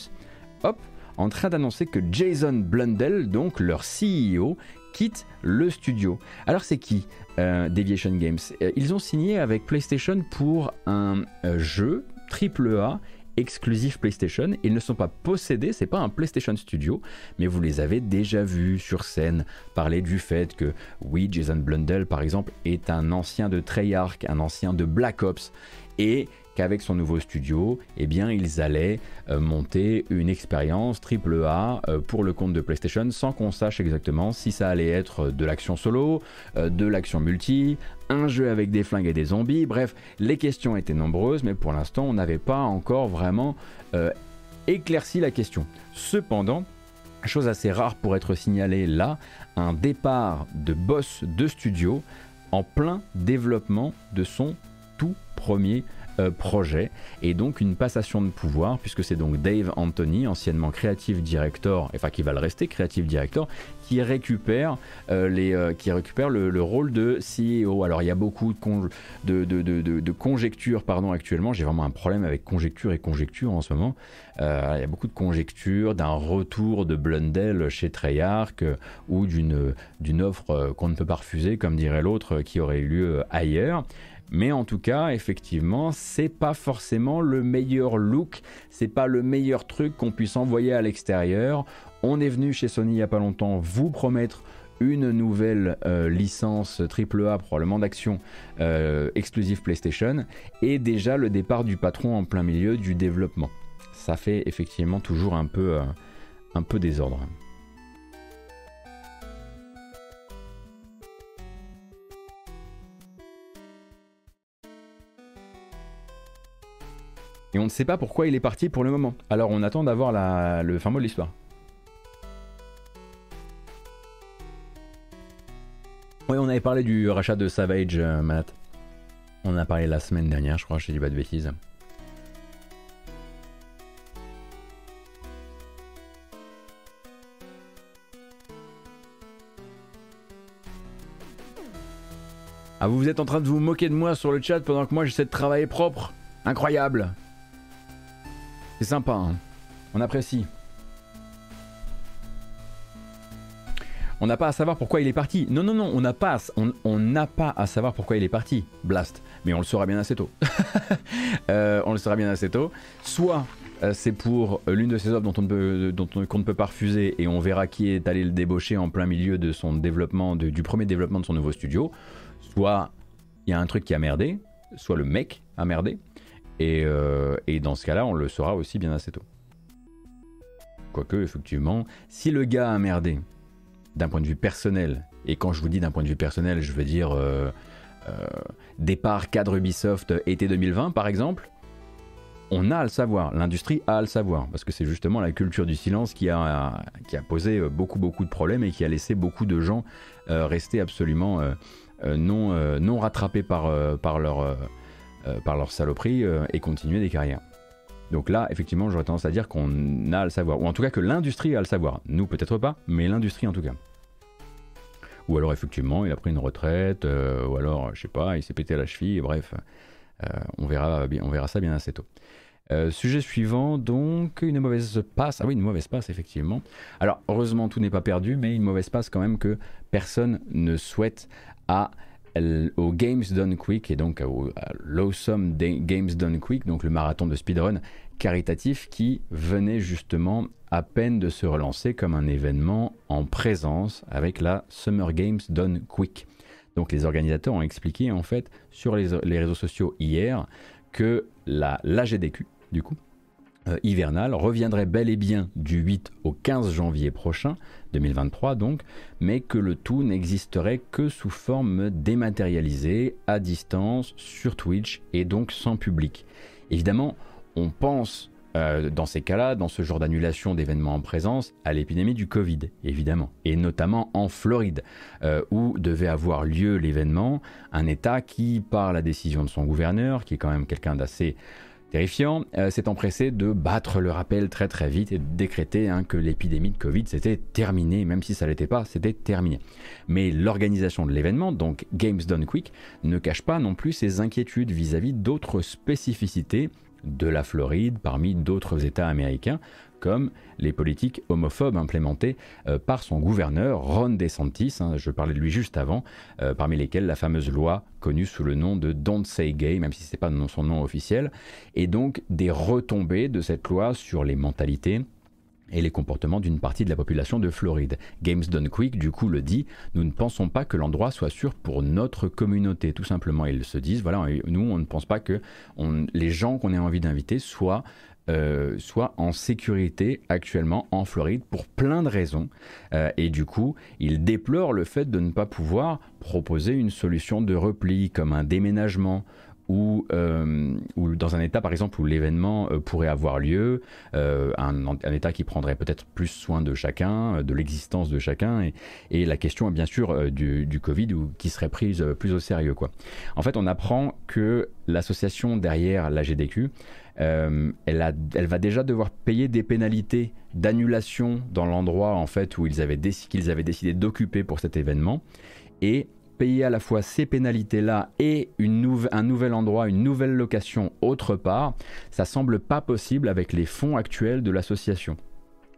hop, en train d'annoncer que Jason Blundell, donc leur CEO, quitte le studio. Alors c'est qui euh, Deviation Games? Euh, Ils ont signé avec PlayStation pour un euh, jeu AAA exclusif PlayStation. Ils ne sont pas possédés, c'est pas un PlayStation Studio, mais vous les avez déjà vus sur scène parler du fait que oui, Jason Blundell par exemple est un ancien de Treyarch, un ancien de Black Ops et qu'avec son nouveau studio, eh bien, ils allaient euh, monter une expérience AAA euh, pour le compte de PlayStation sans qu'on sache exactement si ça allait être de l'action solo, euh, de l'action multi, un jeu avec des flingues et des zombies. Bref, les questions étaient nombreuses, mais pour l'instant, on n'avait pas encore vraiment éclairci la question. Cependant, chose assez rare pour être signalée là, un départ de boss de studio en plein développement de son tout premier euh, projet et donc une passation de pouvoir puisque c'est donc Dave Anthony, anciennement creative director, enfin qui va le rester creative director, qui récupère, euh, les, euh, qui récupère le, rôle de CEO. Alors il y a beaucoup de, de, de, de conjectures pardon, actuellement, j'ai vraiment un problème avec conjecture et conjecture en ce moment. il y a beaucoup de conjectures d'un retour de Blundell chez Treyarch ou d'une offre qu'on ne peut pas refuser, comme dirait l'autre, qui aurait eu lieu ailleurs. Mais en tout cas, effectivement, c'est pas forcément le meilleur look, c'est pas le meilleur truc qu'on puisse envoyer à l'extérieur. On est venu chez Sony il y a pas longtemps vous promettre une nouvelle euh, licence AAA, probablement d'action euh, exclusive PlayStation, et déjà le départ du patron en plein milieu du développement. Ça fait effectivement toujours un peu, euh, un peu désordre. Et on ne sait pas pourquoi il est parti pour le moment. Alors on attend d'avoir le fin mot de l'histoire. Oui, on avait parlé du rachat de Savage, euh, Matt. On en a parlé la semaine dernière, je crois, je dis pas de bêtises. Ah, vous êtes en train de vous moquer de moi sur le chat pendant que moi j'essaie de travailler propre Incroyable c'est sympa, hein. on apprécie. On n'a pas à savoir pourquoi il est parti. Non, non, non, on n'a pas, à savoir pourquoi il est parti. Blast. Mais on le saura bien assez tôt. Euh, on le saura bien assez tôt. Soit euh, c'est pour l'une de ces offres qu'on ne peut pas refuser et on verra qui est allé le débaucher en plein milieu du premier développement de son nouveau studio. Soit il y a un truc qui a merdé, soit le mec a merdé, euh, et, dans ce cas-là, on le saura aussi bien assez tôt. Quoique, effectivement, si le gars a merdé d'un point de vue personnel, et quand je vous dis d'un point de vue personnel, je veux dire euh, euh, départ cadre Ubisoft été 2020 par exemple, on a à le savoir, l'industrie a à le savoir, parce que c'est justement la culture du silence qui a, qui a posé beaucoup beaucoup de problèmes et qui a laissé beaucoup de gens rester absolument non, non rattrapés par, par leur par leur saloperie euh, et continuer des carrières. Donc là, effectivement, j'aurais tendance à dire qu'on a le savoir, ou en tout cas que l'industrie a le savoir. Nous, peut-être pas, mais l'industrie en tout cas. Ou alors, effectivement, il a pris une retraite, euh, ou alors, je sais pas, il s'est pété la cheville, bref, on, verra, on verra ça bien assez tôt. sujet suivant, donc une mauvaise passe. Ah oui, une mauvaise passe, effectivement. Alors, heureusement, tout n'est pas perdu, mais une mauvaise passe quand même que personne ne souhaite à au Games Done Quick et donc au l'Awesome Games Done Quick, donc le marathon de speedrun caritatif qui venait justement à peine de se relancer comme un événement en présence avec la Summer Games Done Quick. Donc les organisateurs ont expliqué en fait sur les, réseaux sociaux hier que la du coup euh, hivernale reviendrait bel et bien du 8 au 15 janvier prochain, 2023 donc, mais que le tout n'existerait que sous forme dématérialisée, à distance, sur Twitch et donc sans public. Évidemment, on pense euh, dans ces cas-là, dans ce genre d'annulation d'événements en présence, à l'épidémie du Covid, évidemment, et notamment en Floride, euh, où devait avoir lieu l'événement, un État qui, par la décision de son gouverneur, qui est quand même quelqu'un d'assez terrifiant, euh, s'est empressé de battre le rappel très très vite et de décréter hein, que l'épidémie de Covid s'était terminée, même si ça ne l'était pas, c'était terminé. Mais l'organisation de l'événement, donc Games Done Quick, ne cache pas non plus ses inquiétudes vis-à-vis d'autres spécificités de la Floride parmi d'autres États américains, comme les politiques homophobes implémentées euh, par son gouverneur Ron DeSantis, hein, je parlais de lui juste avant, euh, parmi lesquelles la fameuse loi connue sous le nom de Don't Say Gay, même si ce n'est pas son nom officiel, et donc des retombées de cette loi sur les mentalités, et les comportements d'une partie de la population de Floride. Games Done Quick, du coup, le dit, nous ne pensons pas que l'endroit soit sûr pour notre communauté, tout simplement. Ils se disent, voilà, nous, on ne pense pas que les gens qu'on ait envie d'inviter soient euh, soit en sécurité actuellement en Floride pour plein de raisons. Euh, et du coup, il déplore le fait de ne pas pouvoir proposer une solution de repli comme un déménagement ou, ou, dans un état par exemple où l'événement pourrait avoir lieu, un, état qui prendrait peut-être plus soin de chacun, de l'existence de chacun, et, la question bien sûr du, du, Covid ou qui serait prise plus au sérieux. Quoi. En fait, on apprend que l'association derrière la GDQ, elle, a, elle, va déjà devoir payer des pénalités d'annulation dans l'endroit en fait où ils avaient, qu'ils avaient décidé d'occuper pour cet événement et payer à la fois ces pénalités-là et une un nouvel endroit, une nouvelle location autre part, ça semble pas possible avec les fonds actuels de l'association.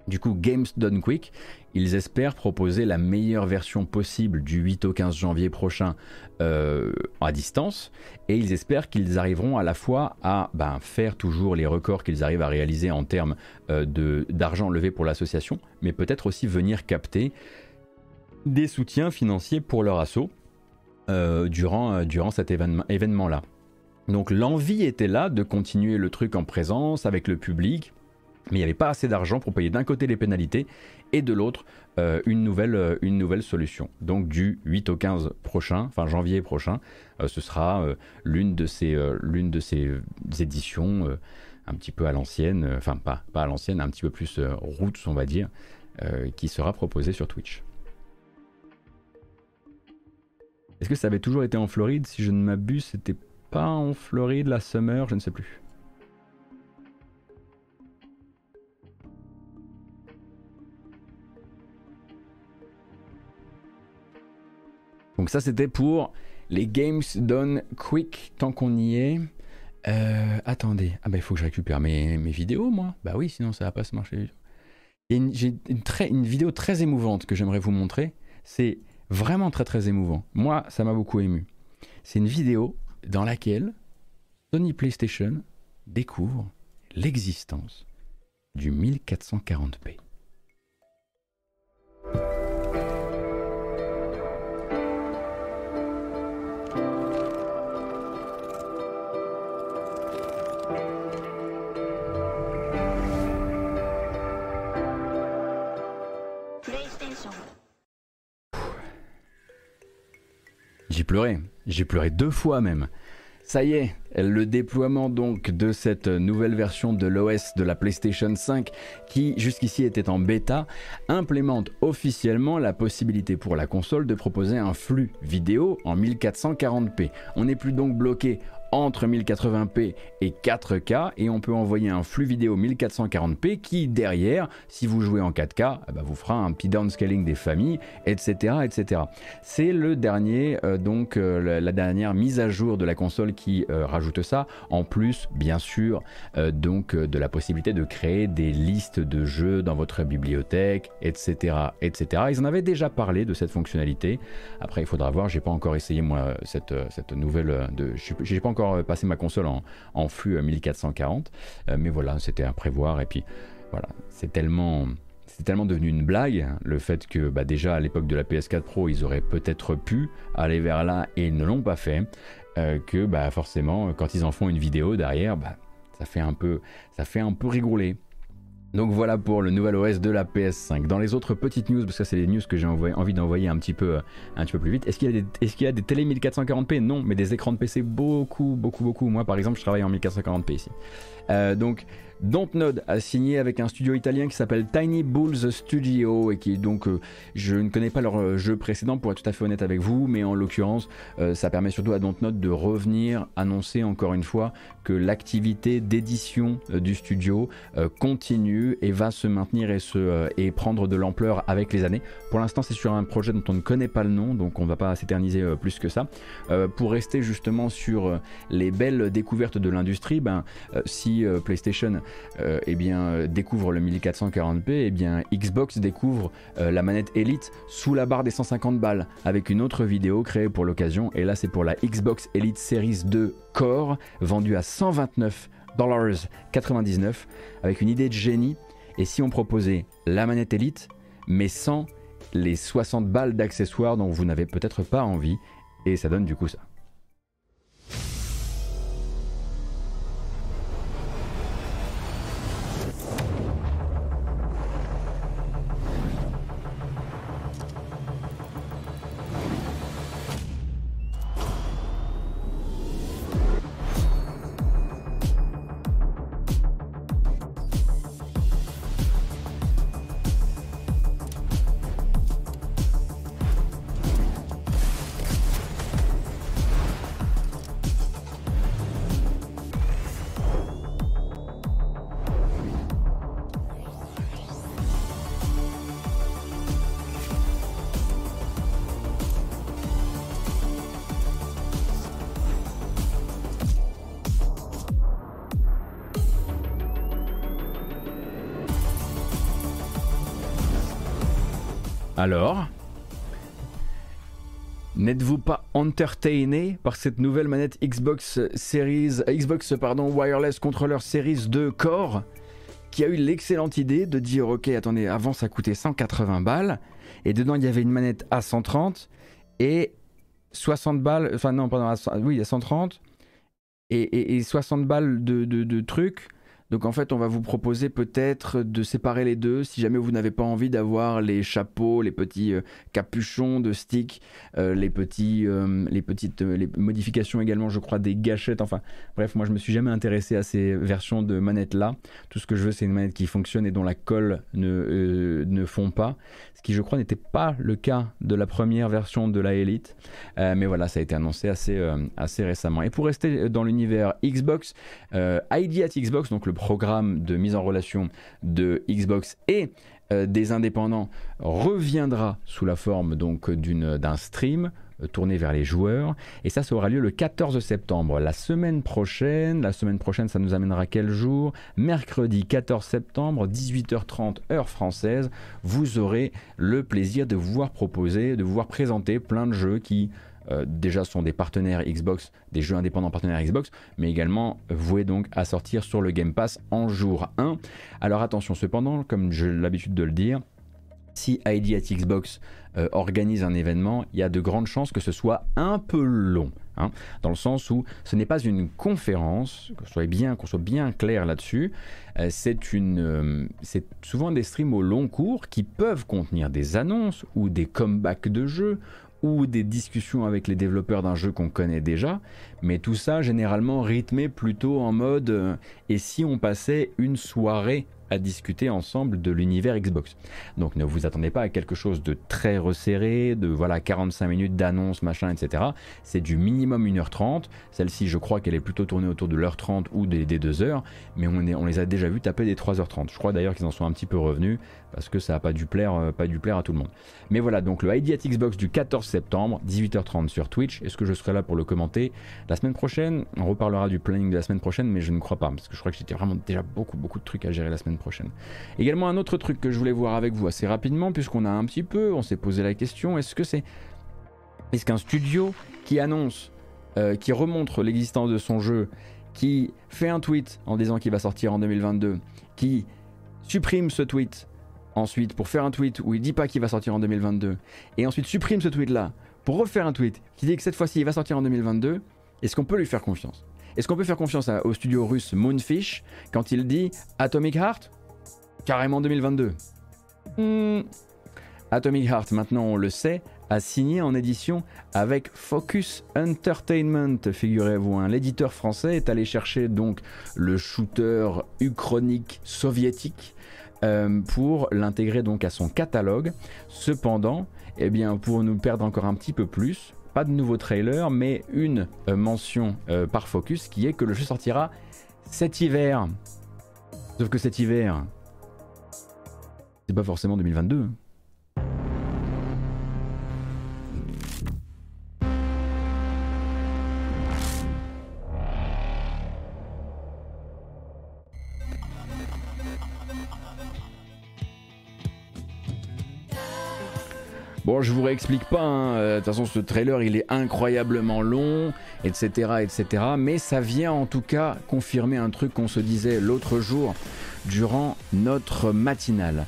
Du coup, Games Done Quick, ils espèrent proposer la meilleure version possible du 8 au 15 janvier prochain euh, à distance, et ils espèrent qu'ils arriveront à la fois à ben, faire toujours les records qu'ils arrivent à réaliser en termes euh, d'argent levé pour l'association, mais peut-être aussi venir capter des soutiens financiers pour leur assaut euh, durant, durant cet événement-là. Donc l'envie était là de continuer le truc en présence avec le public, mais il n'y avait pas assez d'argent pour payer d'un côté les pénalités et de l'autre euh, une, nouvelle, euh, une nouvelle solution. Donc du 8 au 15 prochain, enfin janvier prochain, euh, ce sera l'une de, ces, l'une de ces éditions un petit peu à l'ancienne, enfin pas, pas à l'ancienne, un petit peu plus roots on va dire, qui sera proposée sur Twitch. Est-ce que ça avait toujours été en Floride? Si je ne m'abuse, c'était pas en Floride la Summer, je ne sais plus. Donc ça c'était pour les Games Done Quick tant qu'on y est. Euh, attendez, ah bah il faut que je récupère mes, vidéos moi. Bah oui, sinon ça va pas se marcher. J'ai une, une vidéo très émouvante que j'aimerais vous montrer. C'est vraiment très très émouvant. Moi, ça m'a beaucoup ému. C'est une vidéo dans laquelle Sony PlayStation découvre l'existence du 1440p. Pleuré, j'ai pleuré deux fois même. Ça y est, le déploiement donc de cette nouvelle version de l'OS de la PlayStation 5 qui jusqu'ici était en bêta implémente officiellement la possibilité pour la console de proposer un flux vidéo en 1440p. On n'est plus donc bloqué entre 1080p et 4K et on peut envoyer un flux vidéo 1440p qui derrière, si vous jouez en 4K, eh ben, vous fera un petit downscaling des familles, etc. etc. C'est le dernier, euh, donc euh, la, dernière mise à jour de la console qui euh, rajoute ça, en plus bien sûr donc de la possibilité de créer des listes de jeux dans votre bibliothèque, etc. etc. Ils en avaient déjà parlé de cette fonctionnalité. Après il faudra voir, j'ai pas encore essayé moi cette, cette nouvelle de, j'ai pas encore euh, passer ma console en, flux 1440. Euh, euh, mais voilà, c'était à prévoir. Et puis voilà, c'est tellement c'est tellement devenu une blague le fait que bah, déjà à l'époque de la PS4 Pro ils auraient peut-être pu aller vers là et ils ne l'ont pas fait que bah, forcément quand ils en font une vidéo derrière bah, ça fait un peu ça fait un peu rigoler donc voilà pour le nouvel OS de la PS5. Dans les autres petites news, parce que c'est les news que j'ai envie d'envoyer un petit peu, un petit peu plus vite. Est-ce qu'il y a des, est-ce qu'il y a des télé 1440p Non, mais des écrans de PC beaucoup, beaucoup, beaucoup. Moi, par exemple, je travaille en 1440p ici. Euh, donc Dontnod a signé avec un studio italien qui s'appelle Tiny Bulls Studio et qui donc euh, je ne connais pas leur euh, jeu précédent pour être tout à fait honnête avec vous, mais en l'occurrence euh, ça permet surtout à Dontnod de revenir annoncer encore une fois que l'activité d'édition du studio continue et va se maintenir et, se, prendre de l'ampleur avec les années. Pour l'instant c'est sur un projet dont on ne connaît pas le nom donc on va pas s'éterniser plus que ça. pour rester justement sur les belles découvertes de l'industrie, ben, si PlayStation euh, eh bien, euh, découvre le 1440p, eh bien, Xbox découvre euh, la manette Elite sous la barre des 150 balles avec une autre vidéo créée pour l'occasion. Et là, c'est pour la Xbox Elite Series 2 Core, vendue à 129,99$ avec une idée de génie. Et si on proposait la manette Elite, mais sans les 60 balles d'accessoires dont vous n'avez peut-être pas envie, et ça donne du coup ça. Alors N'êtes-vous pas entertainé par cette nouvelle manette Xbox Series, Xbox pardon, Wireless Controller Series 2 Core qui a eu l'excellente idée de dire ok attendez avant ça coûtait 180 balles et dedans il y avait une manette à 130 et 60 balles enfin non pardon oui à 130 et, 60 balles de, de trucs donc en fait, on va vous proposer peut-être de séparer les deux si jamais vous n'avez pas envie d'avoir les chapeaux, les petits euh, capuchons de stick, euh, les, petits, euh, les petites les modifications également, je crois, des gâchettes. Enfin bref, moi je me suis jamais intéressé à ces versions de manettes là. Tout ce que je veux, c'est une manette qui fonctionne et dont la colle ne, ne fond pas. Ce qui, je crois, n'était pas le cas de la première version de la Elite. mais voilà, ça a été annoncé assez, assez récemment. Et pour rester dans l'univers Xbox, ID at Xbox, donc le programme de mise en relation de Xbox et euh, des indépendants reviendra sous la forme donc d'un stream euh, tourné vers les joueurs. Et ça ça aura lieu le 14 septembre. La semaine prochaine la semaine prochaine ça nous amènera quel jour? Mercredi 14 septembre 18h30 heure française. Vous aurez le plaisir de vous voir proposer de vous voir présenter plein de jeux qui euh, déjà sont des partenaires Xbox, des jeux indépendants partenaires Xbox, mais également voués donc à sortir sur le Game Pass en jour 1. Alors attention cependant, comme j'ai l'habitude de le dire, si ID at Xbox euh, organise un événement, il y a de grandes chances que ce soit un peu long. Hein, dans le sens où ce n'est pas une conférence, qu'on soit bien, qu'on soit bien clair là-dessus, euh, c'est c'est souvent des streams au long cours qui peuvent contenir des annonces ou des comebacks de jeux ou des discussions avec les développeurs d'un jeu qu'on connaît déjà, mais tout ça généralement rythmé plutôt en mode euh, et si on passait une soirée à discuter ensemble de l'univers Xbox? Donc ne vous attendez pas à quelque chose de très resserré, de voilà 45 minutes d'annonce, machin, etc. C'est du minimum 1h30. Celle-ci, je crois qu'elle est plutôt tournée autour de l'heure 30 ou des, 2h, mais on, on les a déjà vus taper des 3h30. Je crois d'ailleurs qu'ils en sont un petit peu revenus parce que ça n'a pas dû plaire, euh, pas dû plaire à tout le monde. Mais voilà, donc le ID at Xbox du 14 septembre, 18h30 sur Twitch. Est-ce que je serai là pour le commenter la semaine prochaine? On reparlera du planning de la semaine prochaine, mais je ne crois pas parce que je crois que j'étais vraiment déjà beaucoup beaucoup de trucs à gérer la semaine prochaine. Également un autre truc que je voulais voir avec vous assez rapidement, puisqu'on a un petit peu, on s'est posé la question, est-ce que c'est... Est-ce qu'un studio qui annonce, euh, qui remontre l'existence de son jeu, qui fait un tweet en disant qu'il va sortir en 2022, qui supprime ce tweet ensuite pour faire un tweet où il dit pas qu'il va sortir en 2022, et ensuite supprime ce tweet là pour refaire un tweet qui dit que cette fois-ci il va sortir en 2022, est-ce qu'on peut lui faire confiance? Est-ce qu'on peut faire confiance au studio russe Moonfish quand il dit Atomic Heart? Carrément 2022. Hmm. Atomic Heart, maintenant on le sait, a signé en édition avec Focus Entertainment, figurez-vous. Hein. L'éditeur français est allé chercher donc le shooter uchronique soviétique euh, pour l'intégrer donc à son catalogue. Cependant, eh bien, pour nous perdre encore un petit peu plus, pas de nouveau trailer, mais une euh, mention euh, par Focus qui est que le jeu sortira cet hiver. Sauf que cet hiver, c'est pas forcément 2022. Bon, je vous réexplique pas, hein. euh, de toute façon ce trailer il est incroyablement long, etc., etc. Mais ça vient en tout cas confirmer un truc qu'on se disait l'autre jour durant notre matinale.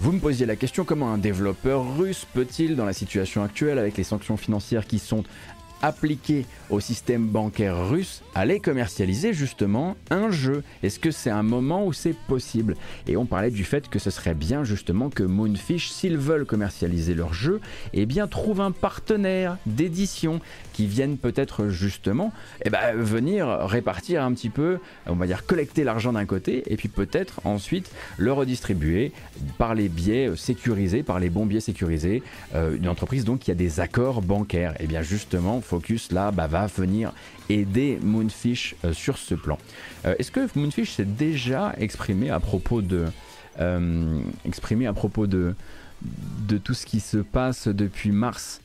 Vous me posiez la question comment un développeur russe peut-il, dans la situation actuelle, avec les sanctions financières qui sont appliquées au système bancaire russe, aller commercialiser justement un jeu Est-ce que c'est un moment où c'est possible? Et on parlait du fait que ce serait bien justement que Moonfish, s'ils veulent commercialiser leur jeu, eh bien trouve un partenaire d'édition qui vienne peut-être justement eh ben, venir répartir un petit peu, on va dire collecter l'argent d'un côté et puis peut-être ensuite le redistribuer par les biais sécurisés, par les bons biais sécurisés, euh, une entreprise donc qui a des accords bancaires. Et eh bien justement, Focus là bah, va venir aider Moonfish euh, sur ce plan. Euh, est-ce que Moonfish s'est déjà exprimé à propos de exprimé à propos de de tout ce qui se passe depuis mars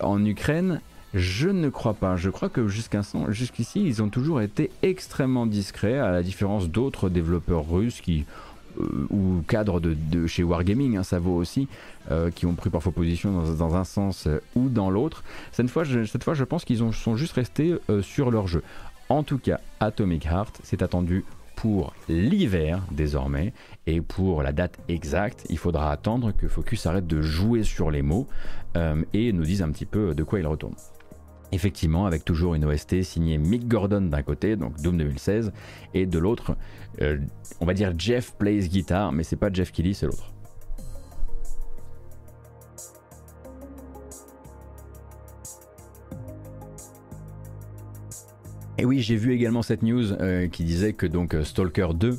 en Ukraine? Je ne crois pas. Je crois que jusqu'ici, ils ont toujours été extrêmement discrets, à la différence d'autres développeurs russes qui ou cadres de, chez Wargaming, hein, ça vaut aussi, qui ont pris parfois position dans, un sens ou dans l'autre. Cette fois, je, cette fois, je pense qu'ils sont juste restés sur leur jeu. En tout cas, Atomic Heart, c'est attendu pour l'hiver désormais et pour la date exacte, il faudra attendre que Focus arrête de jouer sur les mots et nous dise un petit peu de quoi il retourne. Effectivement, avec toujours une OST signée Mick Gordon d'un côté, donc Doom 2016, et de l'autre, euh, on va dire Jeff plays guitar, mais c'est pas Jeff Kelly, c'est l'autre. Et oui, j'ai vu également cette news euh, qui disait que donc euh, Stalker 2,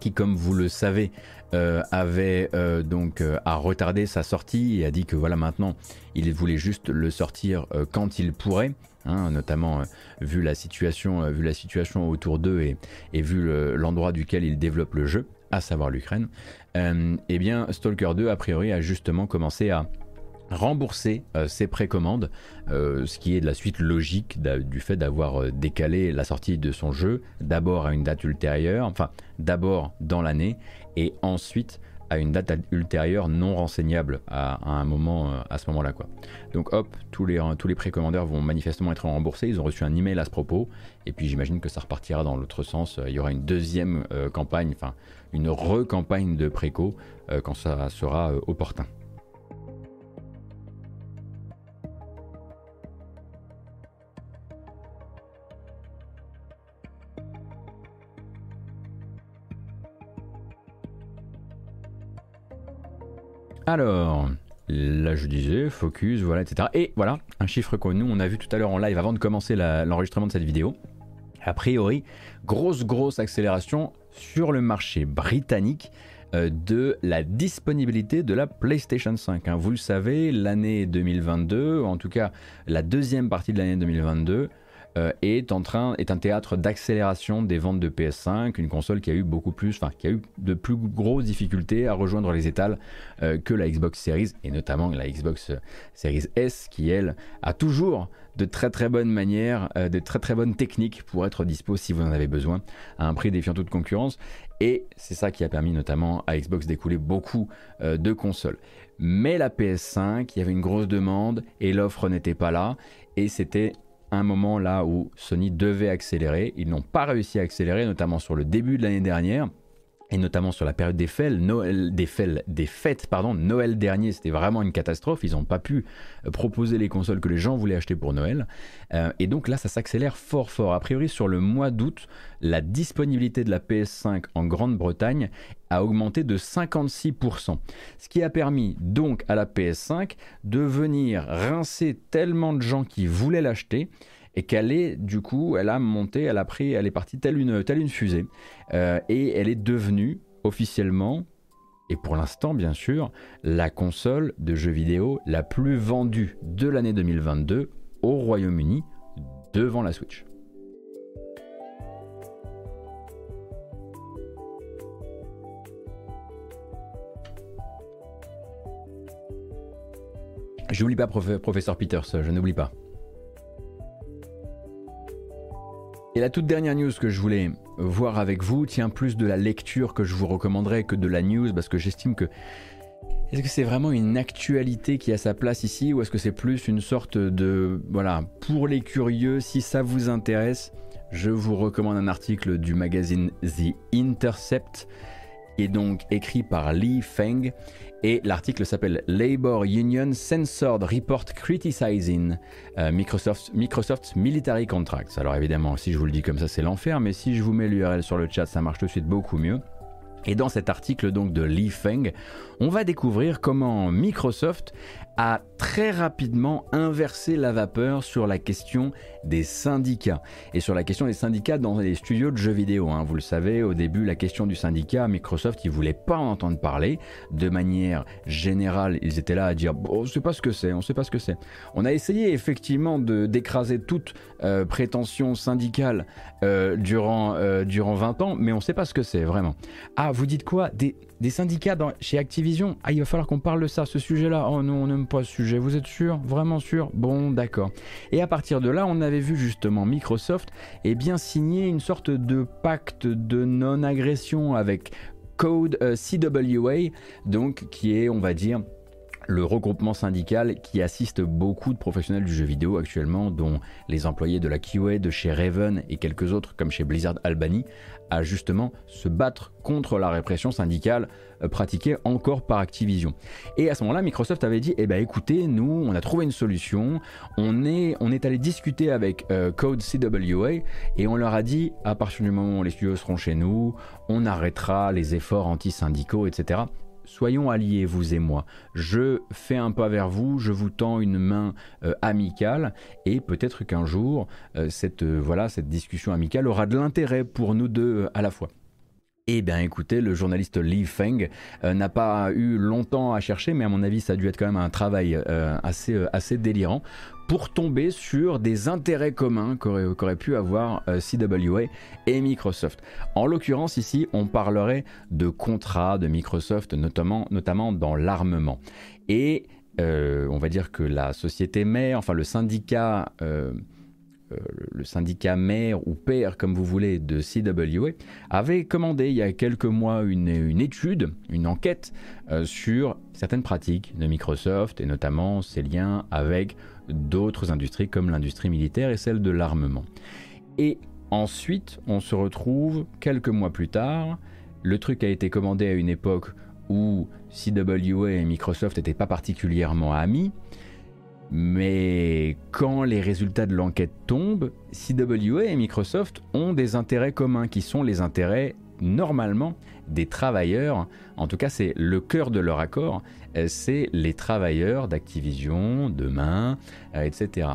qui comme vous le savez euh, avait euh, donc euh, a retardé sa sortie et a dit que voilà maintenant il voulait juste le sortir quand il pourrait. Hein, notamment vu la situation, vu la situation autour d'eux et, et, vu l'endroit duquel il développe le jeu, à savoir l'Ukraine. eh bien, Stalker 2 a priori a justement commencé à rembourser ses précommandes, ce qui est de la suite logique du fait d'avoir décalé la sortie de son jeu d'abord à une date ultérieure, enfin d'abord dans l'année et ensuite à une date ultérieure non renseignable à, euh, ce moment-là quoi. Donc hop, tous les tous les précommandeurs vont manifestement être remboursés, ils ont reçu un email à ce propos et puis j'imagine que ça repartira dans l'autre sens, il y aura une deuxième euh, campagne, enfin une recampagne de préco euh, quand ça sera opportun. Alors, là je disais, focus, voilà, etc. Et voilà, un chiffre que nous on a vu tout à l'heure en live avant de commencer l'enregistrement de cette vidéo. A priori, grosse grosse accélération sur le marché britannique euh, de la disponibilité de la PlayStation 5. Hein. Vous le savez, l'année 2022, en tout cas la deuxième partie de l'année 2022, euh, est en train est un théâtre d'accélération des ventes de PS5, une console qui a eu beaucoup plus, enfin qui a eu de plus grosses difficultés à rejoindre les étals euh, que la Xbox Series et notamment la Xbox Series S qui elle a toujours de très très bonnes manières, euh, de très très bonnes techniques pour être dispo si vous en avez besoin à un prix défiant toute concurrence et c'est ça qui a permis notamment à Xbox d'écouler beaucoup de consoles. Mais la PS5, il y avait une grosse demande et l'offre n'était pas là et c'était un moment là où Sony devait accélérer. Ils n'ont pas réussi à accélérer, notamment sur le début de l'année dernière et notamment sur la période des fêtes, Noël, des, des fêtes, pardon, Noël dernier, c'était vraiment une catastrophe. Ils n'ont pas pu euh, proposer les consoles que les gens voulaient acheter pour Noël. Euh, et donc là, ça s'accélère fort fort. A priori, sur le mois d'août, la disponibilité de la PS5 en Grande-Bretagne a augmenté de 56%. Ce qui a permis donc à la PS5 de venir rincer tellement de gens qui voulaient l'acheter et qu'elle est du coup, elle a monté, elle a pris, elle est partie telle une, telle fusée euh, et elle est devenue officiellement et pour l'instant bien sûr la console de jeux vidéo la plus vendue de l'année 2022 au Royaume-Uni devant la Switch. Je n'oublie pas professeur Peters, je n'oublie pas. Et la toute dernière news que je voulais voir avec vous tient plus de la lecture que je vous recommanderais que de la news parce que j'estime que est-ce que c'est vraiment une actualité qui a sa place ici ou est-ce que c'est plus une sorte de voilà pour les curieux si ça vous intéresse je vous recommande un article du magazine The Intercept qui est donc écrit par Lee Feng et l'article s'appelle Labor Union Censored Report Criticizing euh, Microsoft, Microsoft's Military Contracts. Alors évidemment, si je vous le dis comme ça, c'est l'enfer, mais si je vous mets l'URL sur le chat, ça marche tout de suite beaucoup mieux. Et dans cet article donc de Lee Feng, on va découvrir comment Microsoft a très rapidement inversé la vapeur sur la question des syndicats et sur la question des syndicats dans les studios de jeux vidéo. Hein. Vous le savez, au début, la question du syndicat, Microsoft, ils voulaient pas en entendre parler. De manière générale, ils étaient là à dire bon, on sait pas ce que c'est, on sait pas ce que c'est. On a essayé effectivement d'écraser toute euh, prétention syndicale euh, durant euh, durant 20 ans, mais on sait pas ce que c'est vraiment. Ah, vous dites quoi? Des des syndicats chez Activision? Ah, il va falloir qu'on parle de ça, ce sujet-là. Oh non, on sujet. Vous êtes sûr? Vraiment sûr? Bon, d'accord. Et à partir de là, on avait vu justement Microsoft eh bien, signer une sorte de pacte de non-agression avec Code CWA, donc qui est, on va dire, le regroupement syndical qui assiste beaucoup de professionnels du jeu vidéo actuellement, dont les employés de la QA, de chez Raven et quelques autres comme chez Blizzard Albany, à justement se battre contre la répression syndicale euh, pratiquée encore par Activision. Et à ce moment-là, Microsoft avait dit, eh ben écoutez, nous, on a trouvé une solution, on est, allé discuter avec euh, Code CWA et on leur a dit, à partir du moment où les studios seront chez nous, on arrêtera les efforts anti-syndicaux, etc soyons alliés, vous et moi. Je fais un pas vers vous, je vous tends une main euh, amicale, et peut-être qu'un jour, euh, euh, voilà, cette discussion amicale aura de l'intérêt pour nous deux à la fois. Eh bien écoutez, le journaliste Li Feng n'a pas eu longtemps à chercher, mais à mon avis ça a dû être quand même un travail assez, assez délirant pour tomber sur des intérêts communs qu'auraient pu avoir euh, CWA et Microsoft. En l'occurrence ici, on parlerait de contrats de Microsoft, notamment, notamment dans l'armement. Et euh, on va dire que la société mère, enfin le syndicat... Euh, le syndicat mère ou père, comme vous voulez, de CWA, avait commandé il y a quelques mois une, étude, une enquête sur certaines pratiques de Microsoft et notamment ses liens avec d'autres industries comme l'industrie militaire et celle de l'armement. Et ensuite, on se retrouve quelques mois plus tard. Le truc a été commandé à une époque où CWA et Microsoft n'étaient pas particulièrement amis. Mais quand les résultats de l'enquête tombent, CWA et Microsoft ont des intérêts communs qui sont les intérêts normalement des travailleurs, en tout cas c'est le cœur de leur accord, euh, c'est les travailleurs d'Activision, demain, euh, etc.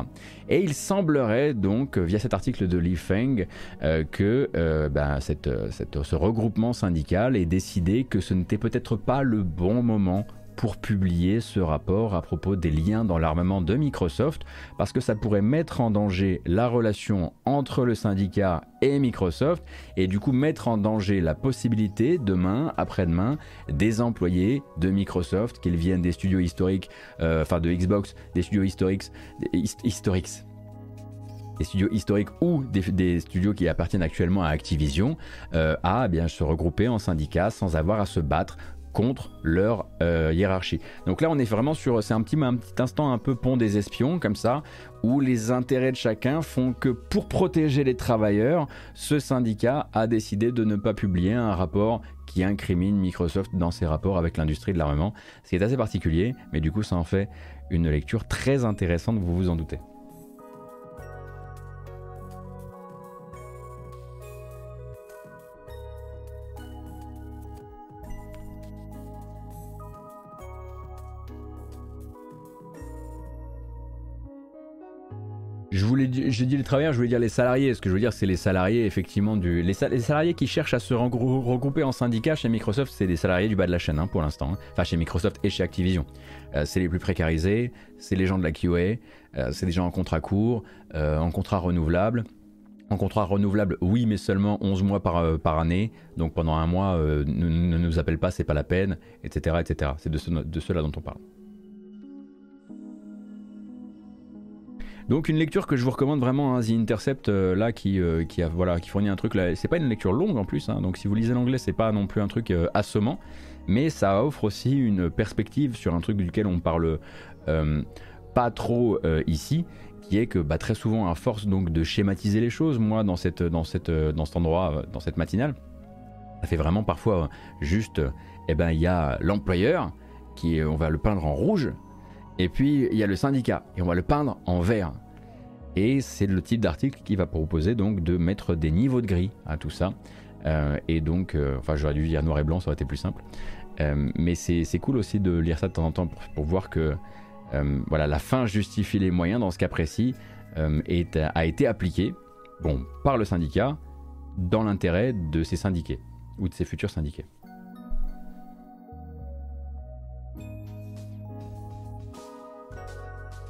Et il semblerait donc, via cet article de Li Feng, euh, que ben, ce regroupement syndical ait décidé que ce n'était peut-être pas le bon moment pour publier ce rapport à propos des liens dans l'armement de Microsoft, parce que ça pourrait mettre en danger la relation entre le syndicat et Microsoft, et du coup mettre en danger la possibilité demain, après-demain, des employés de Microsoft, qu'ils viennent des studios historiques, euh, enfin de Xbox, des studios historiques, historiques des studios historiques ou des, studios qui appartiennent actuellement à Activision, euh, à eh bien, se regrouper en syndicat sans avoir à se battre contre leur euh, hiérarchie. Donc là, on est vraiment sur, c'est un petit, un petit instant un peu pont des espions, comme ça, où les intérêts de chacun font que pour protéger les travailleurs, ce syndicat a décidé de ne pas publier un rapport qui incrimine Microsoft dans ses rapports avec l'industrie de l'armement, ce qui est assez particulier, mais du coup ça en fait une lecture très intéressante, vous vous en doutez. Je voulais, j'ai dit les travailleurs, je voulais dire les salariés. Ce que je veux dire, c'est les salariés effectivement du, les, salariés qui cherchent à se regrouper en syndicat chez Microsoft, c'est des salariés du bas de la chaîne hein, pour l'instant. Hein. Enfin, chez Microsoft et chez Activision, euh, c'est les plus précarisés, c'est les gens de la QA, euh, c'est des gens en contrat court, euh, en contrat renouvelable. En contrat renouvelable, oui, mais seulement 11 mois par, par année. Donc pendant un mois, ne, nous appelle pas, c'est pas la peine, etc., etc. C'est de, ce, de cela dont on parle. Donc une lecture que je vous recommande vraiment, hein, The Intercept, euh, là, qui, euh, qui, a, voilà, qui fournit un truc, c'est pas une lecture longue en plus, hein. donc si vous lisez l'anglais, c'est pas non plus un truc euh, assommant, mais ça offre aussi une perspective sur un truc duquel on parle pas trop ici, qui est que bah, très souvent, à force donc de schématiser les choses, moi, dans cet endroit, dans cette matinale, ça fait vraiment parfois juste, eh ben, il y a l'employeur, qui on va le peindre en rouge, et puis il y a le syndicat, et on va le peindre en vert. Et c'est le type d'article qui va proposer donc de mettre des niveaux de gris à tout ça. Euh, et donc, euh, enfin j'aurais dû dire noir et blanc, ça aurait été plus simple. Euh, mais c'est cool aussi de lire ça de temps en temps pour, voir que voilà, la fin justifie les moyens dans ce cas précis est, a été appliquée bon, par le syndicat dans l'intérêt de ses syndiqués ou de ses futurs syndiqués.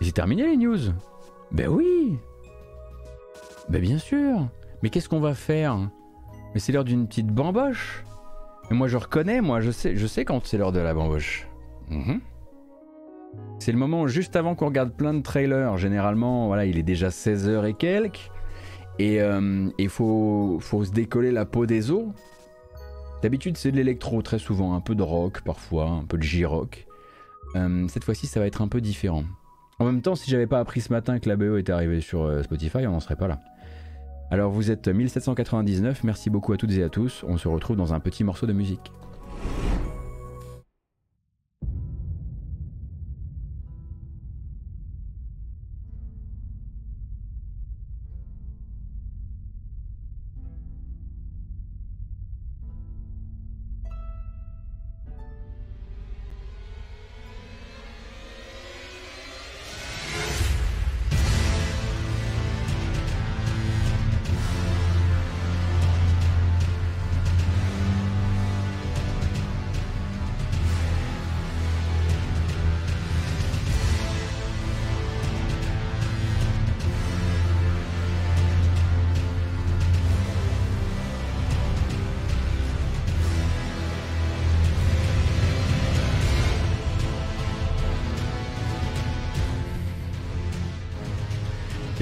J'ai terminé les news. Ben oui. Ben bien sûr. Mais qu'est-ce qu'on va faire? Mais c'est l'heure d'une petite bamboche. Et moi je reconnais, moi je sais, je sais quand c'est l'heure de la bamboche. Mhm. C'est le moment juste avant qu'on regarde plein de trailers. Généralement, voilà, il est déjà 16h et quelques. Et il euh, faut, faut se décoller la peau des os. D'habitude, c'est de l'électro très souvent, un peu de rock parfois, un peu de J-rock. Euh, cette fois-ci, ça va être un peu différent. En même temps, si j'avais pas appris ce matin que la BO était arrivée sur euh, Spotify, on n'en serait pas là. Alors vous êtes 1799, merci beaucoup à toutes et à tous. On se retrouve dans un petit morceau de musique.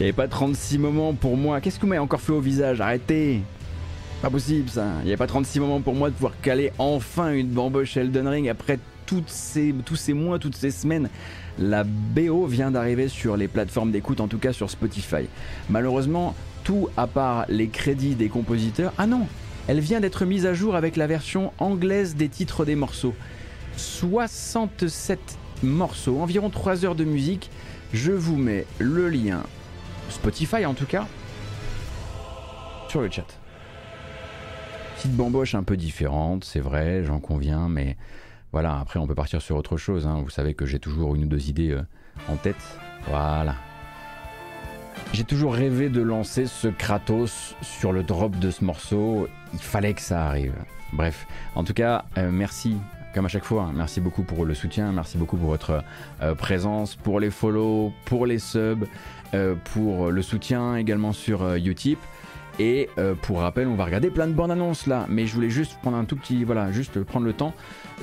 Il n'y avait pas 36 moments pour moi. Qu'est-ce que vous m'avez encore fait au visage? Arrêtez Pas possible ça. Il n'y avait pas 36 moments pour moi de pouvoir caler enfin une bamboche Elden Ring après toutes ces, tous ces mois, toutes ces semaines. La BO vient d'arriver sur les plateformes d'écoute, en tout cas sur Spotify. Malheureusement, tout à part les crédits des compositeurs. Ah non Elle vient d'être mise à jour avec la version anglaise des titres des morceaux. 67 morceaux, environ 3 heures de musique. Je vous mets le lien Spotify en tout cas, sur le chat. Petite bamboche un peu différente, c'est vrai, j'en conviens, mais voilà, après on peut partir sur autre chose. Hein. Vous savez que j'ai toujours une ou deux idées euh, en tête. Voilà. J'ai toujours rêvé de lancer ce Kratos sur le drop de ce morceau. Il fallait que ça arrive. Bref, en tout cas, euh, merci comme à chaque fois, hein. merci beaucoup pour le soutien, merci beaucoup pour votre euh, présence, pour les follow, pour les subs. Euh, pour le soutien également sur euh, Utip. Et euh, pour rappel, on va regarder plein de bandes annonces là, mais je voulais juste prendre un tout petit, voilà, juste prendre le temps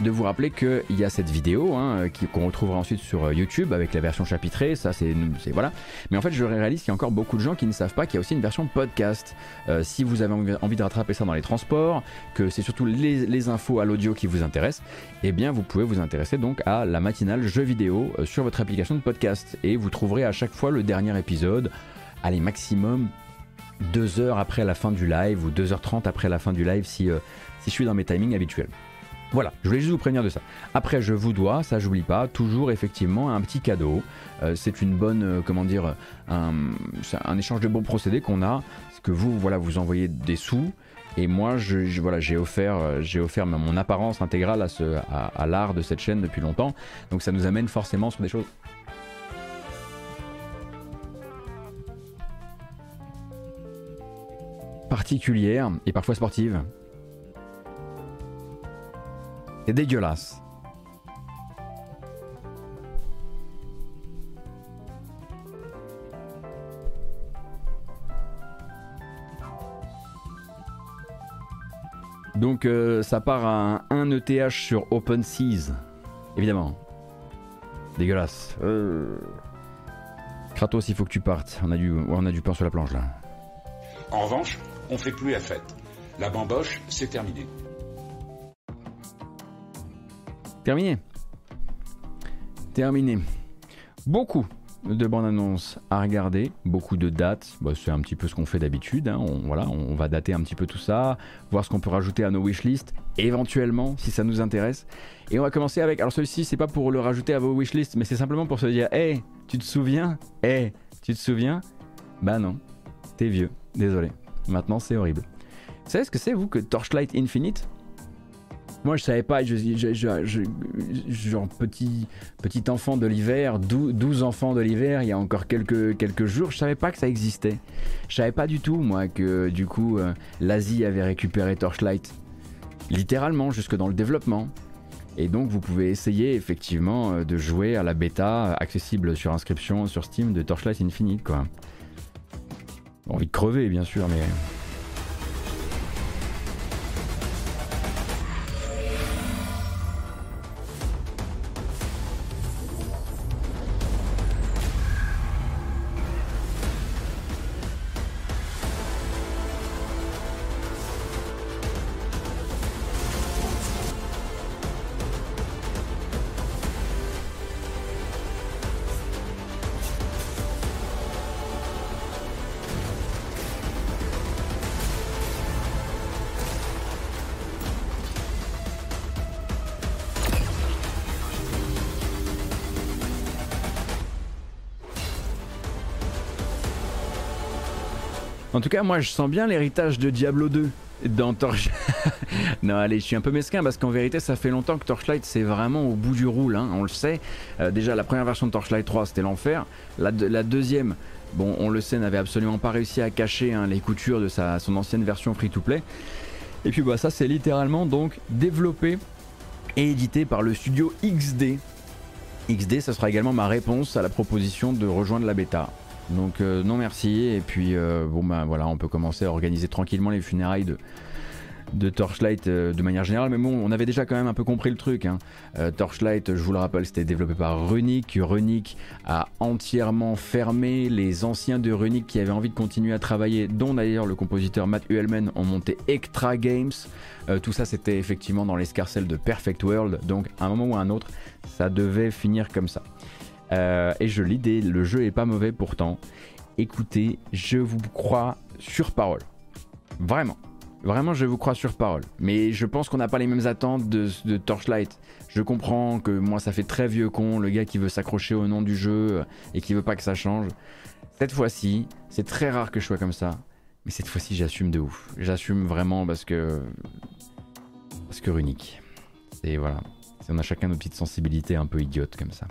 de vous rappeler qu'il y a cette vidéo hein, qu'on retrouvera ensuite sur YouTube avec la version chapitrée, ça c'est voilà. Mais en fait, je réalise qu'il y a encore beaucoup de gens qui ne savent pas qu'il y a aussi une version podcast. si vous avez envie de rattraper ça dans les transports, que c'est surtout les, infos à l'audio qui vous intéressent, eh bien vous pouvez vous intéresser donc à la matinale jeu vidéo sur votre application de podcast et vous trouverez à chaque fois le dernier épisode. Allez, maximum deux heures après la fin du live ou 2h30 après la fin du live si, euh, si je suis dans mes timings habituels. Voilà, je voulais juste vous prévenir de ça. Après, je vous dois, ça j'oublie pas, toujours effectivement un petit cadeau. Euh, c'est une bonne, euh, comment dire, un, échange de bons procédés qu'on a. Parce que vous, voilà, vous envoyez des sous. Et moi, je, voilà, j'ai offert, j'ai offert mon apparence intégrale à l'art de cette chaîne depuis longtemps. Donc ça nous amène forcément sur des choses particulière et parfois sportive. C'est dégueulasse. Donc euh, ça part à un 1 ETH sur OpenSeas, évidemment. Dégueulasse. Euh... Kratos, il faut que tu partes. On a du, on a du pain sur la planche là. En revanche, on fait plus la fête. La bamboche, c'est terminé. Terminé. Terminé. Beaucoup de bandes annonces à regarder, beaucoup de dates. Bah, c'est un petit peu ce qu'on fait d'habitude. Hein. On, voilà, on va dater un petit peu tout ça, voir ce qu'on peut rajouter à nos wishlists, éventuellement, si ça nous intéresse. Et on va commencer avec. Alors, celui-ci, c'est pas pour le rajouter à vos wishlists, mais c'est simplement pour se dire Hé, tu te souviens? Hé, tu te souviens Bah non, t'es vieux, désolé. Maintenant, c'est horrible. Vous savez ce que c'est, vous, que Torchlight Infinite? Moi, je savais pas, je, je, genre petit, petit enfant de l'hiver, 12 enfants de l'hiver, il y a encore quelques, jours, je savais pas que ça existait. Je savais pas du tout, moi, que du coup, euh, l'Asie avait récupéré Torchlight. Littéralement, jusque dans le développement. Et donc, vous pouvez essayer effectivement euh, de jouer à la bêta accessible sur inscription sur Steam de Torchlight Infinite, quoi. Envie de crever, bien sûr, mais. En tout cas, moi, je sens bien l'héritage de Diablo 2 dans Torchlight. non, allez, je suis un peu mesquin parce qu'en vérité, ça fait longtemps que Torchlight, c'est vraiment au bout du roule, hein, on le sait. Euh, déjà, la première version de Torchlight 3, c'était l'enfer. La, deuxième, bon, on le sait, n'avait absolument pas réussi à cacher hein, les coutures de sa, son ancienne version free-to-play. Et puis, bah, ça, c'est littéralement donc développé et édité par le studio XD. XD, ça sera également ma réponse à la proposition de rejoindre la bêta. Donc euh, non merci et puis euh, bon bah voilà on peut commencer à organiser tranquillement les funérailles de, de Torchlight euh, de manière générale, mais bon, on avait déjà quand même un peu compris le truc. Hein. Torchlight, je vous le rappelle, c'était développé par Runic. Runic a entièrement fermé les anciens de Runic qui avaient envie de continuer à travailler, dont d'ailleurs le compositeur Matt Uelmen ont monté Extra Games. tout ça, c'était effectivement dans l'escarcelle de Perfect World, donc à un moment ou à un autre, ça devait finir comme ça. Euh, et je lis le jeu est pas mauvais pourtant. Écoutez, je vous crois sur parole. Vraiment. Vraiment, je vous crois sur parole. Mais je pense qu'on n'a pas les mêmes attentes de, Torchlight. Je comprends que moi, ça fait très vieux con, le gars qui veut s'accrocher au nom du jeu et qui veut pas que ça change. Cette fois-ci, c'est très rare que je sois comme ça. Mais cette fois-ci, j'assume de ouf. J'assume vraiment parce que. Parce que Runic. C'est voilà. On a chacun nos petites sensibilités un peu idiotes comme ça.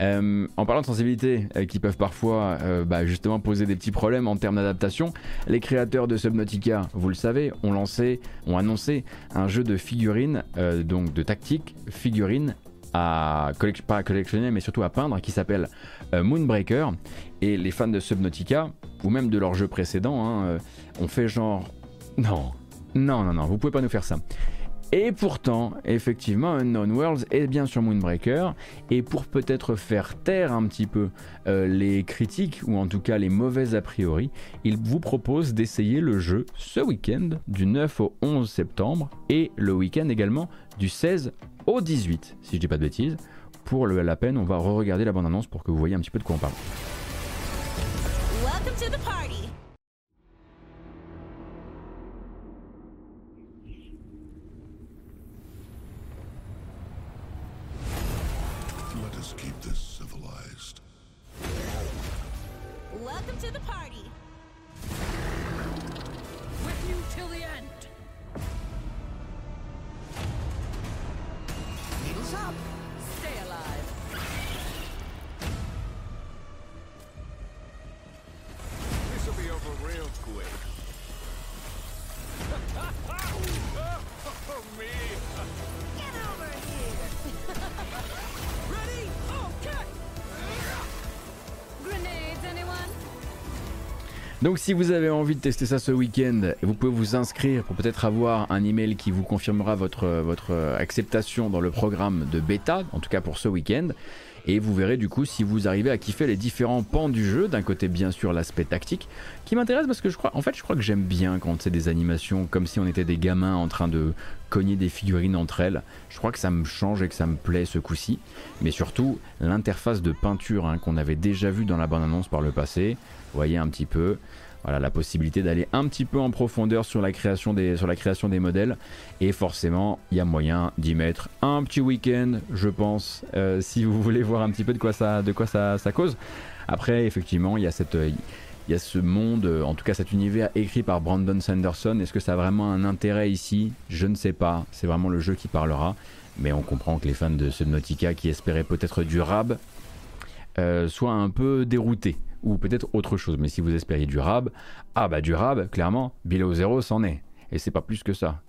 Euh, en parlant de sensibilité euh, qui peuvent parfois euh, bah, justement poser des petits problèmes en termes d'adaptation, les créateurs de Subnautica, vous le savez, ont lancé, ont annoncé un jeu de figurines, donc de tactique, figurines à pas à collectionner mais surtout à peindre qui s'appelle Moonbreaker. Et les fans de Subnautica ou même de leur jeu précédent hein, ont fait genre non non non non vous pouvez pas nous faire ça et pourtant, effectivement, Unknown Worlds est bien sur Moonbreaker. Et pour peut-être faire taire un petit peu euh, les critiques, ou en tout cas les mauvaises a priori, il vous propose d'essayer le jeu ce week-end, du 9 au 11 septembre, et le week-end également du 16 au 18, si je dis pas de bêtises. Pour la peine, on va re-regarder la bande-annonce pour que vous voyez un petit peu de quoi on parle. Donc si vous avez envie de tester ça ce week-end, vous pouvez vous inscrire pour peut-être avoir un email qui vous confirmera votre, votre acceptation dans le programme de bêta, en tout cas pour ce week-end. Et vous verrez du coup si vous arrivez à kiffer les différents pans du jeu. D'un côté bien sûr l'aspect tactique qui m'intéresse parce que je crois, en fait je crois que j'aime bien quand c'est des animations comme si on était des gamins en train de cogner des figurines entre elles. Je crois que ça me change et que ça me plaît ce coup-ci. Mais surtout l'interface de peinture hein, qu'on avait déjà vu dans la bande-annonce par le passé voyez un petit peu. Voilà, la possibilité d'aller un petit peu en profondeur sur la création des, sur la création des modèles. Et forcément, il y a moyen d'y mettre un petit week-end, je pense, euh, si vous voulez voir un petit peu de quoi ça, de quoi ça, cause. Après, effectivement, il y a cette... il y a ce monde, en tout cas cet univers écrit par Brandon Sanderson. Est-ce que ça a vraiment un intérêt ici? Je ne sais pas. C'est vraiment le jeu qui parlera. Mais on comprend que les fans de Subnautica qui espéraient peut-être du rab euh, soient un peu déroutés ou peut-être autre chose. Mais si vous espériez du rab, ah bah du rab, clairement, Below Zero s'en est. Et c'est pas plus que ça.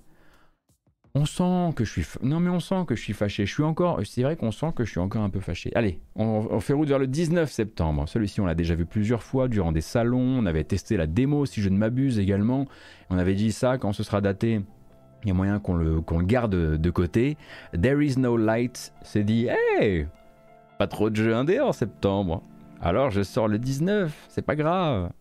On sent que je suis... Non mais on sent que je suis fâché. Je suis encore... C'est vrai qu'on sent que je suis encore un peu fâché. Allez, on, fait route vers le 19 septembre. Celui-ci, on l'a déjà vu plusieurs fois durant des salons. On avait testé la démo, si je ne m'abuse, également. On avait dit ça, quand ce sera daté, il y a moyen qu'on le, qu'on le garde de côté. There is no light c'est dit, hey Pas trop de jeux indés en septembre. Alors je sors le 19, c'est pas grave.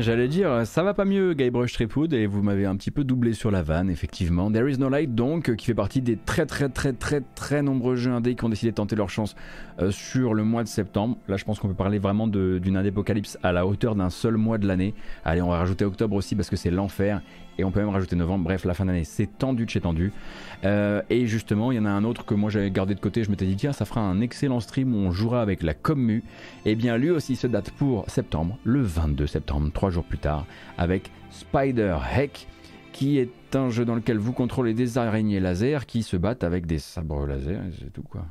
J'allais dire, ça va pas mieux, Guybrush Threepwood, et vous m'avez un petit peu doublé sur la vanne, effectivement. There is no light, donc, qui fait partie des très très très très très nombreux jeux indés qui ont décidé de tenter leur chance euh, sur le mois de septembre. Là, je pense qu'on peut parler vraiment d'une indépocalypse à la hauteur d'un seul mois de l'année. Allez, on va rajouter octobre aussi parce que c'est l'enfer, et on peut même rajouter novembre. Bref, la fin d'année, c'est tendu de chez tendu. Euh, et justement, il y en a un autre que moi j'avais gardé de côté. Je m'étais dit, tiens, ça fera un excellent stream où on jouera avec la commu. Et eh bien, lui aussi se date pour septembre, le 22 septembre, trois jours plus tard, avec Spider Heck, qui est un jeu dans lequel vous contrôlez des araignées laser qui se battent avec des sabres laser. C'est tout quoi.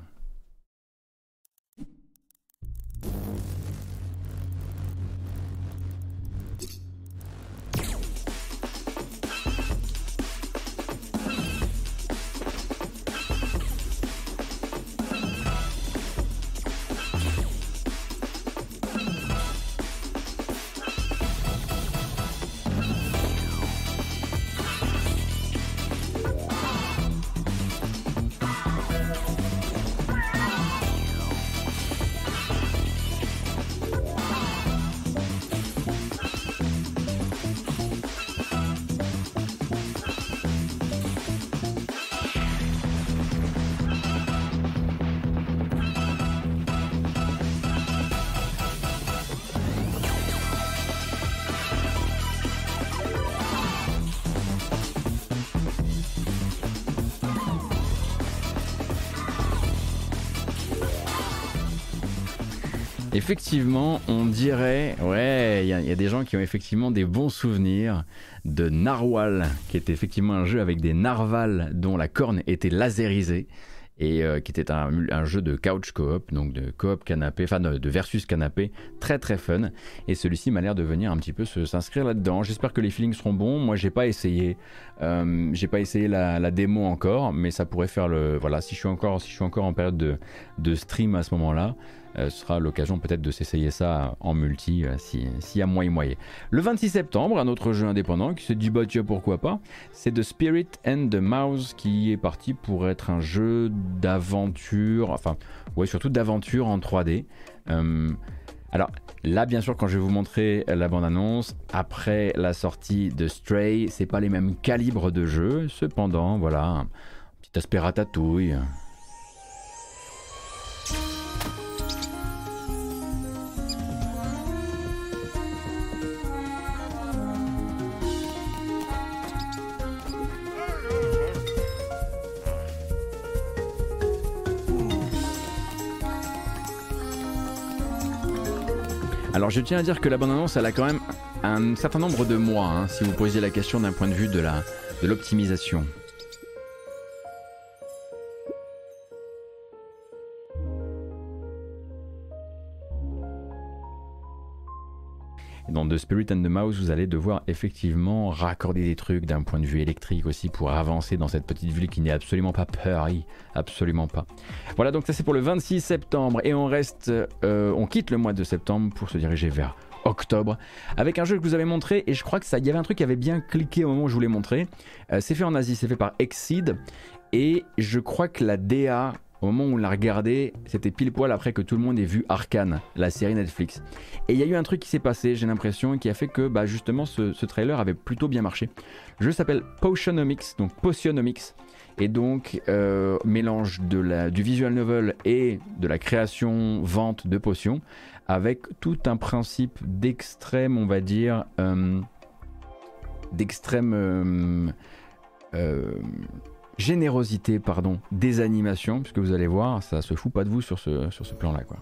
Effectivement, on dirait, ouais, il y, a des gens qui ont effectivement des bons souvenirs de Narwhal, qui était effectivement un jeu avec des narvals dont la corne était laserisée et euh, qui était un, jeu de couch coop, donc de coop canapé, enfin de, versus canapé, très très fun. Et celui-ci m'a l'air de venir un petit peu s'inscrire là-dedans. J'espère que les feelings seront bons. Moi, j'ai pas essayé, euh, j'ai pas essayé la, démo encore, mais ça pourrait faire le, voilà, si je suis encore, si je suis encore en période de, de stream à ce moment-là, ce sera l'occasion peut-être de s'essayer ça en multi euh, s'il y a moyen moyen. Le 26 septembre, un autre jeu indépendant qui se dit bah tiens pourquoi pas, c'est The Spirit and the Mouse qui est parti pour être un jeu d'aventure, enfin ouais surtout d'aventure en 3D. Euh, alors là, bien sûr, quand je vais vous montrer la bande-annonce, après la sortie de Stray, c'est pas les mêmes calibres de jeu. Cependant, voilà, un petit aspect Alors je tiens à dire que la bande-annonce, elle a quand même un certain nombre de mois, hein, si vous posiez la question d'un point de vue de l'optimisation. Dans The Spirit and the Mouse, vous allez devoir effectivement raccorder des trucs d'un point de vue électrique aussi pour avancer dans cette petite ville qui n'est absolument pas peurie, absolument pas. Voilà, donc ça c'est pour le 26 septembre et on reste, euh, on quitte le mois de septembre pour se diriger vers octobre avec un jeu que vous avez montré et je crois que ça, il y avait un truc qui avait bien cliqué au moment où je vous l'ai montré. Euh, c'est fait en Asie, c'est fait par Exceed et je crois que la DA au moment où on l'a regardé, c'était pile poil après que tout le monde ait vu Arkane, la série Netflix. Et il y a eu un truc qui s'est passé, j'ai l'impression, qui a fait que bah, justement ce, trailer avait plutôt bien marché. Le jeu s'appelle Potionomics, donc Potionomics, et donc euh, mélange de la, du visual novel et de la création, vente de potions, avec tout un principe d'extrême, on va dire, euh, d'extrême... Euh, générosité pardon, des animations, puisque vous allez voir, ça se fout pas de vous sur ce, sur ce plan-là. quoi.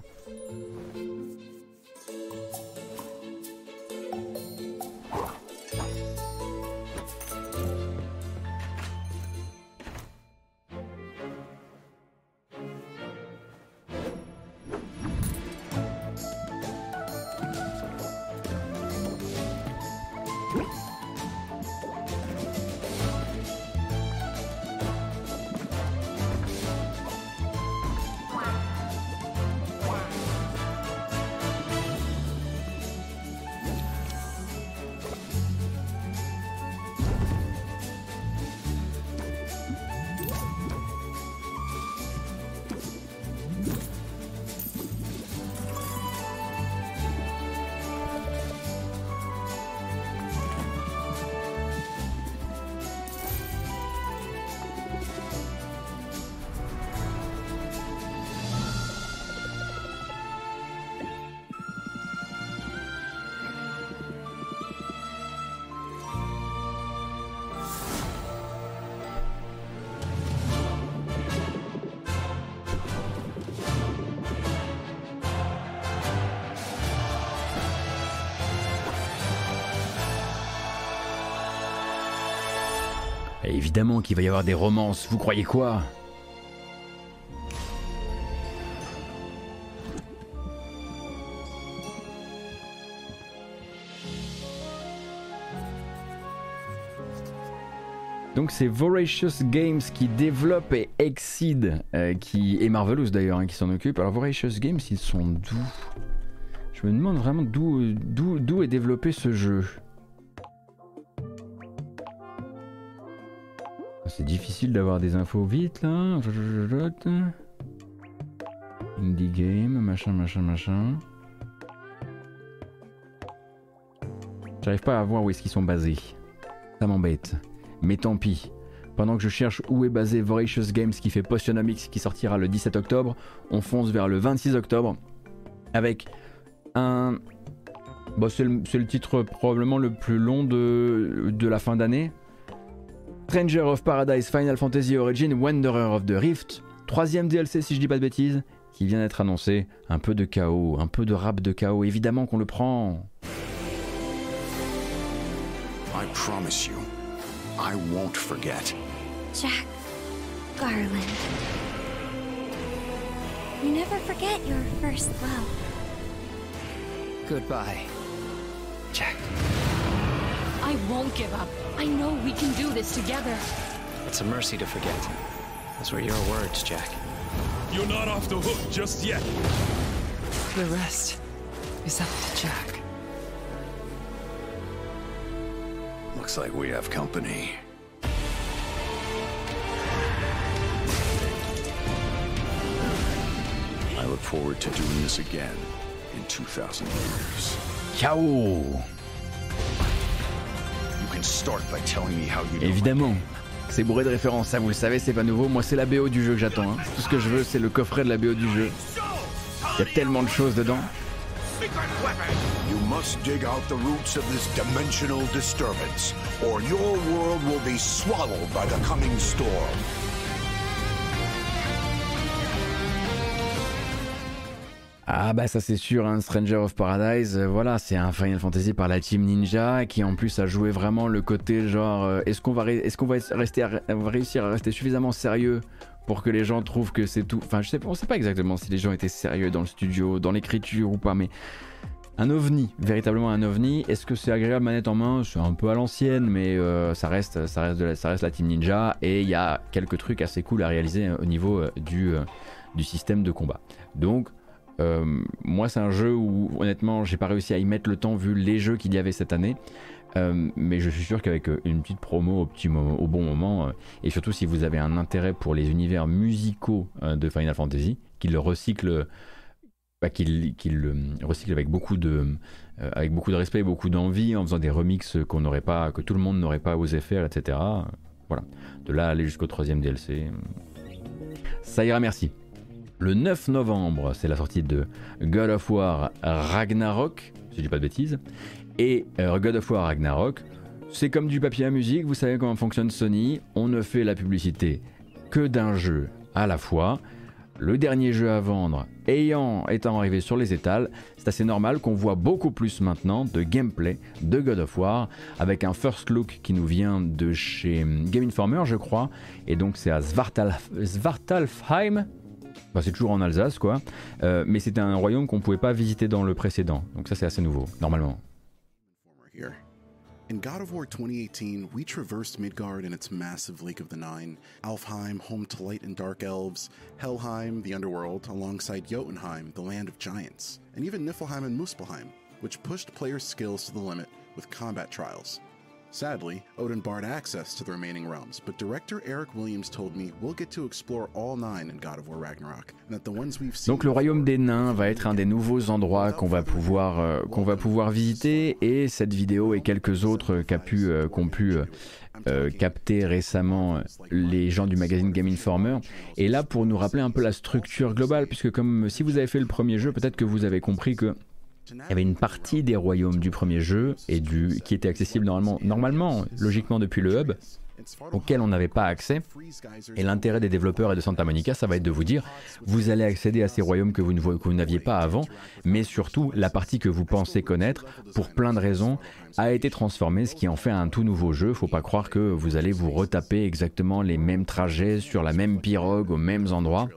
Évidemment qu'il va y avoir des romances, vous croyez quoi? Donc c'est Voracious Games qui développe et Exceed, euh, qui et Marvelous d'ailleurs hein, qui s'en occupe. Alors Voracious Games, ils sont d'où? Je me demande vraiment d'où d'où est développé ce jeu. C'est difficile d'avoir des infos vite là. Indie game, machin, machin, machin. J'arrive pas à voir où est-ce qu'ils sont basés. Ça m'embête. Mais tant pis. Pendant que je cherche où est basé Voracious Games qui fait Potionomics qui sortira le 17 octobre, on fonce vers le 26 octobre avec un... Bon, c'est le, titre probablement le plus long de, de la fin d'année. Stranger of Paradise Final Fantasy Origin Wanderer of the Rift. Troisième DLC si je dis pas de bêtises, qui vient d'être annoncé. Un peu de chaos, un peu de rap de chaos, évidemment qu'on le prend. I promise you. I won't forget. Jack Garland. You never forget your first love. Goodbye, Jack. I won't give up. I know we can do this together. It's a mercy to forget. Those were your words, Jack. You're not off the hook just yet. The rest is up to Jack. Looks like we have company. I look forward to doing this again in 2000 years. Ciao Évidemment. C'est bourré de références, ça vous le savez, c'est pas nouveau. Moi, c'est la BO du jeu que j'attends. Hein. Tout ce que je veux, c'est le coffret de la BO du jeu. Il y a tellement de choses dedans. You must dig out the roots of this dimensional disturbance, or your world will be swallowed by the coming storm. Ah bah ça c'est sûr, hein, Stranger of Paradise, euh, voilà, c'est un Final Fantasy par la team Ninja qui en plus a joué vraiment le côté genre euh, est-ce qu'on va, est va, rester va réussir à rester suffisamment sérieux pour que les gens trouvent que c'est tout. Enfin je sais, on sait pas exactement si les gens étaient sérieux dans le studio, dans l'écriture ou pas, mais un ovni, véritablement un ovni. Est-ce que c'est agréable manette en main? C'est un peu à l'ancienne, mais euh, ça, reste, ça, reste la, ça reste la Team Ninja et il y a quelques trucs assez cool à réaliser au niveau du, du système de combat. Donc, moi, c'est un jeu où honnêtement, j'ai pas réussi à y mettre le temps vu les jeux qu'il y avait cette année. mais je suis sûr qu'avec une petite promo au, au bon moment, et surtout si vous avez un intérêt pour les univers musicaux de Final Fantasy, qui le recycle bah, qu'il recycle avec beaucoup de euh, avec beaucoup de respect et beaucoup d'envie en faisant des remixes qu'on n'aurait pas que tout le monde n'aurait pas osé faire etc voilà. De là aller jusqu'au troisième DLC ça ira merci le 9 novembre c'est la sortie de God of War Ragnarok si je dis pas de bêtises. Et euh, God of War Ragnarok c'est comme du papier à musique vous savez comment fonctionne Sony. On ne fait la publicité que d'un jeu à la fois. Le dernier jeu à vendre ayant étant arrivé sur les étals, c'est assez normal qu'on voit beaucoup plus maintenant de gameplay de God of War avec un first look qui nous vient de chez Game Informer, je crois, et donc c'est à Svartalfheim. Bah, c'est toujours en Alsace, quoi. Euh, mais c'était un royaume qu'on ne pouvait pas visiter dans le précédent. Donc ça, c'est assez nouveau, normalement. In God of War 2018, we traversed Midgard and its massive Lake of the Nine, Alfheim, home to light and dark elves, Helheim, the underworld, alongside Jotunheim, the land of giants, and even Niflheim and Muspelheim, which pushed players' skills to the limit with combat trials. Sadly, Odin barred access to the remaining realms, but director Eric Williams told me we'll get to explore all nine in God of War Ragnarok, and that the ones we've seen Donc le royaume des nains va être un des nouveaux endroits qu'on va pouvoir euh, qu'on va pouvoir visiter et cette vidéo et quelques autres qu'a pu euh, qu'ont pu euh, euh, capter récemment les gens du magazine Game Informer. Et là pour nous rappeler un peu la structure globale puisque comme si vous avez fait le premier jeu, peut-être que vous avez compris que il y avait une partie des royaumes du premier jeu et du qui était accessible normalement, normalement logiquement depuis le hub, auxquels on n'avait pas accès. Et l'intérêt des développeurs et de Santa Monica, ça va être de vous dire, vous allez accéder à ces royaumes que vous ne que vous n'aviez pas avant, mais surtout la partie que vous pensez connaître, pour plein de raisons, a été transformée, ce qui en fait un tout nouveau jeu. Faut pas croire que vous allez vous retaper exactement les mêmes trajets sur la même pirogue aux mêmes endroits.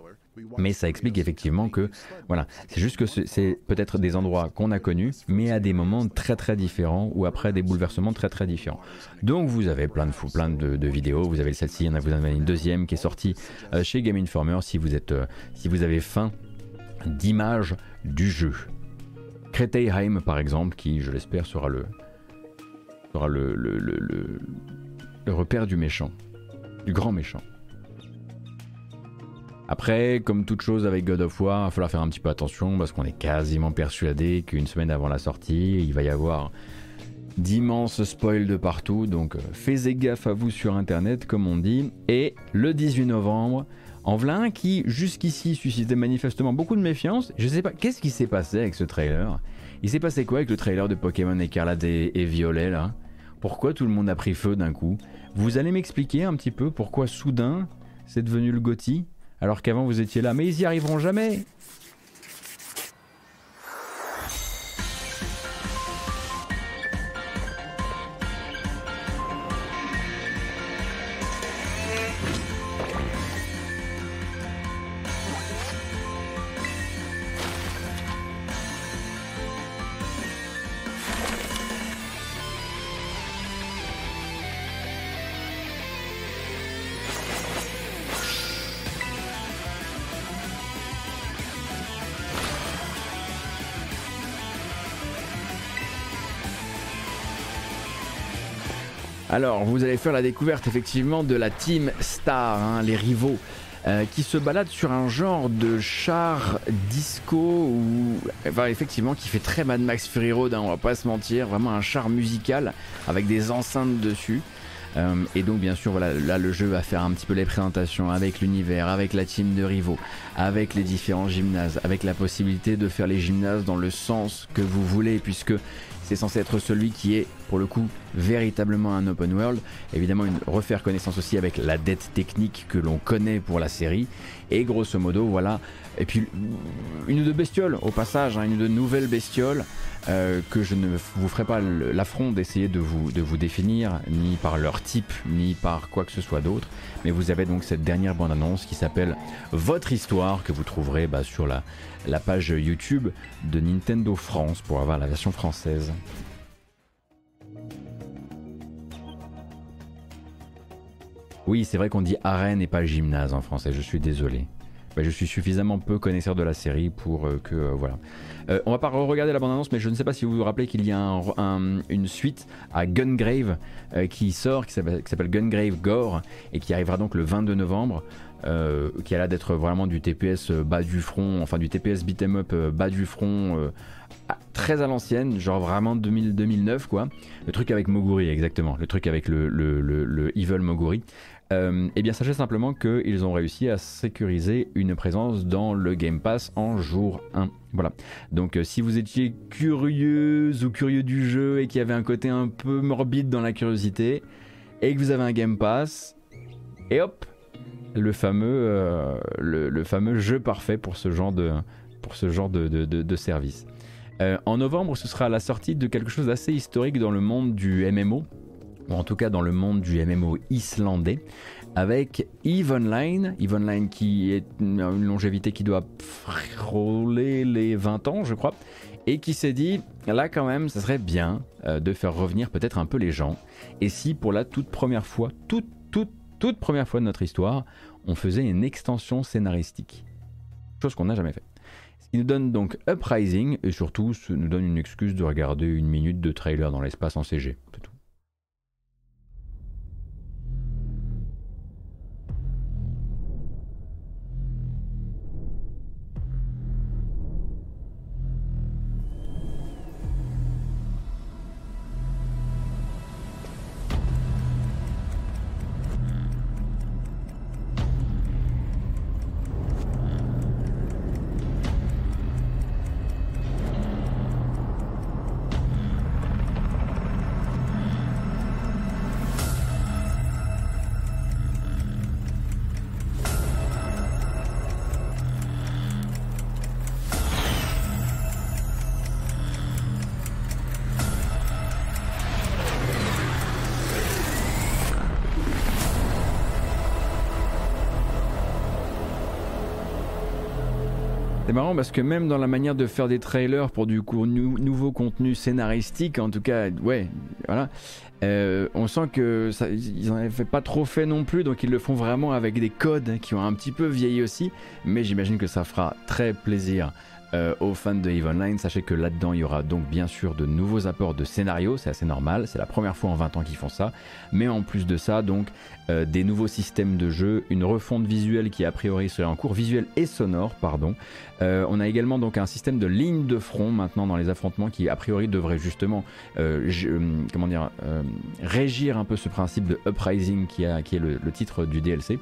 Mais ça explique effectivement que, voilà, c'est juste que c'est peut-être des endroits qu'on a connus, mais à des moments très très différents ou après des bouleversements très très différents. Donc vous avez plein de plein de, vidéos. Vous avez celle-ci, il y en a, vous en avez une deuxième qui est sortie euh, chez Game Informer si vous êtes, euh, si vous avez faim d'images du jeu. Kreteheim par exemple, qui je l'espère sera le sera le, le, le repère du méchant, du grand méchant. Après, comme toute chose avec God of War, il va falloir faire un petit peu attention parce qu'on est quasiment persuadé qu'une semaine avant la sortie, il va y avoir d'immenses spoils de partout. Donc euh, faites gaffe à vous sur internet, comme on dit. Et le 18 novembre, en voilà qui jusqu'ici suscitait manifestement beaucoup de méfiance. Je sais pas, qu'est-ce qui s'est passé avec ce trailer? Il s'est passé quoi avec le trailer de Pokémon Écarlate et, et Violet là? Pourquoi tout le monde a pris feu d'un coup? Vous allez m'expliquer un petit peu pourquoi soudain c'est devenu le Gotti? Alors qu'avant vous étiez là. Mais ils y arriveront jamais Alors, vous allez faire la découverte effectivement de la Team Star, hein, les rivaux, euh, qui se baladent sur un genre de char disco ou, enfin, effectivement, qui fait très Mad Max Fury Road, hein, on va pas se mentir, vraiment un char musical avec des enceintes dessus. Euh, et donc bien sûr voilà là le jeu va faire un petit peu les présentations avec l'univers, avec la team de rivaux, avec les différents gymnases, avec la possibilité de faire les gymnases dans le sens que vous voulez puisque c'est censé être celui qui est, pour le coup, véritablement un open world. Évidemment, une, refaire connaissance aussi avec la dette technique que l'on connaît pour la série. Et grosso modo, voilà. Et puis, une de bestioles, au passage, hein, une de nouvelles bestioles. Euh, que je ne vous ferai pas l'affront d'essayer de vous, de vous définir, ni par leur type, ni par quoi que ce soit d'autre. Mais vous avez donc cette dernière bande-annonce qui s'appelle Votre Histoire, que vous trouverez bah, sur la page YouTube de Nintendo France pour avoir la version française. Oui, c'est vrai qu'on dit arène et pas gymnase en français, je suis désolé. Je suis suffisamment peu connaisseur de la série pour euh, que euh, voilà. Euh, on va pas regarder la bande-annonce, mais je ne sais pas si vous vous rappelez qu'il y a une suite à Gungrave qui sort, qui s'appelle Gungrave Gore, et qui arrivera donc le 22 novembre. Qui a l'air d'être vraiment du TPS bas du front, enfin du TPS beat'em up bas du front, très à l'ancienne, genre vraiment 2000, 2009 quoi. Le truc avec Moguri, exactement, le truc avec le, Evil Moguri. Et eh bien sachez simplement qu'ils ont réussi à sécuriser une présence dans le Game Pass en jour 1. Voilà. Donc si vous étiez curieuse ou curieux du jeu et qu'il y avait un côté un peu morbide dans la curiosité, et que vous avez un Game Pass, et hop, le fameux, euh, le, fameux jeu parfait pour ce genre de, pour ce genre de, de, service. Euh, en novembre, ce sera la sortie de quelque chose d'assez historique dans le monde du MMO, ou en tout cas dans le monde du MMO islandais, avec EVE Online, EVE Online qui est une longévité qui doit frôler les 20 ans, je crois, et qui s'est dit, là quand même, ça serait bien euh, de faire revenir peut-être un peu les gens, et si pour la toute première fois, toute, toute, toute première fois de notre histoire, on faisait une extension scénaristique. Chose qu'on n'a jamais fait. Ce qui nous donne donc Uprising et surtout ce nous donne une excuse de regarder une minute de trailer dans l'espace en CG. Parce que même dans la manière de faire des trailers pour du coup, nouveau contenu scénaristique, en tout cas, euh, on sent que ça, ils en avaient pas trop fait non plus, donc ils le font vraiment avec des codes qui ont un petit peu vieilli aussi, mais j'imagine que ça fera très plaisir euh, aux fans de EVE Online. Sachez que là-dedans, il y aura donc bien sûr de nouveaux apports de scénario, c'est assez normal, c'est la première fois en 20 ans qu'ils font ça. Mais en plus de ça, donc euh, des nouveaux systèmes de jeu, une refonte visuelle qui a priori serait en cours, visuelle et sonore, pardon. Euh, on a également donc un système de ligne de front maintenant dans les affrontements qui a priori devrait justement comment dire, régir un peu ce principe de uprising qui, est le, le titre du DLC.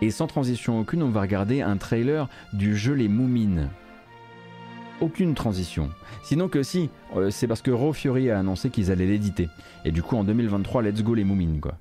Et sans transition aucune, on va regarder un trailer du jeu Les Moumines aucune transition. Sinon que si, euh, c'est parce que Raw Fury a annoncé qu'ils allaient l'éditer. Et du coup en 2023, let's go les moumines quoi.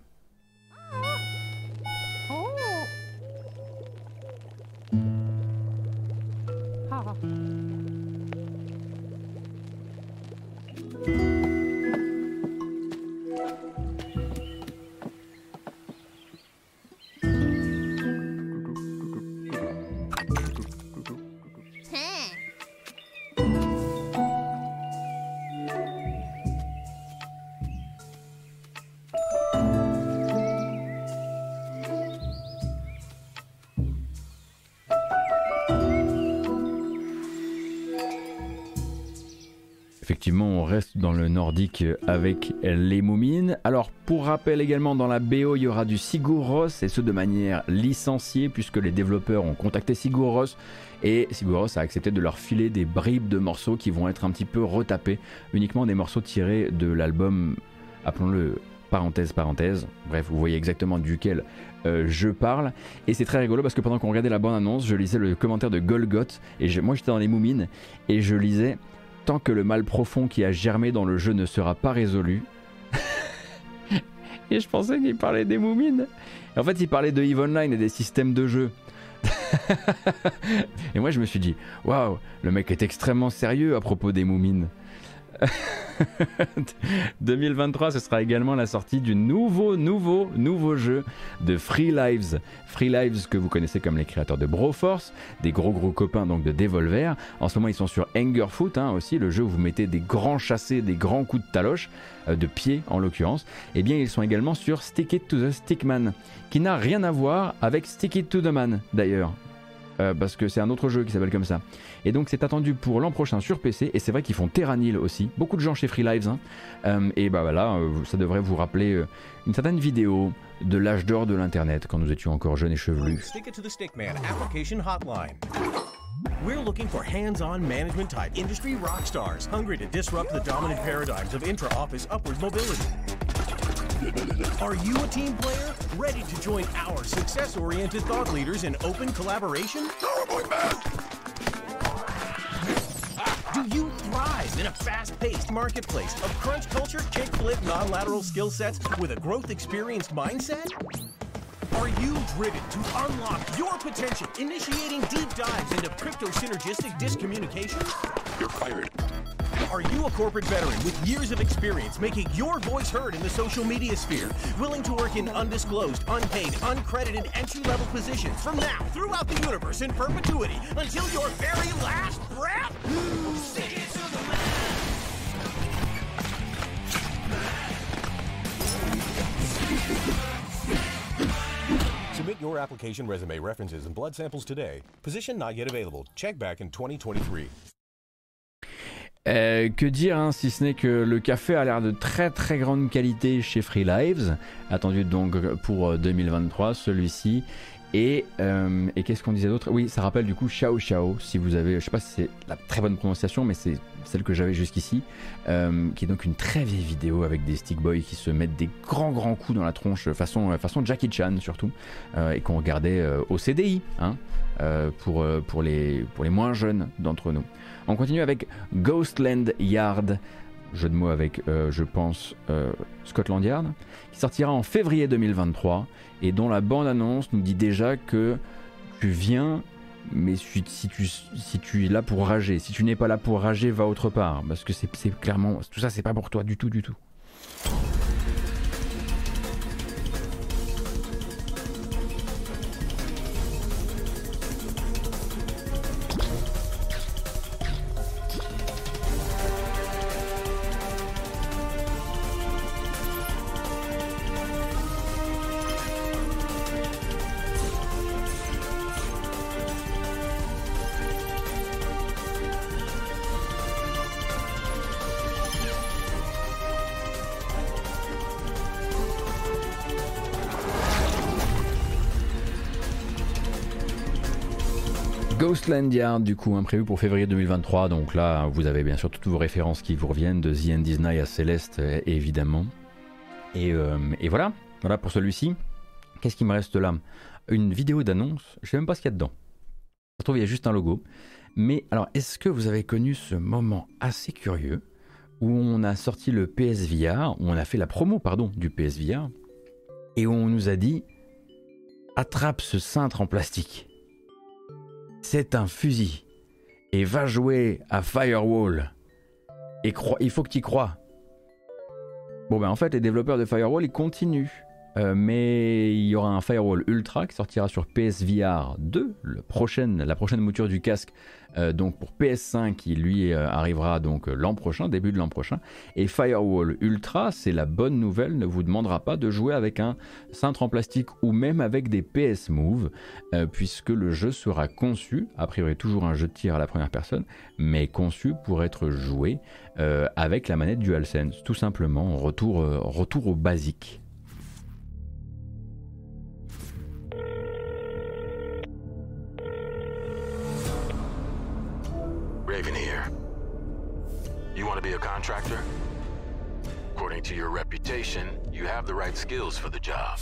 Avec les Moumines. Alors pour rappel également dans la BO il y aura du Sigur Rós et ce de manière licenciée puisque les développeurs ont contacté Sigur Rós. Et Sigur Rós a accepté de leur filer des bribes de morceaux qui vont être un petit peu retapés, uniquement des morceaux tirés de l'album, appelons-le parenthèse parenthèse, bref vous voyez exactement duquel euh, je parle. Et c'est très rigolo parce que pendant qu'on regardait la bande annonce je lisais le commentaire de Golgoth et moi j'étais dans les Moumines et je lisais tant que le mal profond qui a germé dans le jeu ne sera pas résolu. et je pensais qu'il parlait des moumines. En fait, il parlait de EVE Online et des systèmes de jeu. et moi, je me suis dit, waouh, le mec est extrêmement sérieux à propos des moumines. 2023, ce sera également la sortie du nouveau, nouveau, nouveau jeu de Free Lives. Free Lives que vous connaissez comme les créateurs de Broforce, des gros gros copains donc de Devolver. En ce moment, ils sont sur Angerfoot hein, aussi, le jeu où vous mettez des grands chassés, des grands coups de taloche, euh, de pied en l'occurrence. Et eh bien, ils sont également sur Stick It to the Stickman, qui n'a rien à voir avec Stick It to the Man d'ailleurs. Euh, parce que c'est un autre jeu qui s'appelle comme ça. Et donc c'est attendu pour l'an prochain sur PC, et c'est vrai qu'ils font Terranil aussi, beaucoup de gens chez Free Lives, hein. euh, et bah voilà, euh, ça devrait vous rappeler une certaine vidéo de l'âge d'or de l'internet quand nous étions encore jeunes et chevelus. We're looking for hands-on management type industry rock stars hungry to disrupt the dominant paradigms of intra-office upward mobility. Are you a team player? Ready to join our success oriented thought leaders in open collaboration? Do you thrive in a fast paced marketplace of crunch culture, kick flip, non lateral skill sets with a growth experienced mindset? Are you driven to unlock your potential, initiating deep dives into crypto synergistic discommunication? You're fired. Are you a corporate veteran with years of experience making your voice heard in the social media sphere? Willing to work in undisclosed, unpaid, uncredited entry level positions from now throughout the universe in perpetuity until your very last breath? Submit your application resume references and blood samples today. Position not yet available. Check back in 2023. Euh, que dire hein, si ce n'est que le café a l'air de très très grande qualité chez Free Lives, attendu donc pour 2023 euh, celui-ci. Et, euh, et qu'est-ce qu'on disait d'autre? Oui, ça rappelle du coup Xiao Xiao, si vous avez, je sais pas si c'est la très bonne prononciation, mais c'est celle que j'avais jusqu'ici, qui est donc une très vieille vidéo avec des stick boys qui se mettent des grands grands coups dans la tronche, façon, façon Jackie Chan surtout, et qu'on regardait au CDI, hein, pour, pour, les, pour les moins jeunes d'entre nous. On continue avec Ghostland Yard, jeu de mots avec, euh, je pense, euh, Scotland Yard, qui sortira en février 2023 et dont la bande-annonce nous dit déjà que tu viens, mais si tu, si tu es là pour rager, si tu n'es pas là pour rager, va autre part, parce que c'est clairement, tout ça c'est pas pour toi du tout, du tout. Ghostlandia, du coup, imprévu pour février 2023. Donc là, vous avez bien sûr toutes vos références qui vous reviennent de The End Disney à Céleste, évidemment. Et, euh, et voilà, voilà pour celui-ci. Qu'est-ce qui me reste là? Une vidéo d'annonce. Je sais même pas ce qu'il y a dedans. Se trouve, il y a juste un logo. Mais alors, est-ce que vous avez connu ce moment assez curieux où on a sorti le PSVR, où on a fait la promo, pardon, du PSVR, et où on nous a dit attrape ce cintre en plastique? C'est un fusil. Et va jouer à Firewall. Et il faut que tu y crois. Bon ben en fait les développeurs de Firewall ils continuent euh, mais il y aura un Firewall Ultra qui sortira sur PSVR 2, le prochaine, la prochaine mouture du casque, euh, donc pour PS5 qui lui euh, arrivera donc l'an prochain, début de l'an prochain. Et Firewall Ultra, c'est la bonne nouvelle, ne vous demandera pas de jouer avec un cintre en plastique ou même avec des PS Move, puisque le jeu sera conçu, a priori toujours un jeu de tir à la première personne, mais conçu pour être joué avec la manette DualSense, tout simplement, retour, retour au basique. Be a contractor? According to your reputation, you have the right skills for the job.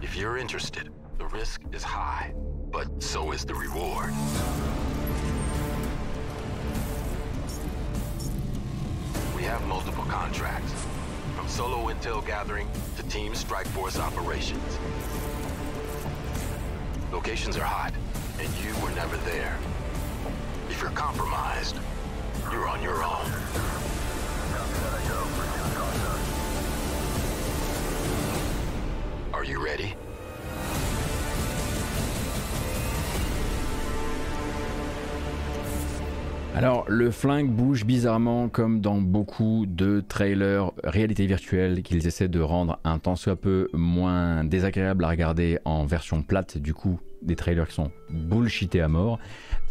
If you're interested, the risk is high, but so is the reward. We have multiple contracts, from solo intel gathering to team strike force operations. Locations are hot, and you were never there. If you're compromised, you're on your own. Are you ready? Alors, le flingue bouge bizarrement comme dans beaucoup de trailers réalité virtuelle qu'ils essaient de rendre un tant soit peu moins désagréable à regarder en version plate, du coup, des trailers qui sont bullshités à mort.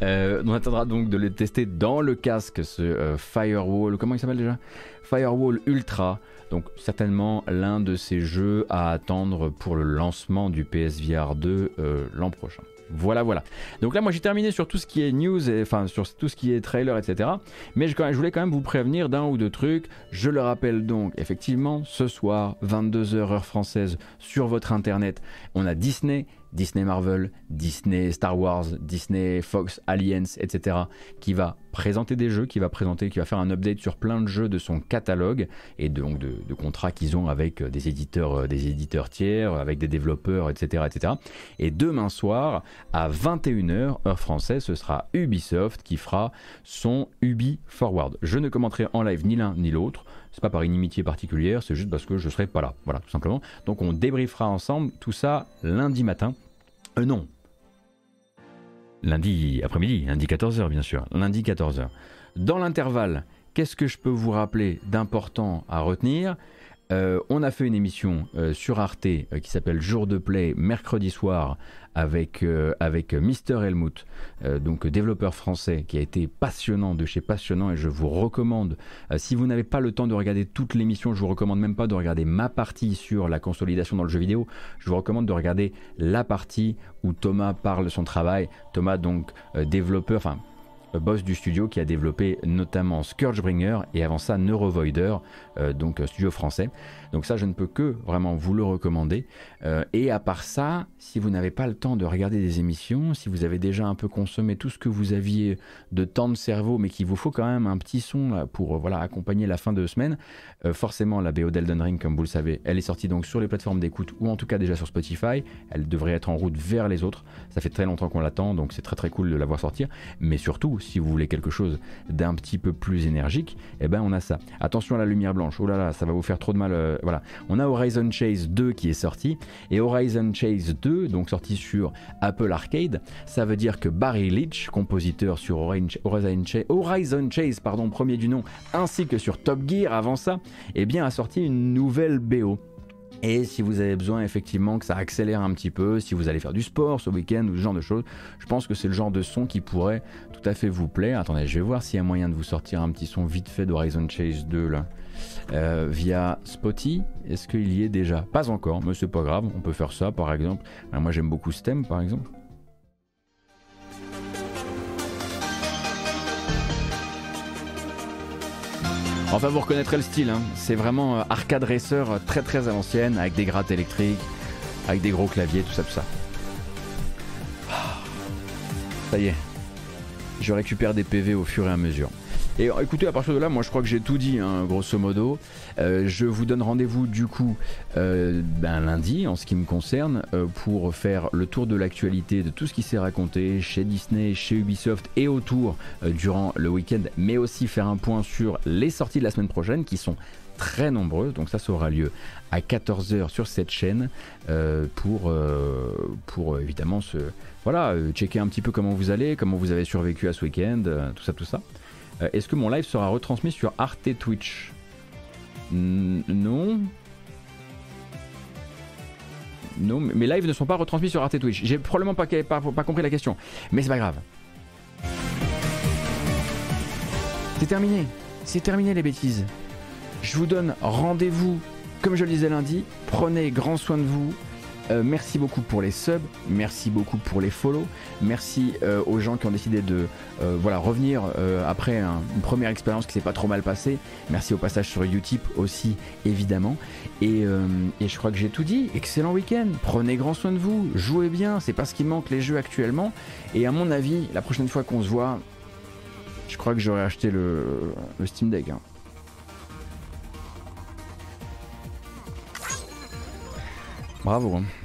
Euh, on attendra donc de les tester dans le casque, ce euh, Firewall, comment il s'appelle déjà? Firewall Ultra. Donc certainement l'un de ces jeux à attendre pour le lancement du PSVR 2 euh, l'an prochain. Voilà, voilà. Donc là, moi, j'ai terminé sur tout ce qui est news, enfin sur tout ce qui est trailer, etc. Mais je, je voulais quand même vous prévenir d'un ou deux trucs. Je le rappelle donc, effectivement, ce soir, 22h heure française, sur votre internet, on a Disney Disney Marvel, Disney Star Wars, Disney Fox Alliance, etc., qui va présenter des jeux, qui va présenter, qui va faire un update sur plein de jeux de son catalogue et donc de, contrats qu'ils ont avec euh, des éditeurs, euh, des éditeurs tiers, avec des développeurs, etc., etc. Et demain soir, à 21h, heure française, ce sera Ubisoft qui fera son Ubi Forward. Je ne commenterai en live ni l'un ni l'autre. C'est pas par inimitié particulière, c'est juste parce que je serai pas là. Voilà, tout simplement. Donc on débriefera ensemble tout ça lundi matin. Euh non. Lundi après-midi, lundi 14h bien sûr. Lundi 14h. Dans l'intervalle, qu'est-ce que je peux vous rappeler d'important à retenir? Euh, on a fait une émission euh, sur Arte euh, qui s'appelle Jour de Play mercredi soir avec, avec Mister Helmut, donc développeur français qui a été passionnant de chez passionnant et je vous recommande, si vous n'avez pas le temps de regarder toute l'émission, je vous recommande même pas de regarder ma partie sur la consolidation dans le jeu vidéo, je vous recommande de regarder la partie où Thomas parle de son travail, Thomas donc développeur, enfin boss du studio qui a développé notamment Scourgebringer et avant ça Neurovoider, euh, donc studio français. Donc ça, je ne peux que vraiment vous le recommander. Euh, et à part ça, si vous n'avez pas le temps de regarder des émissions, si vous avez déjà un peu consommé tout ce que vous aviez de temps de cerveau, mais qu'il vous faut quand même un petit son pour euh, voilà accompagner la fin de semaine, euh, forcément la BO d'Elden Ring, comme vous le savez, elle est sortie donc sur les plateformes d'écoute ou en tout cas déjà sur Spotify. Elle devrait être en route vers les autres. Ça fait très longtemps qu'on l'attend, donc c'est très très cool de la voir sortir. Mais surtout, si vous voulez quelque chose d'un petit peu plus énergique, eh ben on a ça. Attention à la lumière blanche. Oh là là, ça va vous faire trop de mal voilà, on a Horizon Chase 2 qui est sorti et Horizon Chase 2, donc sorti sur Apple Arcade, ça veut dire que Barry Leach, compositeur sur Horizon Chase, pardon, premier du nom, ainsi que sur Top Gear avant ça, eh bien a sorti une nouvelle BO. Et si vous avez besoin effectivement que ça accélère un petit peu, si vous allez faire du sport ce week-end ou ce genre de choses, je pense que c'est le genre de son qui pourrait tout à fait vous plaire. Attendez, je vais voir s'il y a moyen de vous sortir un petit son vite fait d'Horizon Chase 2 là. Euh, via Spotty, est-ce qu'il y est déjà? Pas encore, mais c'est pas grave, on peut faire ça par exemple. Euh, moi j'aime beaucoup Stem par exemple. Enfin, vous reconnaîtrez le style, hein. c'est vraiment euh, arcade racer euh, très très à l'ancienne, avec des grattes électriques, avec des gros claviers, tout ça, tout ça. Ah. Ça y est, je récupère des PV au fur et à mesure. Et euh, écoutez, à partir de là, moi je crois que j'ai tout dit, hein, grosso modo. Euh, je vous donne rendez-vous du coup euh, ben, lundi en ce qui me concerne pour faire le tour de l'actualité de tout ce qui s'est raconté chez Disney, chez Ubisoft et autour durant le week-end, mais aussi faire un point sur les sorties de la semaine prochaine qui sont très nombreuses. Donc ça, ça aura lieu à 14h sur cette chaîne pour, pour évidemment se, voilà, checker un petit peu comment vous allez, comment vous avez survécu à ce week-end, tout ça, tout ça. Euh, est-ce que mon live sera retransmis sur Arte Twitch Non. Non, mes lives ne sont pas retransmis sur Arte Twitch. J'ai probablement pas, pas, compris la question. Mais c'est pas grave. C'est terminé. C'est terminé les bêtises. Je vous donne rendez-vous, comme je le disais lundi. Prenez grand soin de vous. Euh, merci beaucoup pour les subs, merci beaucoup pour les follow, merci euh, aux gens qui ont décidé de euh, voilà, revenir après une première expérience qui s'est pas trop mal passée. Merci au passage sur Utip aussi évidemment. Et, et je crois que j'ai tout dit. Excellent week-end, prenez grand soin de vous, jouez bien, c'est pas ce qui manque les jeux actuellement. Et à mon avis, la prochaine fois qu'on se voit, je crois que j'aurais acheté le, le Steam Deck. Hein. Bravo. Hein.